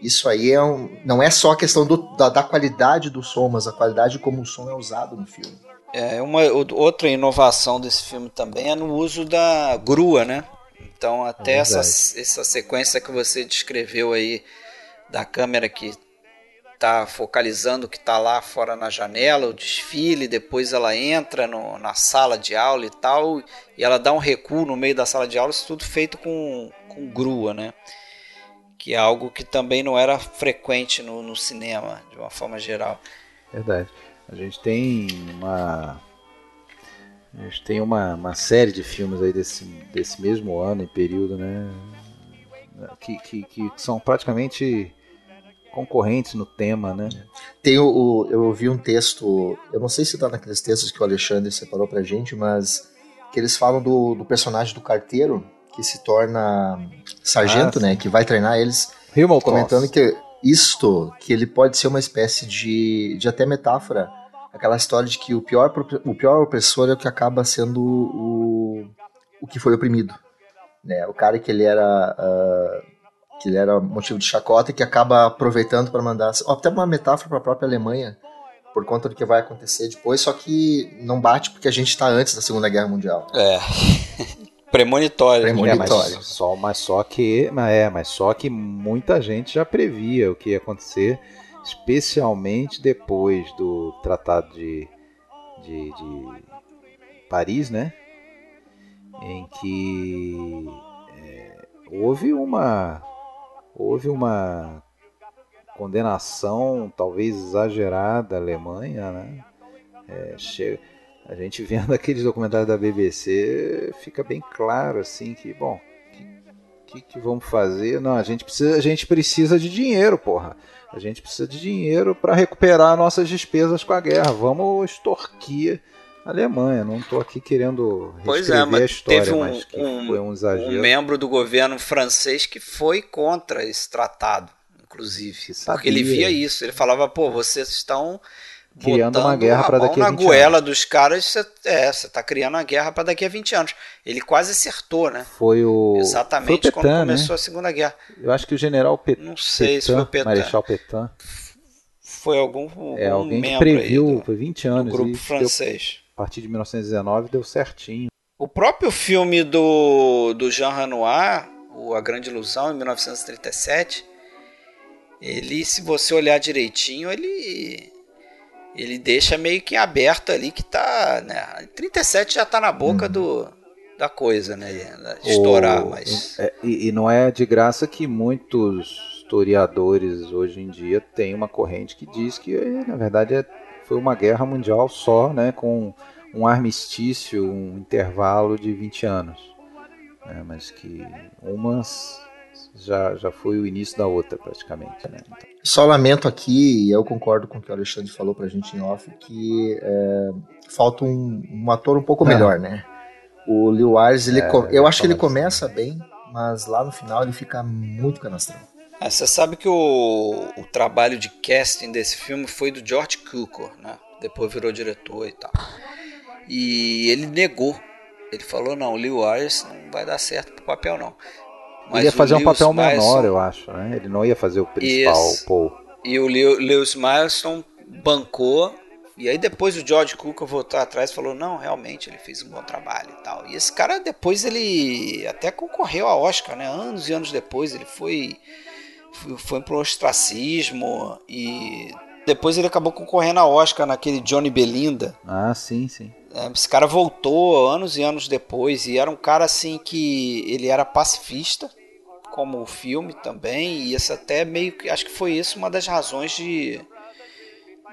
Isso aí é um, não é só a questão do, da, da, qualidade do som, mas a qualidade como o som é usado no filme. É uma outra inovação desse filme também é no uso da grua, né? Então, até é essa, essa sequência que você descreveu aí da câmera que está focalizando o que está lá fora na janela, o desfile, depois ela entra no, na sala de aula e tal, e ela dá um recuo no meio da sala de aula, isso tudo feito com, com grua, né? Que é algo que também não era frequente no, no cinema, de uma forma geral. Verdade. A gente tem uma a gente tem uma, uma série de filmes aí desse, desse mesmo ano e período, né? Que, que, que são praticamente concorrentes no tema, né? Tem o, eu ouvi um texto, eu não sei se está naqueles textos que o Alexandre separou pra gente, mas que eles falam do, do personagem do carteiro que se torna sargento, ah, né? Que vai treinar eles, comentando que isto, que ele pode ser uma espécie de, de até metáfora aquela história de que o pior, o pior opressor é o que acaba sendo o, o que foi oprimido. Né? O cara que ele era uh, que ele era motivo de chacota e que acaba aproveitando para mandar até uma metáfora para a própria Alemanha por conta do que vai acontecer depois, só que não bate porque a gente está antes da Segunda Guerra Mundial. É. Premonitório. Premonitório. É, mas, só, mas só que, é, mas só que muita gente já previa o que ia acontecer especialmente depois do Tratado de, de, de Paris, né? Em que é, houve uma houve uma condenação talvez exagerada da Alemanha, né? É, a gente vendo aqueles documentários da BBC fica bem claro assim que bom o que, que, vamos fazer? Não, a gente precisa, a gente precisa de dinheiro, porra. A gente precisa de dinheiro para recuperar nossas despesas com a guerra. Vamos extorquir a Alemanha. Não estou aqui querendo pois é, mas a história, teve um, mas um, foi um exagero. Um membro do governo francês que foi contra esse tratado, inclusive. Porque ele via isso. Ele falava, pô, vocês estão criando uma guerra para daqui a 20 anos. na goela dos caras, você, é, você tá criando uma guerra para daqui a 20 anos. Ele quase acertou, né? Foi o Exatamente foi o Petain, quando começou né? a Segunda Guerra. Eu acho que o general Pet... Não sei Petain, se foi o Petain. Marechal Petain. Foi algum, algum é, alguém membro que previu, do, foi 20 anos. grupo francês. Deu, a partir de 1919 deu certinho. O próprio filme do, do Jean Renoir, o A Grande Ilusão, em 1937, ele, se você olhar direitinho, ele ele deixa meio que aberto ali que tá, né? 37 já tá na boca uhum. do, da coisa, né? Estourar, o, mas é, e, e não é de graça que muitos historiadores hoje em dia têm uma corrente que diz que na verdade é, foi uma guerra mundial só, né, com um armistício, um intervalo de 20 anos, né, mas que umas já, já foi o início da outra praticamente. Né? Então... Só lamento aqui, e eu concordo com o que o Alexandre falou pra gente em off, que é, falta um, um, ator um pouco é. melhor, né? O Lil Wise, ele, é, eu acho que ele começa assim. bem, mas lá no final ele fica muito canastrão. Ah, você sabe que o, o trabalho de casting desse filme foi do George Cukor, né? Depois virou diretor e tal. E ele negou. Ele falou, não, o Leo Ayres não vai dar certo pro papel, não. Mas ele ia fazer um papel menor, eu acho, né? Ele não ia fazer o principal, o Paul. E o Lewis Milestone bancou. E aí depois o George Cooker voltou atrás e falou, não, realmente ele fez um bom trabalho e tal. E esse cara depois ele até concorreu a Oscar, né? Anos e anos depois ele foi foi pro ostracismo e depois ele acabou concorrendo a Oscar naquele Johnny Belinda. Ah, sim, sim. É, esse cara voltou anos e anos depois e era um cara assim que ele era pacifista, como o filme também, e esse até meio que acho que foi isso uma das razões de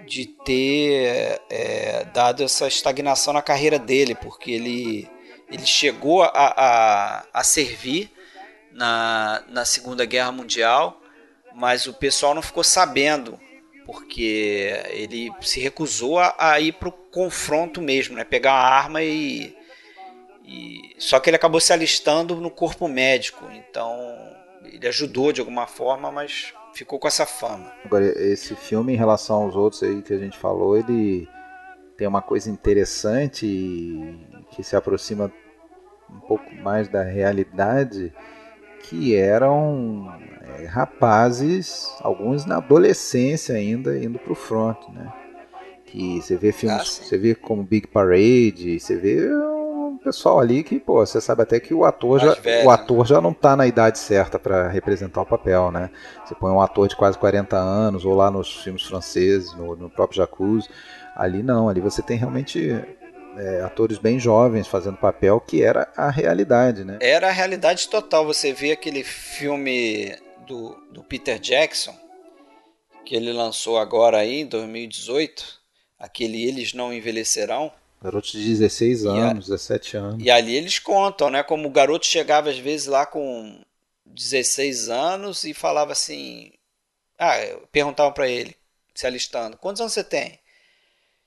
de ter é, dado essa estagnação na carreira dele, porque ele ele chegou a, a, a servir na, na Segunda Guerra Mundial, mas o pessoal não ficou sabendo porque ele se recusou a, a ir para o confronto mesmo, né? Pegar uma arma e, e, só que ele acabou se alistando no corpo médico, então ele ajudou de alguma forma, mas ficou com essa fama. Agora esse filme em relação aos outros aí que a gente falou, ele tem uma coisa interessante que se aproxima um pouco mais da realidade que eram é, rapazes, alguns na adolescência ainda, indo para o front, né? Que você vê filmes, ah, você vê como Big Parade, você vê pessoal ali que, pô, você sabe até que o ator já, velho, o ator né? já não está na idade certa para representar o papel, né? Você põe um ator de quase 40 anos, ou lá nos filmes franceses, no, no próprio Jacuzzi, ali não, ali você tem realmente é, atores bem jovens fazendo papel que era a realidade, né? Era a realidade total. Você vê aquele filme do, do Peter Jackson que ele lançou agora aí em 2018, aquele Eles Não Envelhecerão. Garoto de 16 anos, a, 17 anos. E ali eles contam, né? Como o garoto chegava às vezes lá com 16 anos e falava assim. Ah, perguntavam para ele, se alistando: quantos anos você tem?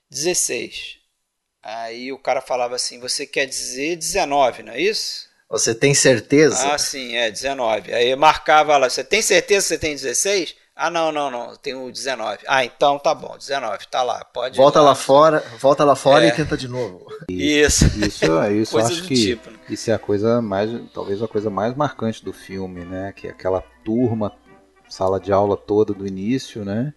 16. Aí o cara falava assim: Você quer dizer 19, não é isso? Você tem certeza? Ah, sim, é 19. Aí marcava lá: Você tem certeza que você tem 16? Ah, não, não, não, tenho 19. Ah, então tá bom, 19, tá lá, pode. Volta lá, fora, volta lá fora é. e tenta de novo. Isso. Isso, isso coisa acho que tipo, né? isso é a coisa mais, talvez a coisa mais marcante do filme, né? Que é aquela turma, sala de aula toda do início, né?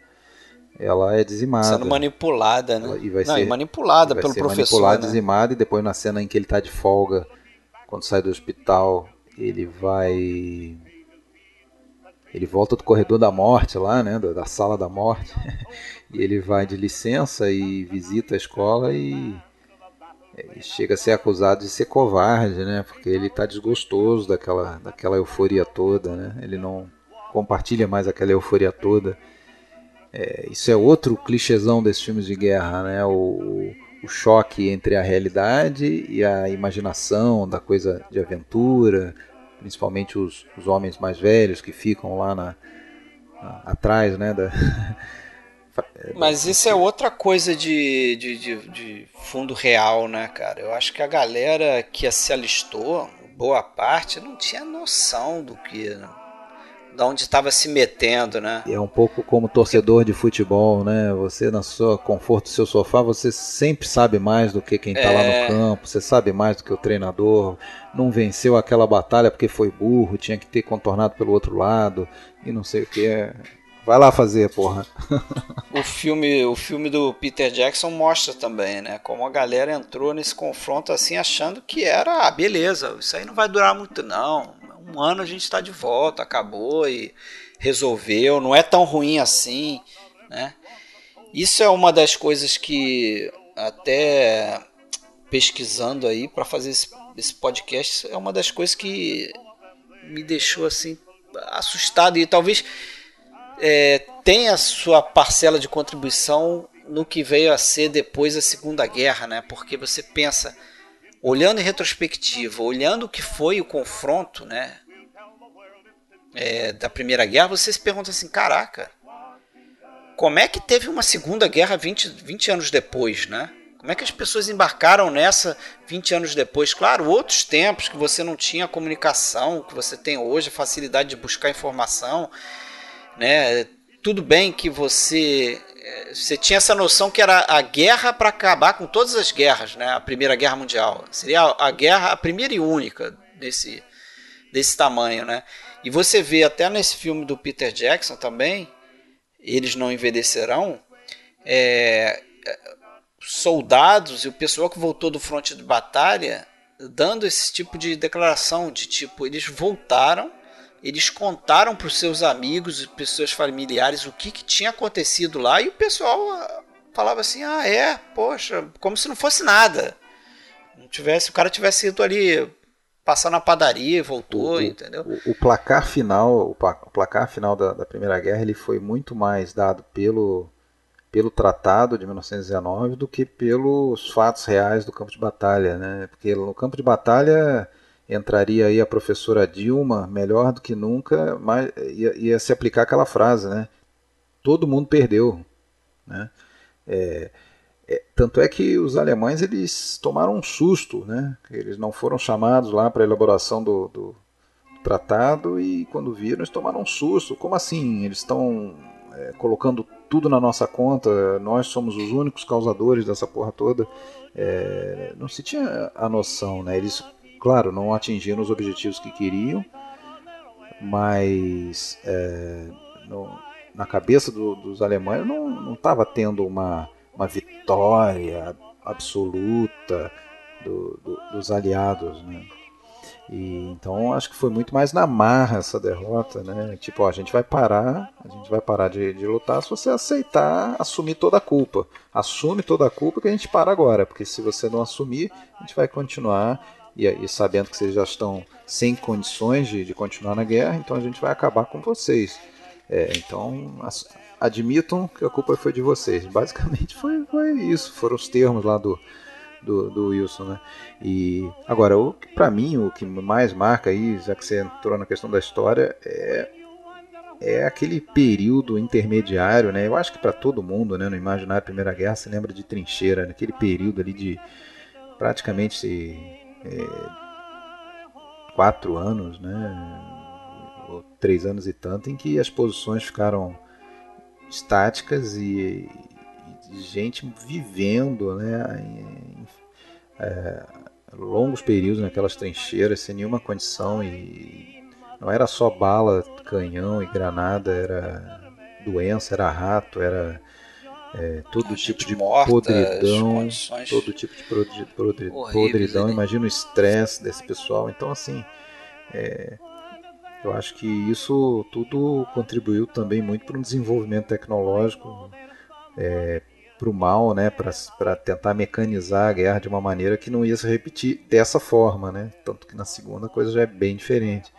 ela é dizimada. Sendo manipulada, né? e vai Não, ser, manipulada vai pelo ser professor. Manipulada, né? dizimada, e depois na cena em que ele está de folga, quando sai do hospital, ele vai. Ele volta do corredor da morte lá, né? Da, da sala da morte. e ele vai de licença e visita a escola e chega a ser acusado de ser covarde, né? Porque ele está desgostoso daquela, daquela euforia toda, né? Ele não compartilha mais aquela euforia toda é, isso é outro clichêzão desses filmes de guerra, né? O, o, choque entre a realidade e a imaginação da coisa de aventura, principalmente os, os homens mais velhos que ficam lá na, na atrás, né? Da, Mas isso é outra coisa de, de, de, de, fundo real, né, cara? Eu acho que a galera que se alistou, boa parte, não tinha noção do que da onde estava se metendo, né? É um pouco como torcedor de futebol, né? Você na sua conforto do seu sofá, você sempre sabe mais do que quem está é... lá no é. campo, você sabe mais do que o treinador. Não venceu aquela batalha porque foi burro, tinha que ter contornado pelo outro lado e não sei o que. Vai lá fazer, porra. o filme, o filme do Peter Jackson mostra também, né? Como a galera entrou nesse confronto assim achando que era, ah, beleza, isso aí não vai durar muito não um ano a gente está de volta, acabou e resolveu, não é tão ruim assim, né? Isso é uma das coisas que até pesquisando aí para fazer esse, esse podcast é uma das coisas que me deixou assim assustado e talvez é, tenha a sua parcela de contribuição no que veio a ser depois da Segunda Guerra, né? Porque você pensa olhando em retrospectiva, olhando o que foi o confronto, né, é, da Primeira Guerra, você se pergunta assim, caraca, como é que teve uma Segunda Guerra 20, 20 anos depois, né? Como é que as pessoas embarcaram nessa 20 anos depois? Claro, outros tempos que você não tinha comunicação, que você tem hoje, a facilidade de buscar informação, né? Tudo bem que você você tinha essa noção que era a guerra para acabar com todas as guerras, né? A Primeira Guerra Mundial. Seria a guerra, a primeira e única desse, desse tamanho, né? E você vê até nesse filme do Peter Jackson também, eles não envelhecerão, é, soldados e o pessoal que voltou do fronte de batalha dando esse tipo de declaração de tipo eles voltaram eles contaram para os seus amigos e para os seus familiares o que, que tinha acontecido lá e o pessoal ah, falava assim: ah, é, poxa, como se não fosse nada. Não tivesse, o cara tivesse ido ali passar na padaria e voltou, o, entendeu? O, o, placar final, o, placar final da, da, Primeira Guerra, ele foi muito mais dado pelo pelo tratado de 1919 do que pelos fatos reais do campo de batalha, né? Porque no campo de batalha entraria aí a professora Dilma, melhor do que nunca, mas ia, ia se aplicar aquela frase, né? Todo mundo perdeu, né? É, é, tanto é que os alemães eles tomaram um susto, né? Eles não foram chamados lá para a elaboração do, do, tratado e quando viram eles tomaram um susto. Como assim? Eles estão é, colocando tudo na nossa conta, nós somos os únicos causadores dessa porra toda. É, não se tinha a noção, né? Eles claro, não atingiram os objetivos que queriam, mas é, no, na cabeça do, dos alemães não estava tendo uma, uma vitória absoluta do, do, dos aliados, né? E, então acho que foi muito mais na marra essa derrota, né? Tipo, ó, a gente vai parar, a gente vai parar de, de, lutar se você aceitar assumir toda a culpa. Assume toda a culpa que a gente para agora, porque se você não assumir, a gente vai continuar e, e sabendo que vocês já estão sem condições de, de, continuar na guerra, então a gente vai acabar com vocês. É, então as, admitam que a culpa foi de vocês. Basicamente foi, foi isso, foram os termos lá do, do, do Wilson, né? E agora, o para mim o que mais marca aí, já que você entrou na questão da história, é é aquele período intermediário, né? Eu acho que para todo mundo, né, no imaginário da Primeira Guerra, se lembra de trincheira, né? aquele período ali de praticamente é, quatro anos, né, ou três anos e tanto, em que as posições ficaram estáticas e, e gente vivendo né, em, é, longos períodos naquelas trincheiras sem nenhuma condição e não era só bala, canhão e granada, era doença, era rato, era é, todo tipo de morta, podridão, todo tipo de podri, podri, podridão. Né? Imagina o estresse desse pessoal. Então, assim, é, eu acho que isso tudo contribuiu também muito para um desenvolvimento tecnológico, é, para o mal, né, para tentar mecanizar a guerra de uma maneira que não ia se repetir dessa forma, né? Tanto que na segunda a coisa já é bem diferente.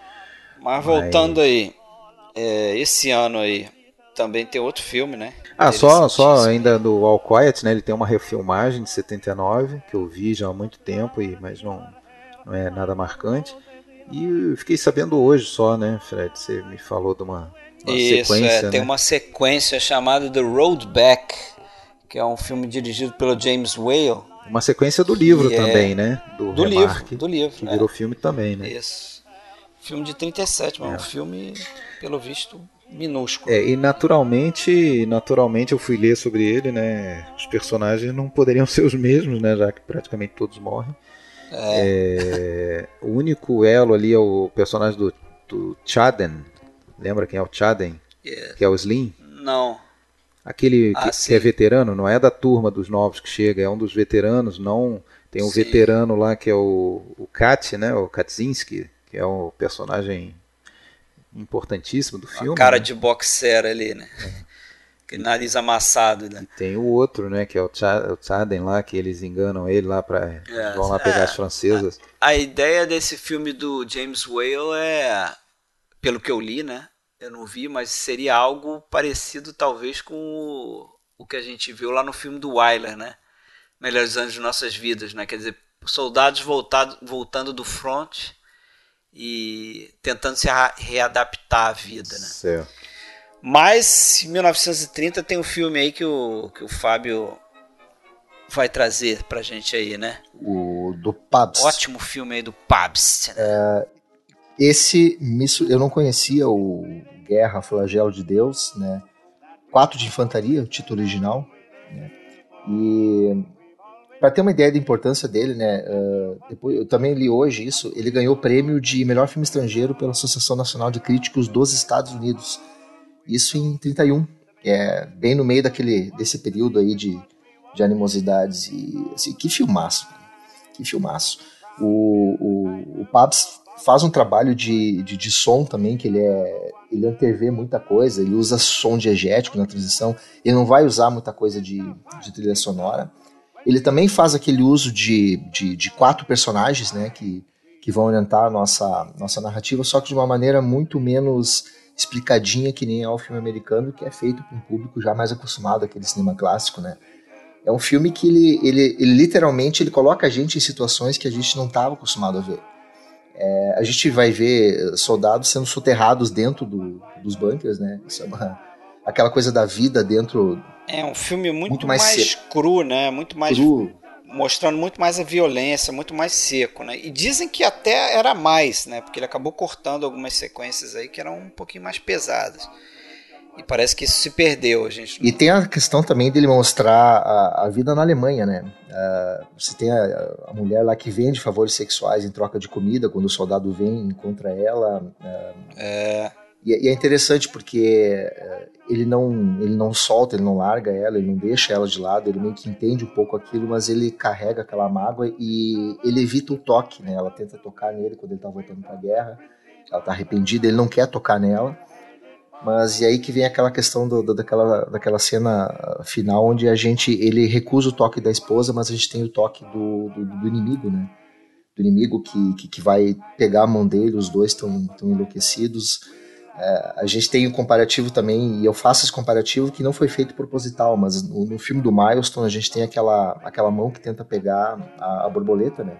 Mas voltando Mas... aí, é, esse ano aí, também tem outro filme, né? Ah, só, só ainda do All Quiet, né? Ele tem uma refilmagem de 79 que eu vi já há muito tempo, e, mas não, não é nada marcante. E eu fiquei sabendo hoje só, né, Fred? Você me falou de uma, uma Isso, sequência. É, tem né? uma sequência chamada The Road Back, que é um filme dirigido pelo James Whale. Uma sequência do livro é também, né? Do, do livro, do livro. Que virou filme também, né? Isso. Filme de 37, mas é. um filme, pelo visto, minúsculo. É, e naturalmente, naturalmente eu fui ler sobre ele, né? Os personagens não poderiam ser os mesmos, né? Já que praticamente todos morrem. É. É, o único elo ali é o personagem do, do Chaden. Lembra quem é o Chaden? Yeah. Que é o Slim? Não. Aquele ah, que, que, é veterano, não é da turma dos novos que chega, é um dos veteranos, não. Tem um sim. veterano lá que é o, o Kat, né? O Katzinski, que é o personagem importantíssimo do filme. A cara né? de boxer ali, né? É. Aquele nariz amassado, né? E tem o outro, né? Que é o, Chaden lá, que eles enganam ele lá para é, vão lá pegar é, as francesas. A, a, ideia desse filme do James Whale é, pelo que eu li, né? Eu não vi, mas seria algo parecido talvez com o, o que a gente viu lá no filme do Wyler, né? Melhores anos de nossas vidas, né? Quer dizer, soldados voltado, voltando do front e tentando se readaptar à vida, né? Certo. Mas em 1930 tem um filme aí que o, que o Fábio vai trazer pra gente aí, né? O do Pabst. Ótimo filme aí do Pabst. Né? É, esse eu não conhecia o Guerra Flagelo de Deus, né? Quatro de Infantaria, o título original. Né? E para ter uma ideia da importância dele, né? Uh, depois, eu também li hoje isso. Ele ganhou o prêmio de melhor filme estrangeiro pela Associação Nacional de Críticos dos Estados Unidos. Isso em 31, que é bem no meio daquele desse período aí de, de animosidades e assim, que filmaço, que filmaço. O, o, o Pabs faz um trabalho de, de, de, som também, que ele é ele antevê muita coisa, ele usa som diegético na transição, ele não vai usar muita coisa de, de trilha sonora. Ele também faz aquele uso de, de, de, quatro personagens, né, que, que vão orientar a nossa, nossa narrativa, só que de uma maneira muito menos explicadinha que nem é o filme americano, que é feito para um público já mais acostumado àquele cinema clássico, né. É um filme que ele, ele, ele literalmente ele coloca a gente em situações que a gente não estava acostumado a ver. É, a gente vai ver soldados sendo soterrados dentro do, dos bunkers, né? É uma, aquela coisa da vida dentro é um filme muito, muito mais, mais cru, né? Muito mais cru. mostrando muito mais a violência, muito mais seco, né? E dizem que até era mais, né? Porque ele acabou cortando algumas sequências aí que eram um pouquinho mais pesadas. E parece que isso se perdeu, gente. E tem a questão também dele mostrar a, a vida na Alemanha, né? Uh, você tem a, a, mulher lá que vende favores sexuais em troca de comida quando o soldado vem encontra ela. Uh, é e, e, é interessante porque eh, ele não, ele não solta, ele não larga ela, ele não deixa ela de lado, ele meio que entende um pouco aquilo, mas ele carrega aquela mágoa e ele evita o toque, né? Ela tenta tocar nele quando ele tá voltando pra guerra, ela tá arrependida, ele não quer tocar nela. Mas e aí que vem aquela questão do, do, daquela, daquela cena final onde a gente ele recusa o toque da esposa, mas a gente tem o toque do, do, do inimigo, né? Do inimigo que, que, que, vai pegar a mão dele, os dois estão enlouquecidos é, a gente tem um comparativo também, e eu faço esse comparativo que não foi feito proposital, mas no, no filme do Milestone a gente tem aquela, aquela mão que tenta pegar a, a, borboleta, né?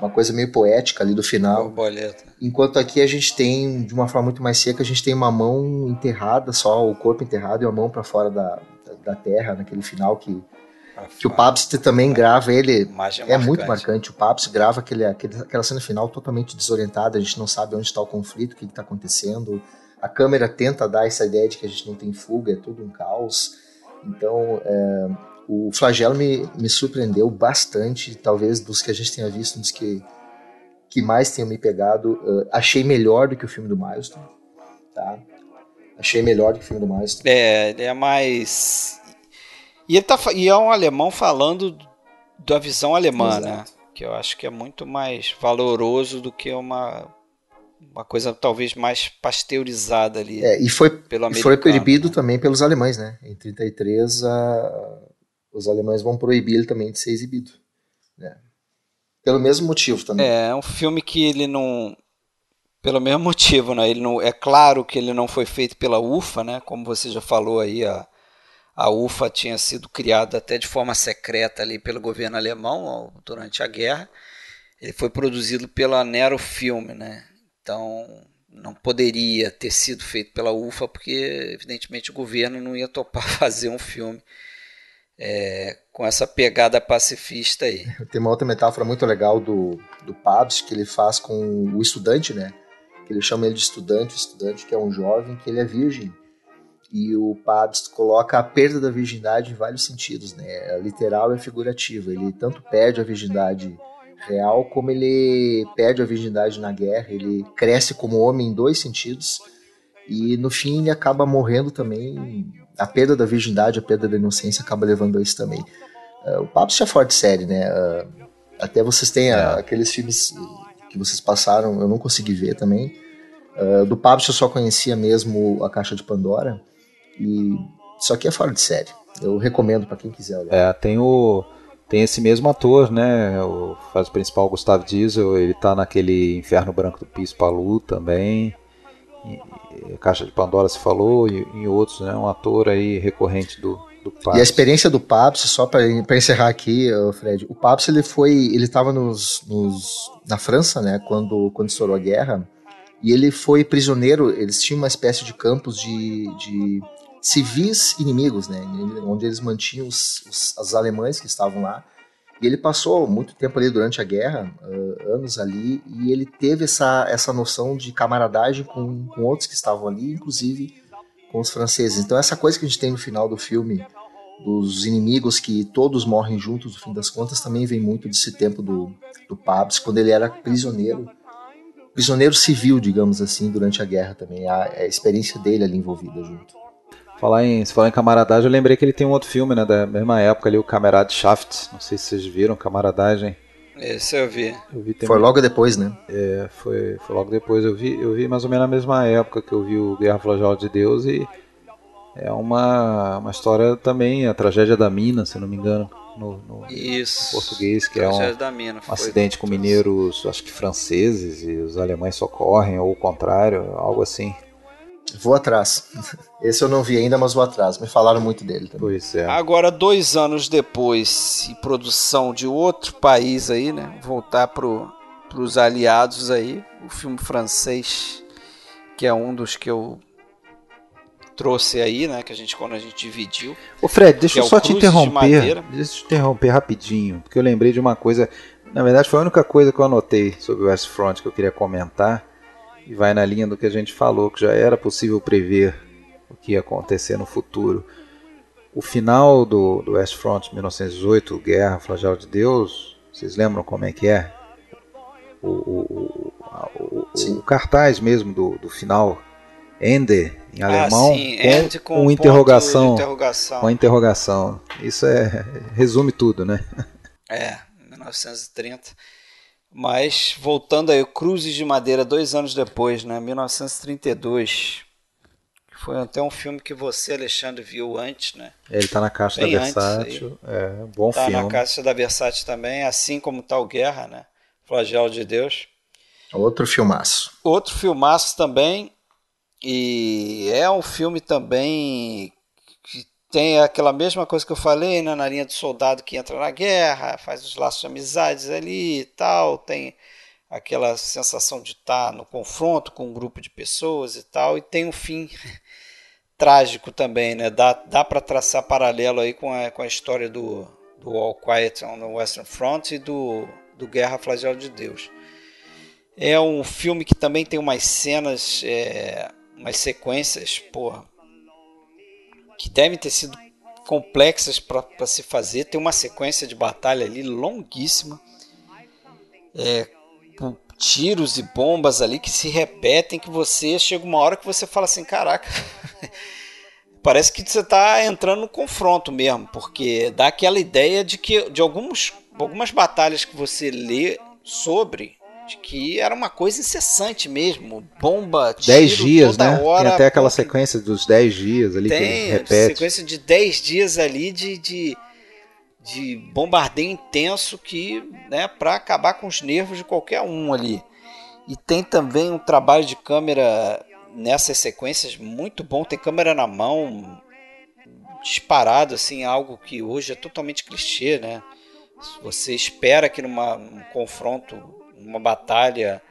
Uma coisa meio poética ali do final. Borboleta. Enquanto aqui a gente tem, de uma forma muito mais seca, a gente tem uma mão enterrada, só o corpo enterrado e a mão para fora da, da, terra, naquele final que, que o Pabst também grava ele. É, é muito marcante. O Pabst grava aquele, aquele, aquela cena final totalmente desorientada, a gente não sabe onde está o conflito, o que está acontecendo a câmera tenta dar essa ideia de que a gente não tem fuga, é tudo um caos. Então, é, o Flagelo me, me surpreendeu bastante, talvez dos que a gente tenha visto, dos que, que mais tenham me pegado. Uh, achei melhor do que o filme do Milestone, tá? Achei melhor do que o filme do Milestone. É, ele é mais... E, ele tá, e é um alemão falando da visão alemã? Exato. né? Que eu acho que é muito mais valoroso do que uma uma coisa talvez mais pasteurizada ali. É, e foi, pelo foi proibido né? também pelos alemães, né? Em 33, a, os alemães vão proibir ele também de ser exibido. Né? Pelo mesmo motivo também. É, é um filme que ele não. Pelo mesmo motivo, né? Ele não, é claro que ele não foi feito pela UFA, né? Como você já falou aí, a, a UFA tinha sido criada até de forma secreta ali pelo governo alemão durante a guerra. Ele foi produzido pela Nero Film, né? Então, não poderia ter sido feito pela UFA, porque, evidentemente, o governo não ia topar fazer um filme é, com essa pegada pacifista aí. Tem uma outra metáfora muito legal do, do Pabst que ele faz com o estudante, né? que ele chama ele de estudante, estudante que é um jovem, que ele é virgem. E o Pabst coloca a perda da virgindade em vários sentidos, né? É literal e figurativa. Ele tanto perde a virgindade real como ele perde a virgindade na guerra. Ele cresce como homem em dois sentidos e no fim ele acaba morrendo também. A perda da virgindade, a perda da inocência acaba levando a isso também. Uh, o Pabst é forte série, né? Uh, até vocês têm é. aqueles filmes que vocês passaram, eu não consegui ver também. Uh, do Pabst eu só conhecia mesmo a Caixa de Pandora. E isso aqui é fora de série. Eu recomendo para quem quiser olhar. É, tem o tem esse mesmo ator, né? O faz o principal Gustavo Diesel, ele tá naquele Inferno Branco do Piso Palu também. E, Caixa de Pandora se falou e em outros, né? Um ator aí recorrente do, E a experiência do Pabst, só para encerrar aqui, Fred, o Pabst ele foi, ele estava nos, nos, na França, né? Quando quando estourou a guerra e ele foi prisioneiro. Eles tinham uma espécie de campos de, de civis inimigos, né? Onde eles mantinham os, os, alemães que estavam lá. E ele passou muito tempo ali durante a guerra, uh, anos ali, e ele teve essa, essa noção de camaradagem com, com outros que estavam ali, inclusive com os franceses. Então essa coisa que a gente tem no final do filme, dos inimigos que todos morrem juntos no fim das contas, também vem muito desse tempo do, do Pabst, quando ele era prisioneiro, prisioneiro civil, digamos assim, durante a guerra também, a, a experiência dele ali envolvida junto. Falar em, se falar em camaradagem, eu lembrei que ele tem um outro filme, né, da mesma época ali, o Camarade Shaft. Não sei se vocês viram, Camaradagem. Esse eu vi. Eu vi foi logo depois, né? É, foi, foi logo depois. Eu vi, eu vi mais ou menos na mesma época que eu vi o Guerra Flagel de Deus e é uma, uma história também, a tragédia da mina, se não me engano, no, no, Isso, no português, que é um, mina, um acidente com mineiros, acho que franceses, e os alemães socorrem, ou o contrário, algo assim. Vou atrás. Esse eu não vi ainda, mas vou atrás. Me falaram muito dele também. Pois é. Agora, dois anos depois, e produção de outro país aí, né? Voltar pro, pros aliados aí, o filme francês, que é um dos que eu trouxe aí, né? Que a gente, quando a gente dividiu. Ô Fred, deixa eu é só te interromper. Deixa eu te interromper rapidinho, porque eu lembrei de uma coisa. Na verdade, foi a única coisa que eu anotei sobre o West Front que eu queria comentar e vai na linha do que a gente falou, que já era possível prever o que ia acontecer no futuro. O final do, do West Front 1918, Guerra, Flagelo de Deus, vocês lembram como é que é? O, o, o, o cartaz mesmo do, do final, Ende, em ah, alemão, ah, com, com, com interrogação, interrogação. Com interrogação. Isso é resume tudo, né? É, 1930. Mas, voltando aí, Cruzes de Madeira, dois anos depois, né? 1932. Foi até um filme que você, Alexandre, viu antes, né? Ele está na caixa Bem da Versátil. É, bom tá filme. Está na caixa da Versátil também, assim como Tal Guerra, né? Flagelo de Deus. Outro filmaço. Outro filmaço também. E é um filme também tem aquela mesma coisa que eu falei, né, na linha do soldado que entra na guerra, faz os laços de amizades ali e tal, tem aquela sensação de estar no confronto com um grupo de pessoas e tal, e tem um fim trágico também, né? Dá, dá para traçar paralelo aí com a, com a história do, do All Quiet on the Western Front e do, do Guerra Flagelo de Deus. É um filme que também tem umas cenas, é, umas sequências, porra, que devem ter sido complexas para se fazer. Tem uma sequência de batalha ali longuíssima, é, com tiros e bombas ali que se repetem. Que você chega uma hora que você fala assim: caraca, parece que você está entrando no confronto mesmo, porque dá aquela ideia de que de alguns, algumas batalhas que você lê sobre de que era uma coisa incessante mesmo, bomba, tiro, 10 dias, né? hora. Tem até aquela sequência dos 10 dias ali tem, que repete. sequência de 10 dias ali de, de, de bombardeio intenso que, né, para acabar com os nervos de qualquer um ali. E tem também um trabalho de câmera nessas sequências muito bom, tem câmera na mão, disparado assim, algo que hoje é totalmente clichê, né? Você espera que numa, num confronto uma batalha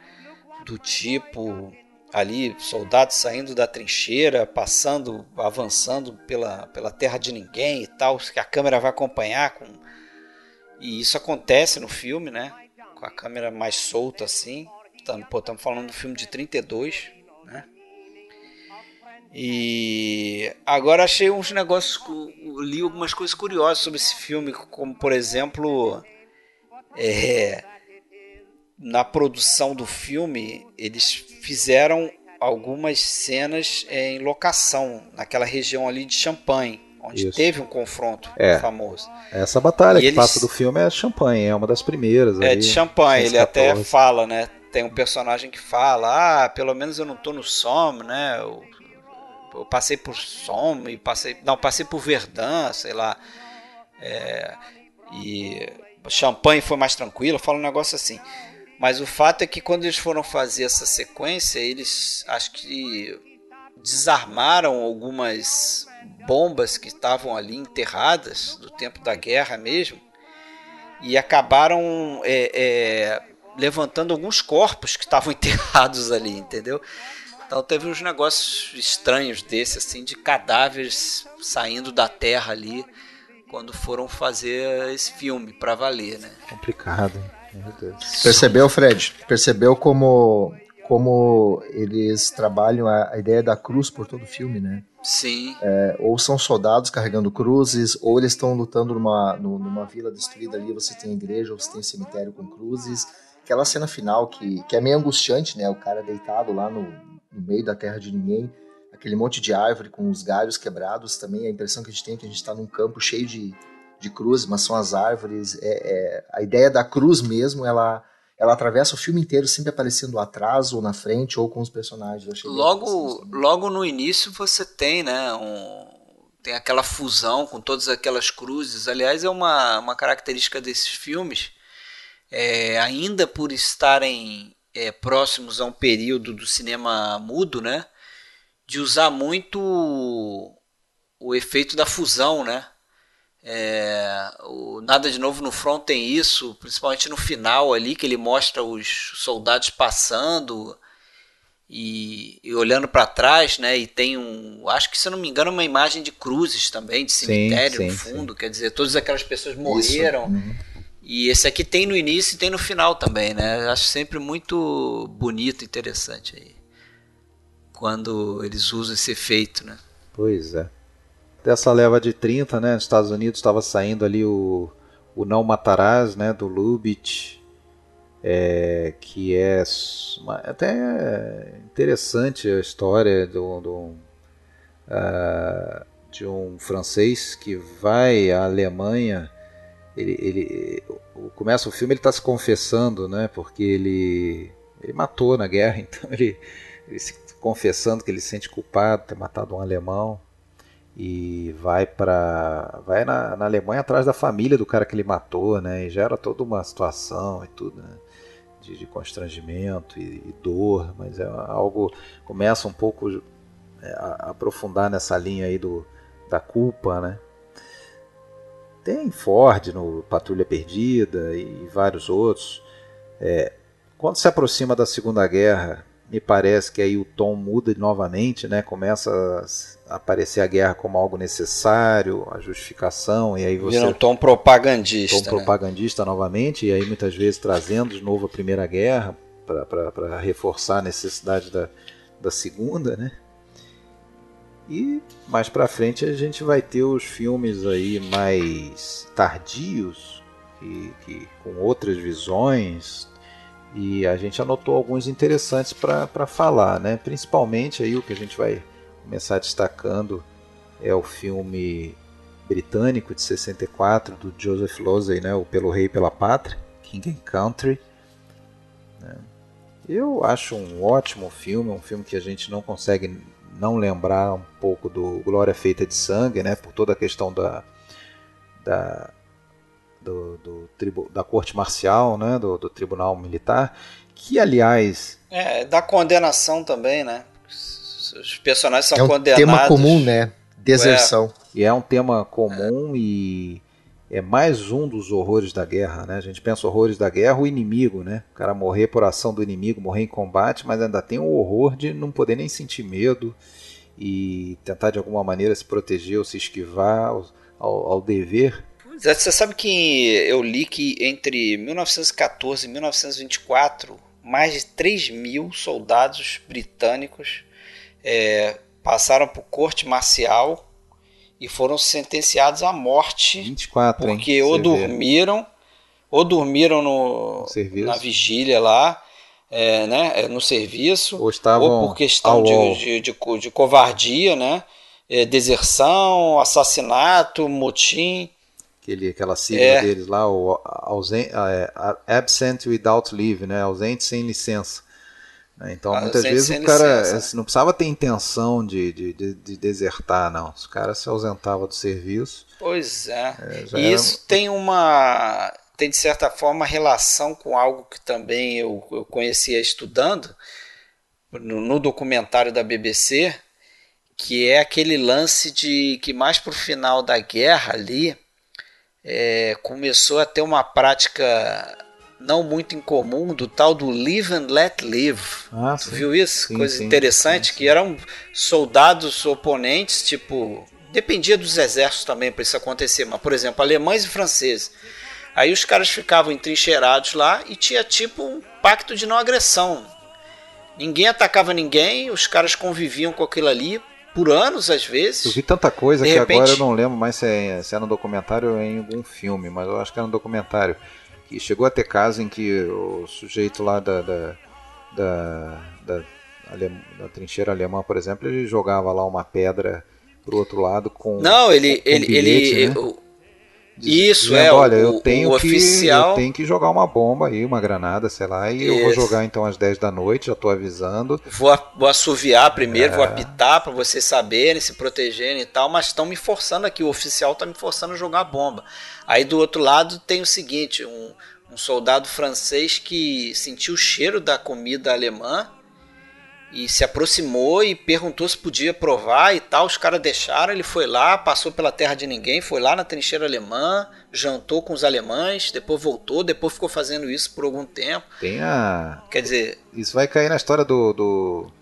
do tipo ali soldados saindo da trincheira, passando, avançando pela, pela terra de ninguém e tal, que a câmera vai acompanhar com e isso acontece no filme, né? Com a câmera mais solta assim. estamos falando um filme de 32, né? E agora achei uns negócios, li algumas coisas curiosas sobre esse filme, como por exemplo, é, na produção do filme eles fizeram algumas cenas em locação naquela região ali de Champagne onde Isso. teve um confronto é. famoso. Essa batalha e que eles... passa do filme é Champagne, é uma das primeiras. É ali, de Champagne, ele até fala, né? Tem um personagem que fala, ah, pelo menos eu não tô no Somme, né? Eu, eu passei por Somme, passei, não, passei por Verdun, sei lá. É, e Champagne foi mais tranquilo, fala um negócio assim. Mas o fato é que quando eles foram fazer essa sequência, eles acho que desarmaram algumas bombas que estavam ali enterradas do tempo da guerra mesmo e acabaram é, é, levantando alguns corpos que estavam enterrados ali, entendeu? Então teve uns negócios estranhos desse assim de cadáveres saindo da terra ali quando foram fazer esse filme para valer, né? Complicado. Percebeu, Fred? Percebeu como como eles trabalham a, a, ideia da cruz por todo o filme, né? Sim. É, ou são soldados carregando cruzes, ou eles estão lutando numa, numa vila destruída ali, você tem a igreja, ou você tem um cemitério com cruzes. Aquela cena final que, que é meio angustiante, né? O cara deitado lá no, no meio da terra de ninguém, aquele monte de árvore com os galhos quebrados também. A impressão que a gente tem é que a gente está num campo cheio de, de cruzes, mas são as árvores. É, é, a ideia da cruz mesmo, ela ela atravessa o filme inteiro sempre aparecendo atrás ou na frente ou com os personagens. logo, logo no início você tem, né, um, tem aquela fusão com todas aquelas cruzes. Aliás, é uma, uma característica desses filmes, é, ainda por estarem é, próximos a um período do cinema mudo, né, de usar muito o, o efeito da fusão, né? É, o Nada de Novo no Front tem isso, principalmente no final ali, que ele mostra os soldados passando e, e olhando para trás, né? E tem um, acho que se eu não me engano, uma imagem de cruzes também, de cemitério sim, sim, no fundo, sim. quer dizer, todas aquelas pessoas morreram. Uhum. E esse aqui tem no início e tem no final também, né? Acho sempre muito bonito, interessante aí. Quando eles usam esse efeito, né? Pois é dessa leva de 30, né, nos Estados Unidos estava saindo ali o, o Não Matarás, né, do Lubitsch, é, que é uma, até interessante a história do, do uh, de um francês que vai à Alemanha. Ele, ele começa o filme ele está se confessando, né? Porque ele ele matou na guerra, então ele, ele se confessando que ele se sente culpado de ter matado um alemão e vai para vai na, na, Alemanha atrás da família do cara que ele matou, né? E gera toda uma situação e tudo, né? de, de, constrangimento e, e, dor, mas é algo começa um pouco é, a, aprofundar nessa linha aí do da culpa, né? Tem Ford no Patrulha Perdida e vários outros. É, quando se aproxima da Segunda Guerra, me parece que aí o tom muda novamente, né? Começa a aparecer a guerra como algo necessário, a justificação, e aí você. Vira um tom propagandista. Tom né? propagandista novamente, e aí muitas vezes trazendo de novo a Primeira Guerra para reforçar a necessidade da, da Segunda, né? E mais para frente a gente vai ter os filmes aí mais tardios, que, que com outras visões, e a gente anotou alguns interessantes para falar, né? Principalmente aí o que a gente vai começar destacando é o filme britânico de 64 do Joseph Losey, né? O Pelo Rei e pela Pátria, King and Country. Né? Eu acho um ótimo filme, um filme que a gente não consegue não lembrar um pouco do Glória Feita de Sangue, né? Por toda a questão da, da do, do tribu, da corte marcial, né, do, do, tribunal militar, que aliás é da condenação também, né? Os personagens são é um condenados. Tema comum, né? Deserção. É. E é um tema comum é. e é mais um dos horrores da guerra, né? A gente pensa horrores da guerra, o inimigo, né? O cara morrer por ação do inimigo, morrer em combate, mas ainda tem o horror de não poder nem sentir medo e tentar de alguma maneira se proteger ou se esquivar ao, ao, ao dever você sabe que eu li que entre 1914 e 1924 mais de 3 mil soldados britânicos é, passaram por corte marcial e foram sentenciados à morte 24, porque hein? ou dormiram ou dormiram no, no na vigília lá é, né, é, no serviço ou, estavam ou por questão de, de, de, de, covardia né é, deserção assassinato motim aquele, aquela sigla é. deles lá, o ausent, é, absent without leave, né? Ausente sem licença. Né? Então, ausente muitas vezes o cara licença. não precisava ter intenção de, de, de, de, desertar, não. Os caras se ausentavam do serviço. Pois é. é e isso tem uma tem de certa forma relação com algo que também eu, eu conhecia estudando no, no documentário da BBC, que é aquele lance de que mais para o final da guerra ali é, começou a ter uma prática não muito incomum do tal do live and let live. Ah, tu viu isso? Sim, Coisa sim, interessante, sim, que eram soldados oponentes, tipo. Dependia dos exércitos também para isso acontecer, mas, por exemplo, alemães e franceses. Aí os caras ficavam entrincheirados lá e tinha tipo um pacto de não agressão. Ninguém atacava ninguém, os caras conviviam com aquilo ali por anos, às vezes. Eu vi tanta coisa de que repente... agora eu não lembro mais se é, se é no documentário ou em algum filme, mas eu acho que é no documentário. Que chegou a ter casos em que o sujeito lá da, da, da, da, da trincheira alemã, por exemplo, ele jogava lá uma pedra pro outro lado com. Não, ele. Com ele, bilhete, ele né? Isso, dizendo, é. Olha, eu tenho, o que, oficial... eu tenho que jogar uma bomba aí, uma granada, sei lá, e Isso. eu vou jogar então às 10 da noite, já tô avisando. Vou, vou assoviar primeiro, é. vou apitar para vocês saberem, se protegerem e tal, mas estão me forçando aqui, o oficial tá me forçando a jogar bomba. Aí do outro lado tem o seguinte: um, um soldado francês que sentiu o cheiro da comida alemã e se aproximou e perguntou se podia provar e tal. Os caras deixaram, ele foi lá, passou pela terra de ninguém, foi lá na trincheira alemã, jantou com os alemães, depois voltou, depois ficou fazendo isso por algum tempo. Tem a. Quer dizer. Isso vai cair na história do. do...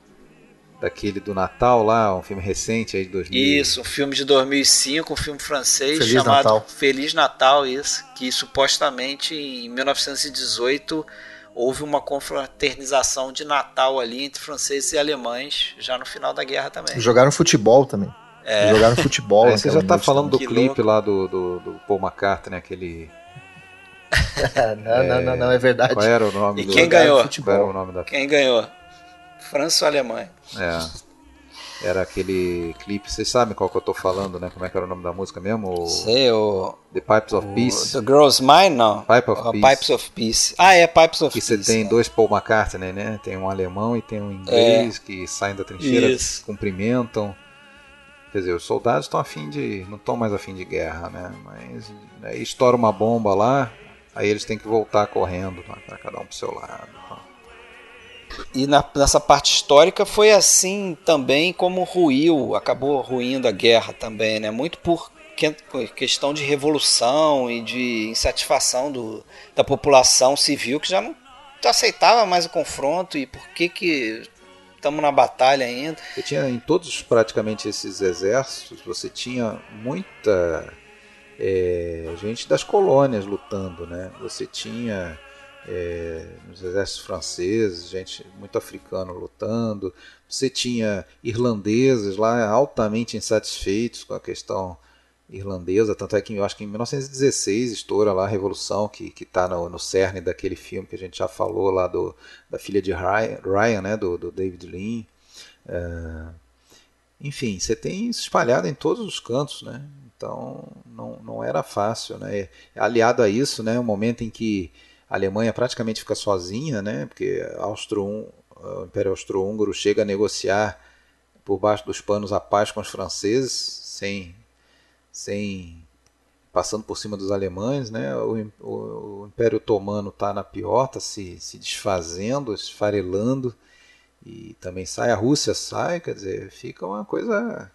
Daquele do Natal lá, um filme recente aí de 2000. Isso, um filme de 2005, um filme francês Feliz chamado Natal. Feliz Natal, isso, que supostamente em 1918 houve uma confraternização de Natal ali entre franceses e alemães já no final da guerra também. Jogaram futebol também. É. Jogaram futebol. É, você já tá falando do clipe louco. lá do, do, do, Paul McCartney, aquele. não, é... não, não, não, é verdade. Qual era o nome e do quem ganhou? Futebol. Qual era o nome da... Quem ganhou? França ou Alemanha? É. Era aquele clipe, vocês sabem qual que eu tô falando, né? Como é que era o nome da música mesmo? O... Sei, o... The Pipes of o... Peace. The Girl's Mine, não. Pipe of Peace. Pipes of Peace. Ah, é, Pipes of que Peace. Que você tem é. dois Paul McCartney, né? Tem um alemão e tem um inglês é. que saem da trincheira, Isso. cumprimentam. Quer dizer, os soldados estão afim de... não estão mais afim de guerra, né? Mas aí estoura uma bomba lá, aí eles têm que voltar correndo para cada um pro seu lado. E na, nessa parte histórica foi assim também como ruiu, acabou ruindo a guerra também, né? Muito por questão de revolução e de insatisfação do, da população civil que já não aceitava mais o confronto e por que que estamos na batalha ainda. Você tinha em todos praticamente esses exércitos, você tinha muita é, gente das colônias lutando, né? Você tinha é, nos exércitos franceses, gente muito africano lutando. Você tinha irlandeses lá altamente insatisfeitos com a questão irlandesa, tanto é que eu acho que em 1916 estoura lá a revolução que está no, no cerne daquele filme que a gente já falou lá do, da filha de Ryan, né, do, do David Lean. É, enfim, você tem isso espalhado em todos os cantos, né? Então não, não era fácil, né? Aliado a isso, né, o momento em que a Alemanha praticamente fica sozinha, né? Porque Austro o Império Austro-Húngaro chega a negociar por baixo dos panos a paz com os franceses, sem, sem passando por cima dos alemães, né? O, o, o Império Otomano está na pior, está se, se desfazendo, esfarelando, e também sai a Rússia sai, quer dizer, fica uma coisa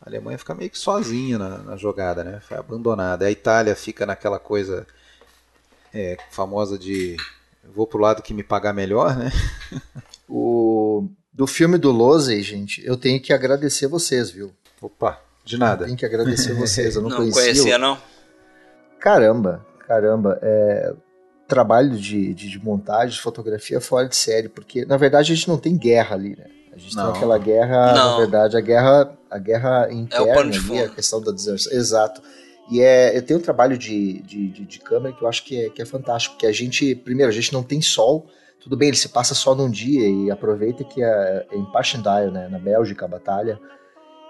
a Alemanha fica meio que sozinha na, na jogada, né? Foi abandonada. A Itália fica naquela coisa é, famosa de vou pro lado que me pagar melhor, né? o do filme do Losey, gente, eu tenho que agradecer vocês, viu? Opa, de nada. Eu tenho que agradecer vocês, eu não, não conhecia. conhecia não. Caramba, caramba, é... trabalho de, de, de, montagem, de fotografia fora de série, porque na verdade a gente não tem guerra ali, né? A gente não. tem aquela guerra, não. na verdade, a guerra, a guerra interna, é ali, a questão da deserção. Exato. E é, eu tenho um trabalho de, de, de, de, câmera que eu acho que é, que é fantástico, porque a gente, primeiro, a gente não tem sol, tudo bem, ele se passa só num dia e aproveita que é, é em Passchendaele, né, na Bélgica, a batalha,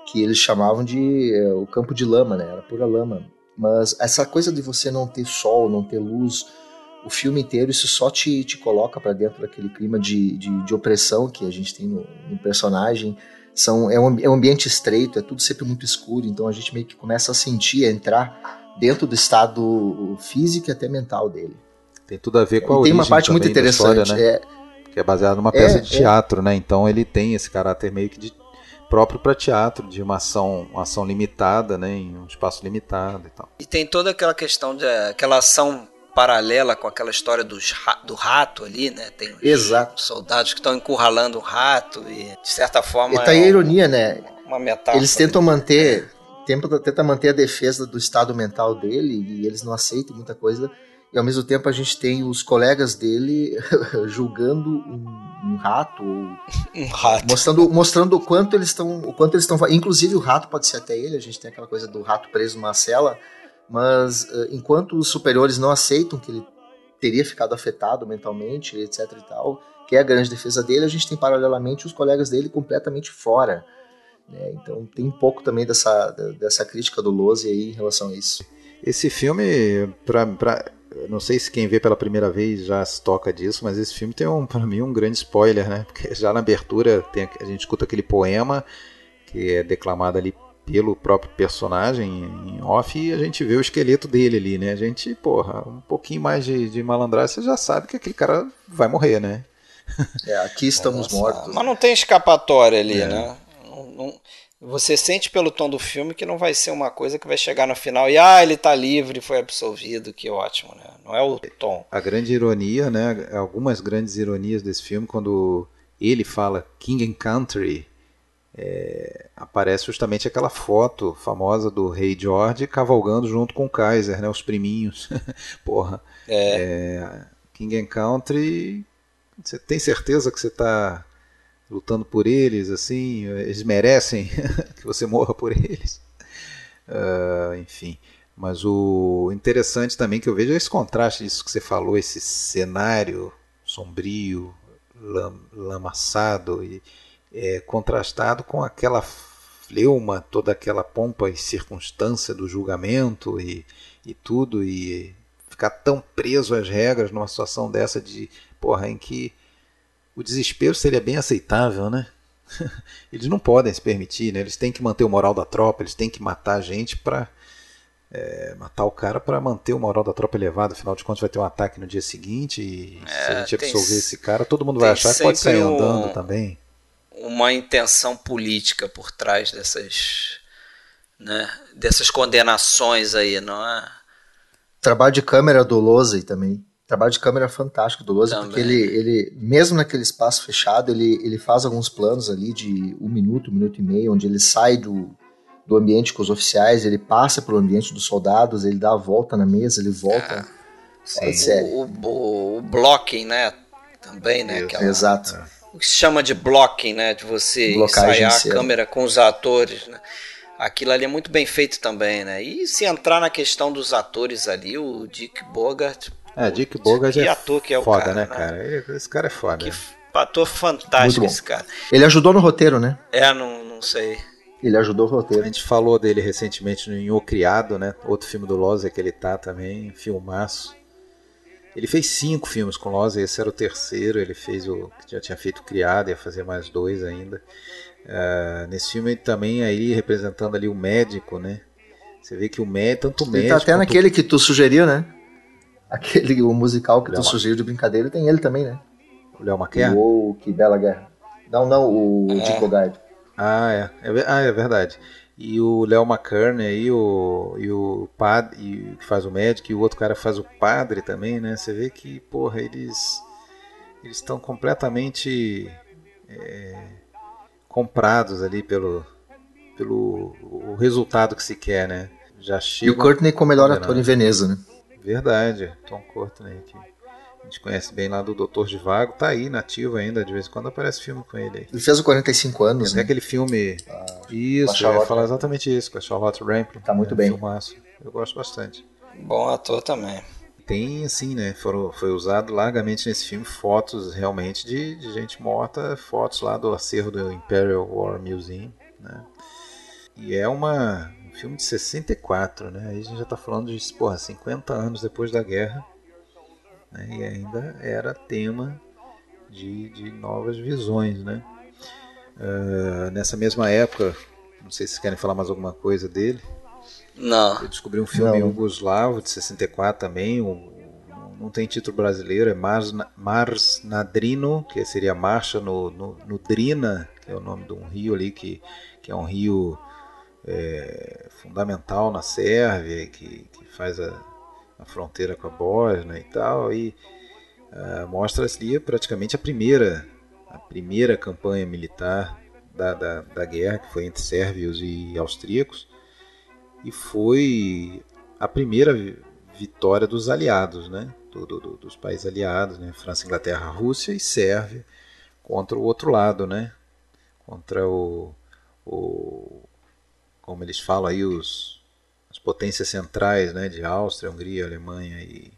que eles chamavam de é, o campo de lama, né, era pura lama. Mas essa coisa de você não ter sol, não ter luz, o filme inteiro, isso só te, te coloca para dentro daquele clima de, de, de, opressão que a gente tem no, no personagem. São, é, um, é um ambiente estreito, é tudo sempre muito escuro, então a gente meio que começa a sentir, a entrar dentro do estado físico e até mental dele. Tem tudo a ver com a e origem Tem uma parte muito interessante, história, né? é, que é baseado numa peça é, de é. teatro, é, né? Então ele tem esse caráter meio que de, próprio para teatro, de uma ação, uma ação limitada, né, em um espaço limitado e tal. E tem toda aquela questão de aquela ação paralela com aquela história dos, do rato ali, né? Tem Exato. soldados que estão encurralando o rato e de certa forma. E tá aí é a ironia, né? Uma metáfora. Eles tentam manter, tentam, tentam manter a defesa do estado mental dele e eles não aceitam muita coisa. E ao mesmo tempo a gente tem os colegas dele julgando um, um rato, um rato, mostrando, mostrando o quanto eles estão, o quanto eles estão, inclusive o rato pode ser até ele. A gente tem aquela coisa do rato preso numa cela mas uh, enquanto os superiores não aceitam que ele teria ficado afetado mentalmente, etc e tal, que é a grande defesa dele, a gente tem paralelamente os colegas dele completamente fora. Né? Então tem um pouco também dessa, dessa crítica do Lose aí em relação a isso. Esse filme, pra, pra, não sei se quem vê pela primeira vez já se toca disso, mas esse filme tem um, para mim um grande spoiler, né? Porque já na abertura tem, a gente escuta aquele poema que é declamado ali pelo próprio personagem em off e a gente vê o esqueleto dele ali, né? A gente, porra, um pouquinho mais de, de malandragem, você já sabe que aquele cara vai morrer, né? É, aqui estamos mortos. Mas não tem escapatória ali, é. né? Não, não, você sente pelo tom do filme que não vai ser uma coisa que vai chegar no final e ah, ele tá livre, foi absolvido, que ótimo, né? Não é o tom. A grande ironia, né? Algumas grandes ironias desse filme quando ele fala King and Country, é, aparece justamente aquela foto famosa do rei George cavalgando junto com o Kaiser, né, os priminhos. Porra. É. É, King and Country, você tem certeza que você está lutando por eles, assim, eles merecem que você morra por eles. Uh, enfim. Mas o interessante também que eu vejo é esse contraste disso que você falou, esse cenário sombrio, lam, lamaçado e, é, contrastado com aquela fleuma, toda aquela pompa e circunstância do julgamento e, e tudo, e ficar tão preso às regras numa situação dessa de, porra, em que o desespero seria bem aceitável, né? Eles não podem se permitir, né? Eles têm que manter o moral da tropa, eles têm que matar a gente para é, matar o cara para manter o moral da tropa elevado. Afinal de contas, vai ter um ataque no dia seguinte e é, se a gente absolver esse cara, todo mundo vai achar que pode sair um... andando também uma intenção política por trás dessas, né, dessas condenações aí, não é? Trabalho de câmera do Lose também. Trabalho de câmera fantástico do Lose, porque ele, ele, mesmo naquele espaço fechado, ele, ele faz alguns planos ali de um minuto, um minuto e meio, onde ele sai do, do ambiente com os oficiais, ele passa pelo ambiente dos soldados, ele dá a volta na mesa, ele volta. É, o, o, o, blocking, né? Também, né? Aquela, Exato. É o que se chama de blocking, né? De você Blocagem ensaiar a câmera com os atores, né? Aquilo ali é muito bem feito também, né? E se entrar na questão dos atores ali, o Dick Bogart. É, Dick Bogart é ator que é o foda, cara, né, né? cara? Esse cara é foda. Que ator fantástico esse cara. Ele ajudou no roteiro, né? É, não, não sei. Ele ajudou o roteiro. A gente falou dele recentemente em O Criado, né? Outro filme do Loza que ele tá também, filmaço. Ele fez cinco filmes com Loz, esse era o terceiro. Ele fez o que já tinha feito Criado, ia fazer mais dois ainda. Uh, nesse filme também aí representando ali o médico, né? Você vê que o médico, tanto o médico. Ele tá até naquele que tu sugeriu, né? Aquele o musical que Léo tu sugeriu de brincadeira tem ele também, né? O Léo Maquer? O Que Bela Guerra. Não, não, o é. Dick Bogard. Ah, é. é. Ah, é verdade e o Léo McCartney aí, o, e o padre e, que faz o médico, e o outro cara faz o padre também, né? Você vê que, porra, eles eles estão completamente é, comprados ali pelo, pelo o resultado que se quer, né? Já chega. E o Courtney como melhor ator em Veneza, né? Verdade, Tom Courtney aqui. A gente conhece bem lá do Doutor de Vago, tá aí nativo ainda, de vez em quando aparece filme com ele aí. Ele fez o 45 anos, né? aquele filme. Ah, isso, eu ia falar exatamente isso, com a Charlotte Rampling. Tá muito é, bem. Filmaço. Eu gosto bastante. Bom ator também. Tem, assim, né? Foram, foi usado largamente nesse filme fotos realmente de, de gente morta, fotos lá do acervo do Imperial War Museum, né? E é uma, um filme de 64, né? Aí a gente já está falando de, porra, 50 anos depois da guerra. Né? E ainda era tema de, de novas visões, né? Uh, nessa mesma época, não sei se vocês querem falar mais alguma coisa dele. Não. Eu descobri um filme Yugoslavo de 64 também, um, não tem título brasileiro, é Mars, Mars Nadrino, que seria Marcha no, no, no, Drina, que é o nome de um rio ali, que, que é um rio é, fundamental na Sérvia, que, que faz a, a fronteira com a Bósnia e tal, e uh, mostra ali praticamente a primeira, a primeira campanha militar da, da, da guerra, que foi entre sérvios e austríacos, e foi a primeira vitória dos aliados, né? Do, do, dos países aliados, né? França, Inglaterra, Rússia e Sérvia contra o outro lado, né? Contra o, o como eles falam aí os potências centrais, né? De Áustria, Hungria, Alemanha e,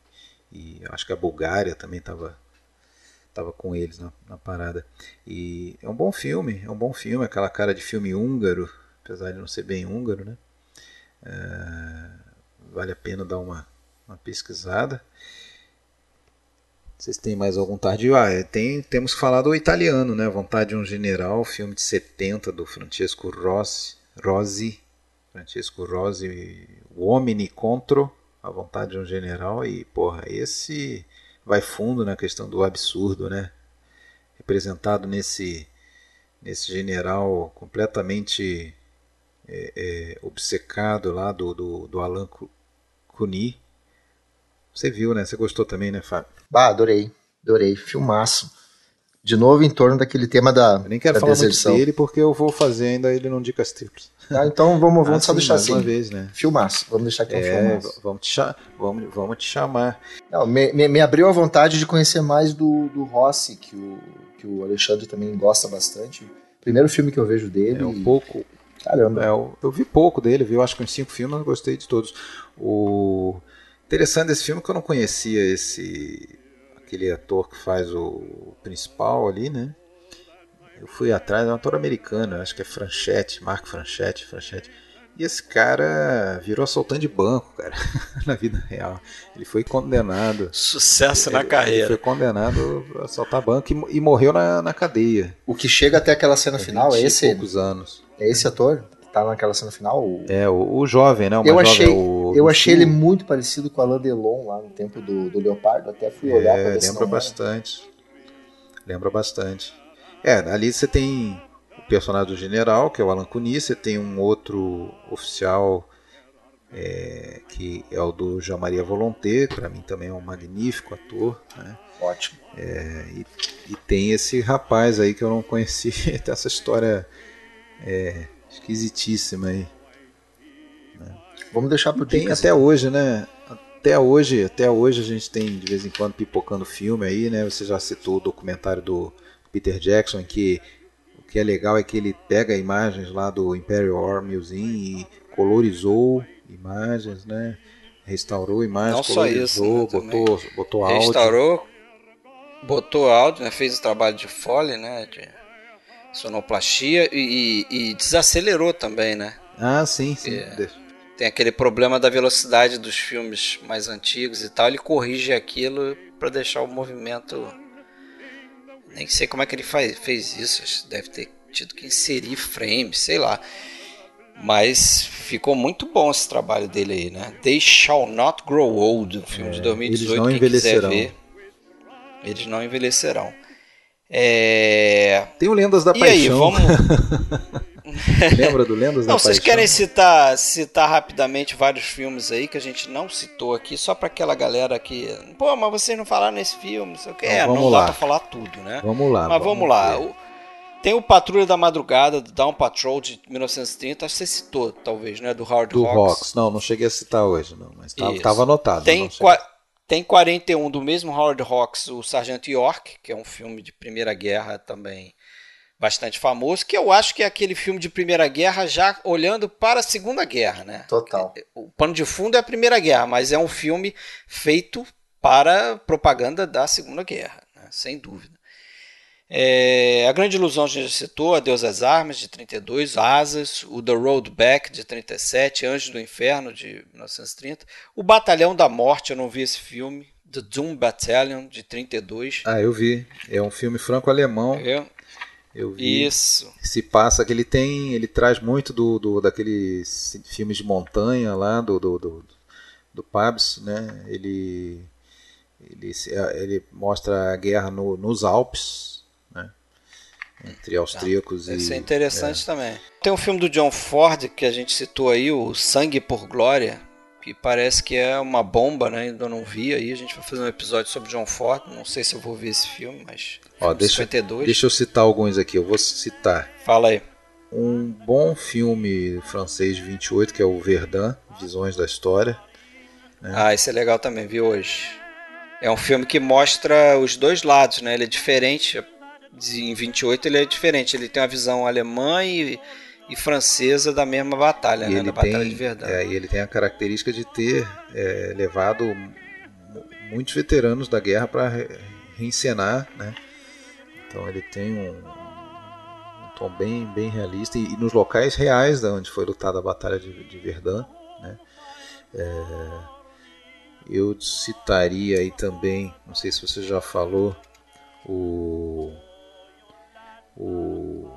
e acho que a Bulgária também estava tava com eles na, na, parada. E é um bom filme, é um bom filme, aquela cara de filme húngaro, apesar de não ser bem húngaro, né? É, vale a pena dar uma, uma pesquisada. Vocês têm mais algum tardio? Ah, é, tem, temos que falar do italiano, né? Vontade de um General, filme de 70 do Francesco Rossi. Rossi Francesco Rossi, O Homem Contro, A Vontade de um General. E, porra, esse vai fundo na questão do absurdo, né? Representado nesse, nesse general completamente é, é, obcecado lá do, do, do Alan Cuny. Você viu, né? Você gostou também, né, Fábio? Bah, adorei. Adorei. Filmaço. De novo, em torno daquele tema da. Eu nem quero da falar deserção. muito dele porque eu vou fazer ainda ele não dicas triplas. Tá, então vamos, vamos ah, só sim, deixar assim. Uma vez, né? Filmaço. Vamos deixar aqui um é, filmaço. Vamos te, vamos, vamos te chamar. Não, me, me, me, abriu a vontade de conhecer mais do, do Rossi, que o, que o Alexandre também gosta bastante. Primeiro filme que eu vejo dele. É um pouco, Caramba. É, eu, eu, vi pouco dele, vi eu acho que uns cinco filmes, mas gostei de todos. O interessante desse filme é que eu não conhecia esse aquele ator que faz o principal ali, né? Eu fui atrás, é um ator americano, acho que é Franchetti, Marco Franchetti, Franchetti. E esse cara virou assaltante de banco, cara, na vida real. Ele foi condenado. Sucesso ele, na carreira. Ele foi condenado a assaltar banco e, e morreu na, na, cadeia. O que chega até aquela cena final é esse? poucos anos. É esse ator? Que tá naquela cena final? O... É, o, o, jovem, né? O eu achei, jovem, o, eu achei ele muito parecido com Alain Delon lá no tempo do, do Leopardo. Até fui olhar é, pra ver lembra bastante. Lembra bastante. É, ali você tem personagem do general, que é o Alan Cuny, você tem um outro oficial é, que é o do Jean Maria Volonté, para mim também é um magnífico ator. Né? Ótimo. É, e, e, tem esse rapaz aí que eu não conheci, tem essa história é, esquisitíssima aí. Né? Vamos deixar pro Tem até hoje, né? Até hoje, até hoje a gente tem de vez em quando pipocando filme aí, né? Você já citou o documentário do Peter Jackson, que que é legal é que ele pega imagens lá do Imperial War Museum e colorizou imagens, né? Restaurou imagens, Não colorizou, só isso, né, botou, botou áudio. Restaurou, botou áudio, né? fez o trabalho de fole, né? De sonoplastia e, e, e desacelerou também, né? Ah, sim, sim. É, tem aquele problema da velocidade dos filmes mais antigos e tal. Ele corrige aquilo para deixar o movimento nem sei como é que ele faz, fez isso. Deve ter tido que inserir frames, sei lá. Mas ficou muito bom esse trabalho dele aí, né? They Shall Not Grow Old, um filme é, de 2018. Eles não envelhecerão. Ver, eles não envelhecerão. É... Tem o Lendas da e Paixão. Aí, vamos... Lembra do Lendas não, da vocês querem citar, citar rapidamente vários filmes aí que a gente não citou aqui, só para aquela galera que. Pô, mas vocês não falaram nesse filme, não sei o que. É, não lá. dá pra falar tudo, né? Vamos lá. Mas vamos, vamos lá. O, tem o Patrulha da Madrugada, do Down Patrol de 1930, acho que você citou, talvez, né? Do Howard do Hawks. Hawks. Não, não cheguei a citar hoje, não, mas tava, tava anotado. Tem, Tem 41 do mesmo Howard Hawks, o Sargento York, que é um filme de Primeira Guerra também bastante famoso, que eu acho que é aquele filme de Primeira Guerra já olhando para a Segunda Guerra, né? Total. O pano de fundo é a Primeira Guerra, mas é um filme feito para propaganda da Segunda Guerra, né? sem dúvida. É, a Grande Ilusão a gente citou, Adeus às Armas, de 32, Asas, o The Road Back, de 37, Anjos do Inferno, de 1930, o Batalhão da Morte, eu não vi esse filme, The Doom Battalion, de 32. Ah, eu vi. É um filme franco-alemão. É. Eu vi. Isso. Se passa que ele tem, ele traz muito do, do daqueles filmes de montanha lá do do, do, do Pabst, né? Ele ele, ele mostra a guerra no, nos Alpes, entre austríacos tá. e. Isso é interessante é. também. Tem um filme do John Ford que a gente citou aí, o Sangue por Glória, que parece que é uma bomba, né? Ainda não vi aí. A gente vai fazer um episódio sobre John Ford. Não sei se eu vou ver esse filme, mas. Ó, deixa, 52. deixa eu citar alguns aqui. Eu vou citar. Fala aí. Um bom filme francês de 28, que é o Verdun, Visões da História. Né? Ah, esse é legal também, vi hoje. É um filme que mostra os dois lados, né? Ele é diferente em 28 ele é diferente. Ele tem uma visão alemã e, e francesa da mesma batalha, e né? Da tem, Batalha de Verdade. É, e ele tem a característica de ter é, levado muitos veteranos da guerra para reencenar, né? Então ele tem um, um tom bem, bem realista e, e, nos locais reais da onde foi lutada a Batalha de, de Verdun, né? É, eu citaria aí também, não sei se você já falou, o o,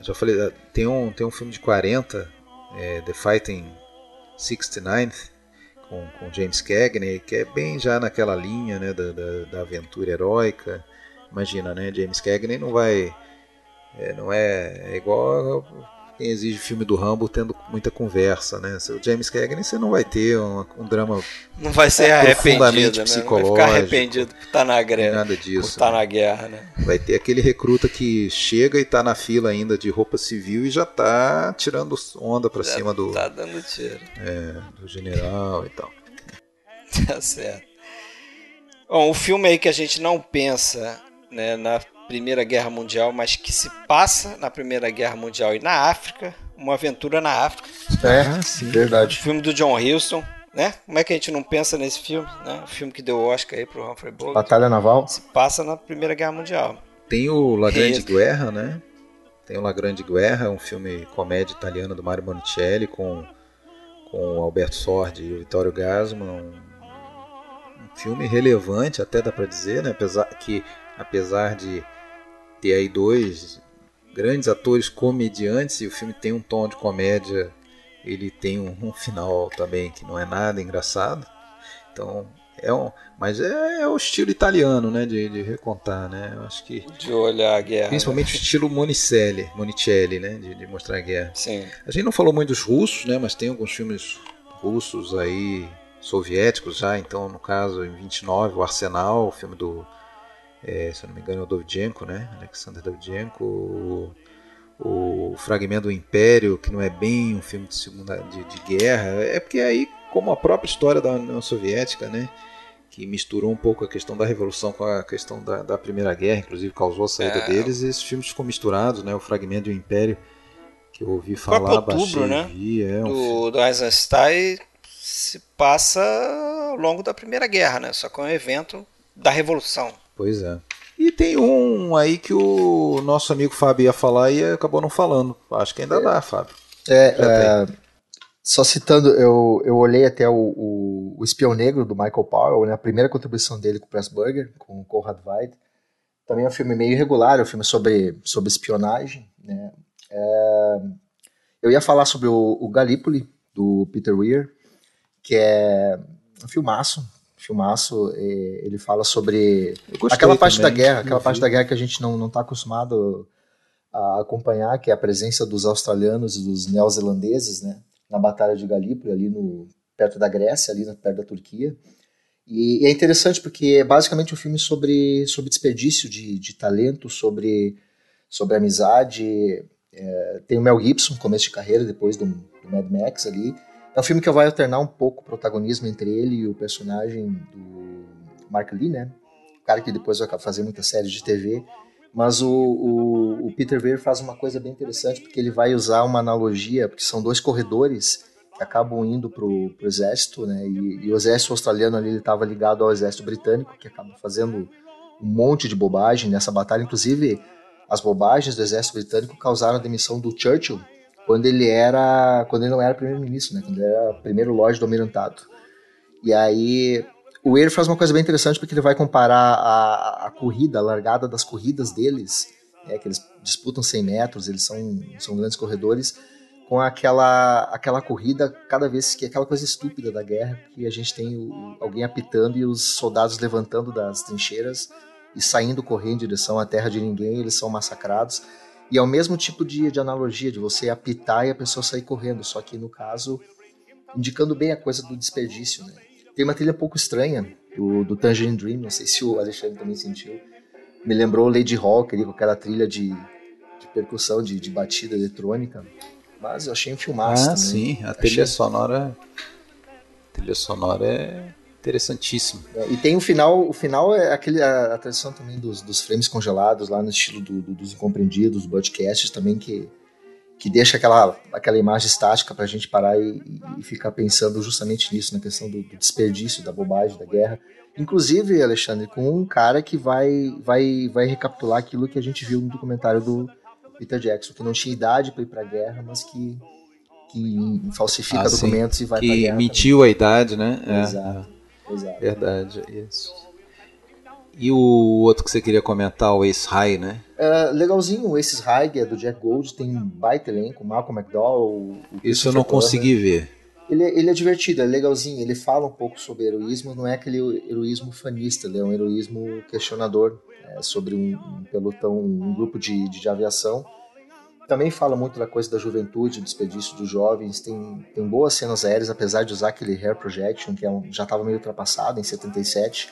já falei, eh, tem um, tem um filme de 40, é, The Fighting 69, com, com James Cagney, que é bem já naquela linha né, da, da, da aventura heróica. Imagina, né? James Cagney não vai. É, não é, é igual quem exige filme do Rambo tendo muita conversa, né? O James Cagney você não vai ter um, um drama não vai ser arrependido, psicológico, né? Não vai ficar arrependido por estar na guerra, nada disso, por estar né? na guerra, né? Vai ter aquele recruta que chega e está na fila ainda de roupa civil e já está tirando onda para cima do tá dando tiro. É, do general e tal. Tá certo. Bom, o filme aí que a gente não pensa, né, na Primeira Guerra Mundial, mas que se passa na Primeira Guerra Mundial e na África, uma aventura na África. É, ah, sim. verdade. O filme do John Huston, né? Como é que a gente não pensa nesse filme, né? O filme que deu Oscar aí pro Humphrey Bogart. Batalha Naval. Se passa na Primeira Guerra Mundial. Tem o La Grande Guerra, né? Tem o La Grande Guerra, um filme comédia italiana do Mario Monicelli com com o Alberto Sordi e o Vittorio Gassman, um, um filme relevante até dá para dizer, né? Apesar que apesar de ter aí dois grandes atores comediantes e o filme tem um tom de comédia, ele tem um, um final também que não é nada engraçado. Então, é um, mas é, é o estilo italiano, né, de, de, recontar, né? Eu acho que de olhar a guerra, principalmente né? o estilo Monicelli, Monicelli, né, de, de, mostrar a guerra. Sim. A gente não falou muito dos russos, né, mas tem alguns filmes russos aí soviéticos já, então no caso em 29 o Arsenal, o filme do é, se eu não me engano é o Dovzhenko, né? Alexander Dovzhenko, o, o Fragmento do Império, que não é bem um filme de segunda de, de guerra, é porque aí como a própria história da União Soviética, né? que misturou um pouco a questão da revolução com a questão da, da Primeira Guerra, inclusive causou a saída é. deles, e esses filmes ficam misturados, né? O Fragmento do Império, que eu ouvi falar, outubro, baixei, né? Vi, é um do, do Eisenstein se passa ao longo da Primeira Guerra, né? Só que é um evento da Revolução. Pois é. E tem um aí que o nosso amigo Fábio ia falar e acabou não falando. Acho que ainda é. dá, Fábio. É, é só citando, eu, eu olhei até o, o, o, Espião Negro do Michael Powell, né, a primeira contribuição dele com o Pressburger, com o Conrad Veidt. Também é um filme meio irregular, é um filme sobre, sobre espionagem. Né. É, eu ia falar sobre o, o Gallipoli, do Peter Weir, que é um filmaço, filmaço, ele fala sobre aquela parte também, da guerra, aquela parte da guerra que a gente não está acostumado a acompanhar, que é a presença dos australianos e dos neozelandeses, né, na Batalha de Galípoli, ali no, perto da Grécia, ali perto da Turquia. E, e, é interessante porque é basicamente um filme sobre, sobre desperdício de, de talento, sobre, sobre amizade. É, tem o Mel Gibson, começo de carreira, depois do, do Mad Max ali, É um filme que vai alternar um pouco o protagonismo entre ele e o personagem do Mark Lee, né? O cara que depois vai fazer muita série de TV. Mas o, o, o Peter Weir faz uma coisa bem interessante, porque ele vai usar uma analogia, porque são dois corredores que acabam indo para o exército, né? E, e, o exército australiano ali estava ligado ao exército britânico, que acaba fazendo um monte de bobagem nessa batalha. Inclusive, as bobagens do exército britânico causaram a demissão do Churchill quando ele era, quando ele não era primeiro-ministro, né? Quando ele era primeiro Lorde do Almirantado. E aí o Weir faz uma coisa bem interessante porque ele vai comparar a, a corrida, a largada das corridas deles, né, que eles disputam 100 metros, eles são, são grandes corredores, com aquela, aquela corrida, cada vez que aquela coisa estúpida da guerra, que a gente tem o, alguém apitando e os soldados levantando das trincheiras e saindo correndo em direção à terra de ninguém, eles são massacrados. E é o mesmo tipo de, de analogia, de você apitar e a pessoa sair correndo, só que no caso, indicando bem a coisa do desperdício, né? Tem uma trilha um pouco estranha do, do Tangerine Dream, não sei se o Alexandre também sentiu. Me lembrou Lady Hawk ali, com aquela trilha de, de percussão, de, de batida eletrônica. Mas eu achei um filmaço. Ah, também. sim, a trilha achei... sonora. A trilha sonora é interessantíssima. É, e tem o final, o final é aquele, a, a tradição também dos, dos frames congelados, lá no estilo do, do, dos incompreendidos, podcasts também, que, que deixa aquela, aquela imagem estática para a gente parar e, e, ficar pensando justamente nisso, na questão do, do, desperdício, da bobagem, da guerra. Inclusive, Alexandre, com um cara que vai, vai, vai recapitular aquilo que a gente viu no documentário do, Peter Jackson, que não tinha idade para ir para a guerra, mas que, que falsifica ah, documentos sim. e vai para a guerra. Que mentiu também. a idade, né? É, exato, é. Exato. Verdade, isso. E o outro que você queria comentar, o Ace High, né? É, legalzinho, o Ace High é do Jack Gold, tem um baita elenco, Malcolm McDowell. Isso eu não consegui ver. Ele, é, ele é divertido, é legalzinho, ele fala um pouco sobre heroísmo, não é aquele heroísmo fanista, ele é um heroísmo questionador é, sobre um, um, pelotão, um grupo de, de, de, aviação. Também fala muito da coisa da juventude, do desperdício dos jovens. Tem, tem boas cenas aéreas, apesar de usar aquele hair projection, que é um, já estava meio ultrapassado em 77.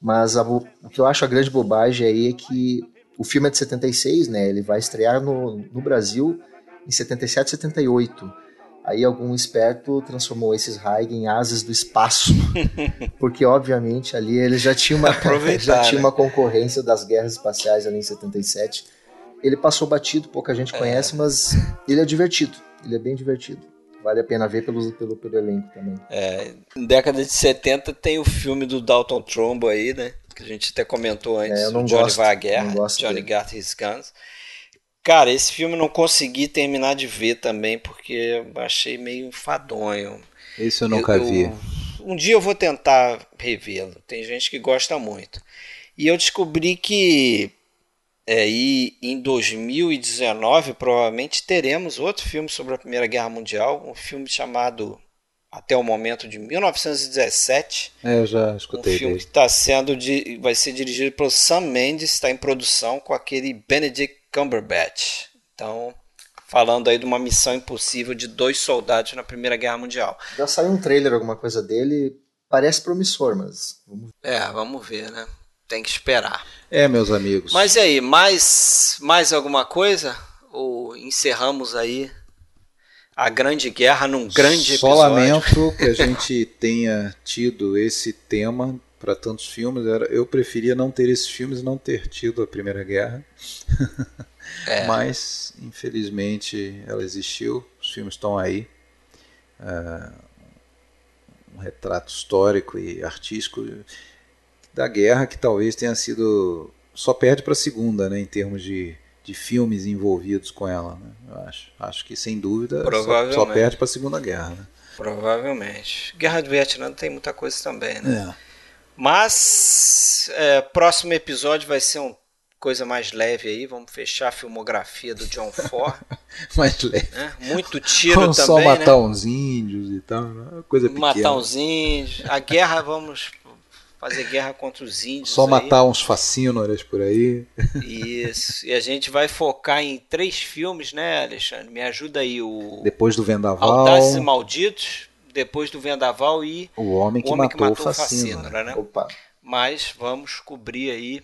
Mas a, o que eu acho a grande bobagem aí é que o filme é de 76, né? Ele vai estrear no, no Brasil em 77, 78 Aí algum esperto transformou esses Haig em asas do espaço, porque obviamente ali ele já tinha uma já tinha né? uma concorrência das guerras espaciais ali em 77. Ele passou batido, pouca gente é. conhece, mas ele é divertido. Ele é bem divertido. Vale a pena ver pelo, pelo, pelo elenco também. É, década de 70 tem o filme do Dalton Trumbo aí, né? Que a gente até comentou antes. É, eu não Johnny gosto, vai à guerra, Johnny. Got His Guns. Cara, esse filme não consegui terminar de ver também porque achei meio enfadonho. Esse eu nunca eu, vi. Um dia eu vou tentar revê-lo. Tem gente que gosta muito. E eu descobri que é, e em 2019 provavelmente teremos outro filme sobre a Primeira Guerra Mundial, um filme chamado até o momento de 1917. É, eu já escutei. Um filme dele. que está sendo vai ser dirigido pelo Sam Mendes, está em produção com aquele Benedict Cumberbatch. Então, falando aí de uma missão impossível de dois soldados na Primeira Guerra Mundial. Já saiu um trailer, alguma coisa dele, parece promissor, mas... Vamos... É, vamos ver, né? Tem que esperar. É, meus amigos. Mas e aí, mais, mais alguma coisa? Ou encerramos aí a Grande Guerra num grande Só episódio? Só lamento que a gente tenha tido esse tema para tantos filmes. Eu preferia não ter esses filmes e não ter tido a Primeira Guerra. É. Mas, infelizmente, ela existiu. Os filmes estão aí. Uh, um retrato histórico e artístico da guerra que talvez tenha sido. Só perde para a segunda, né, em termos de, de filmes envolvidos com ela. Né, eu acho. acho que, sem dúvida, só, só perde para a Segunda Guerra. Né? Provavelmente. Guerra do Vietnã tem muita coisa também, né? É. Mas é, próximo episódio vai ser uma coisa mais leve aí. Vamos fechar a filmografia do John Ford. mais leve. Né? Muito tiro vamos também. Só matar né? uns índios e tal. Né? Coisa pequena. Matar uns índios. A guerra, vamos fazer guerra contra os índios. Só aí. matar uns facínoras por aí. Isso. E a gente vai focar em três filmes, né, Alexandre? Me ajuda aí. O Depois do Vendaval. Audazes e Malditos depois do Vendaval e O Homem que, o homem matou, que matou o Facínora. né? Opa. Mas vamos cobrir aí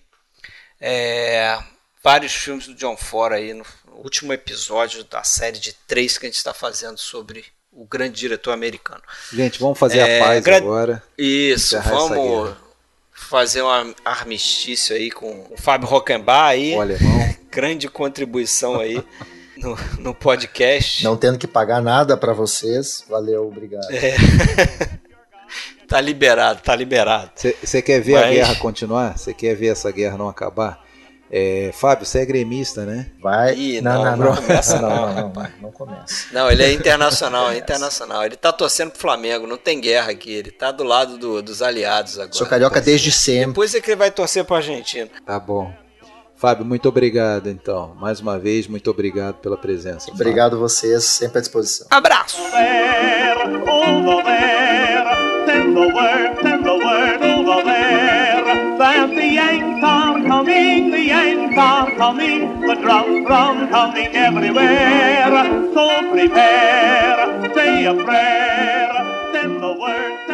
é, vários filmes do John Ford aí no último episódio da série de três que a gente está fazendo sobre o grande diretor americano. Gente, vamos fazer é, a paz agora. Isso, vamos fazer um armistício aí com o Fábio Rockenbach aí. O alemão. grande contribuição aí no, no podcast. Não tendo que pagar nada para vocês. Valeu, obrigado. É. tá liberado, tá liberado. Você quer ver Mas... a guerra continuar? Você quer ver essa guerra não acabar? É, Fábio, você é gremista, né? Vai. Ih, não, não, não, não, começa não, não, não, não, não começa. Não, ele é internacional, é internacional. Ele tá torcendo pro Flamengo, não tem guerra aqui. Ele tá do lado do, dos aliados agora. Sou carioca desde sempre. Depois é que ele vai torcer pro Argentina. Tá bom. Fábio, muito obrigado então. Mais uma vez, muito obrigado pela presença. Obrigado Fábio. vocês, sempre à disposição. Abraço! Are coming, the drums from coming everywhere. So prepare, say a prayer, send the word.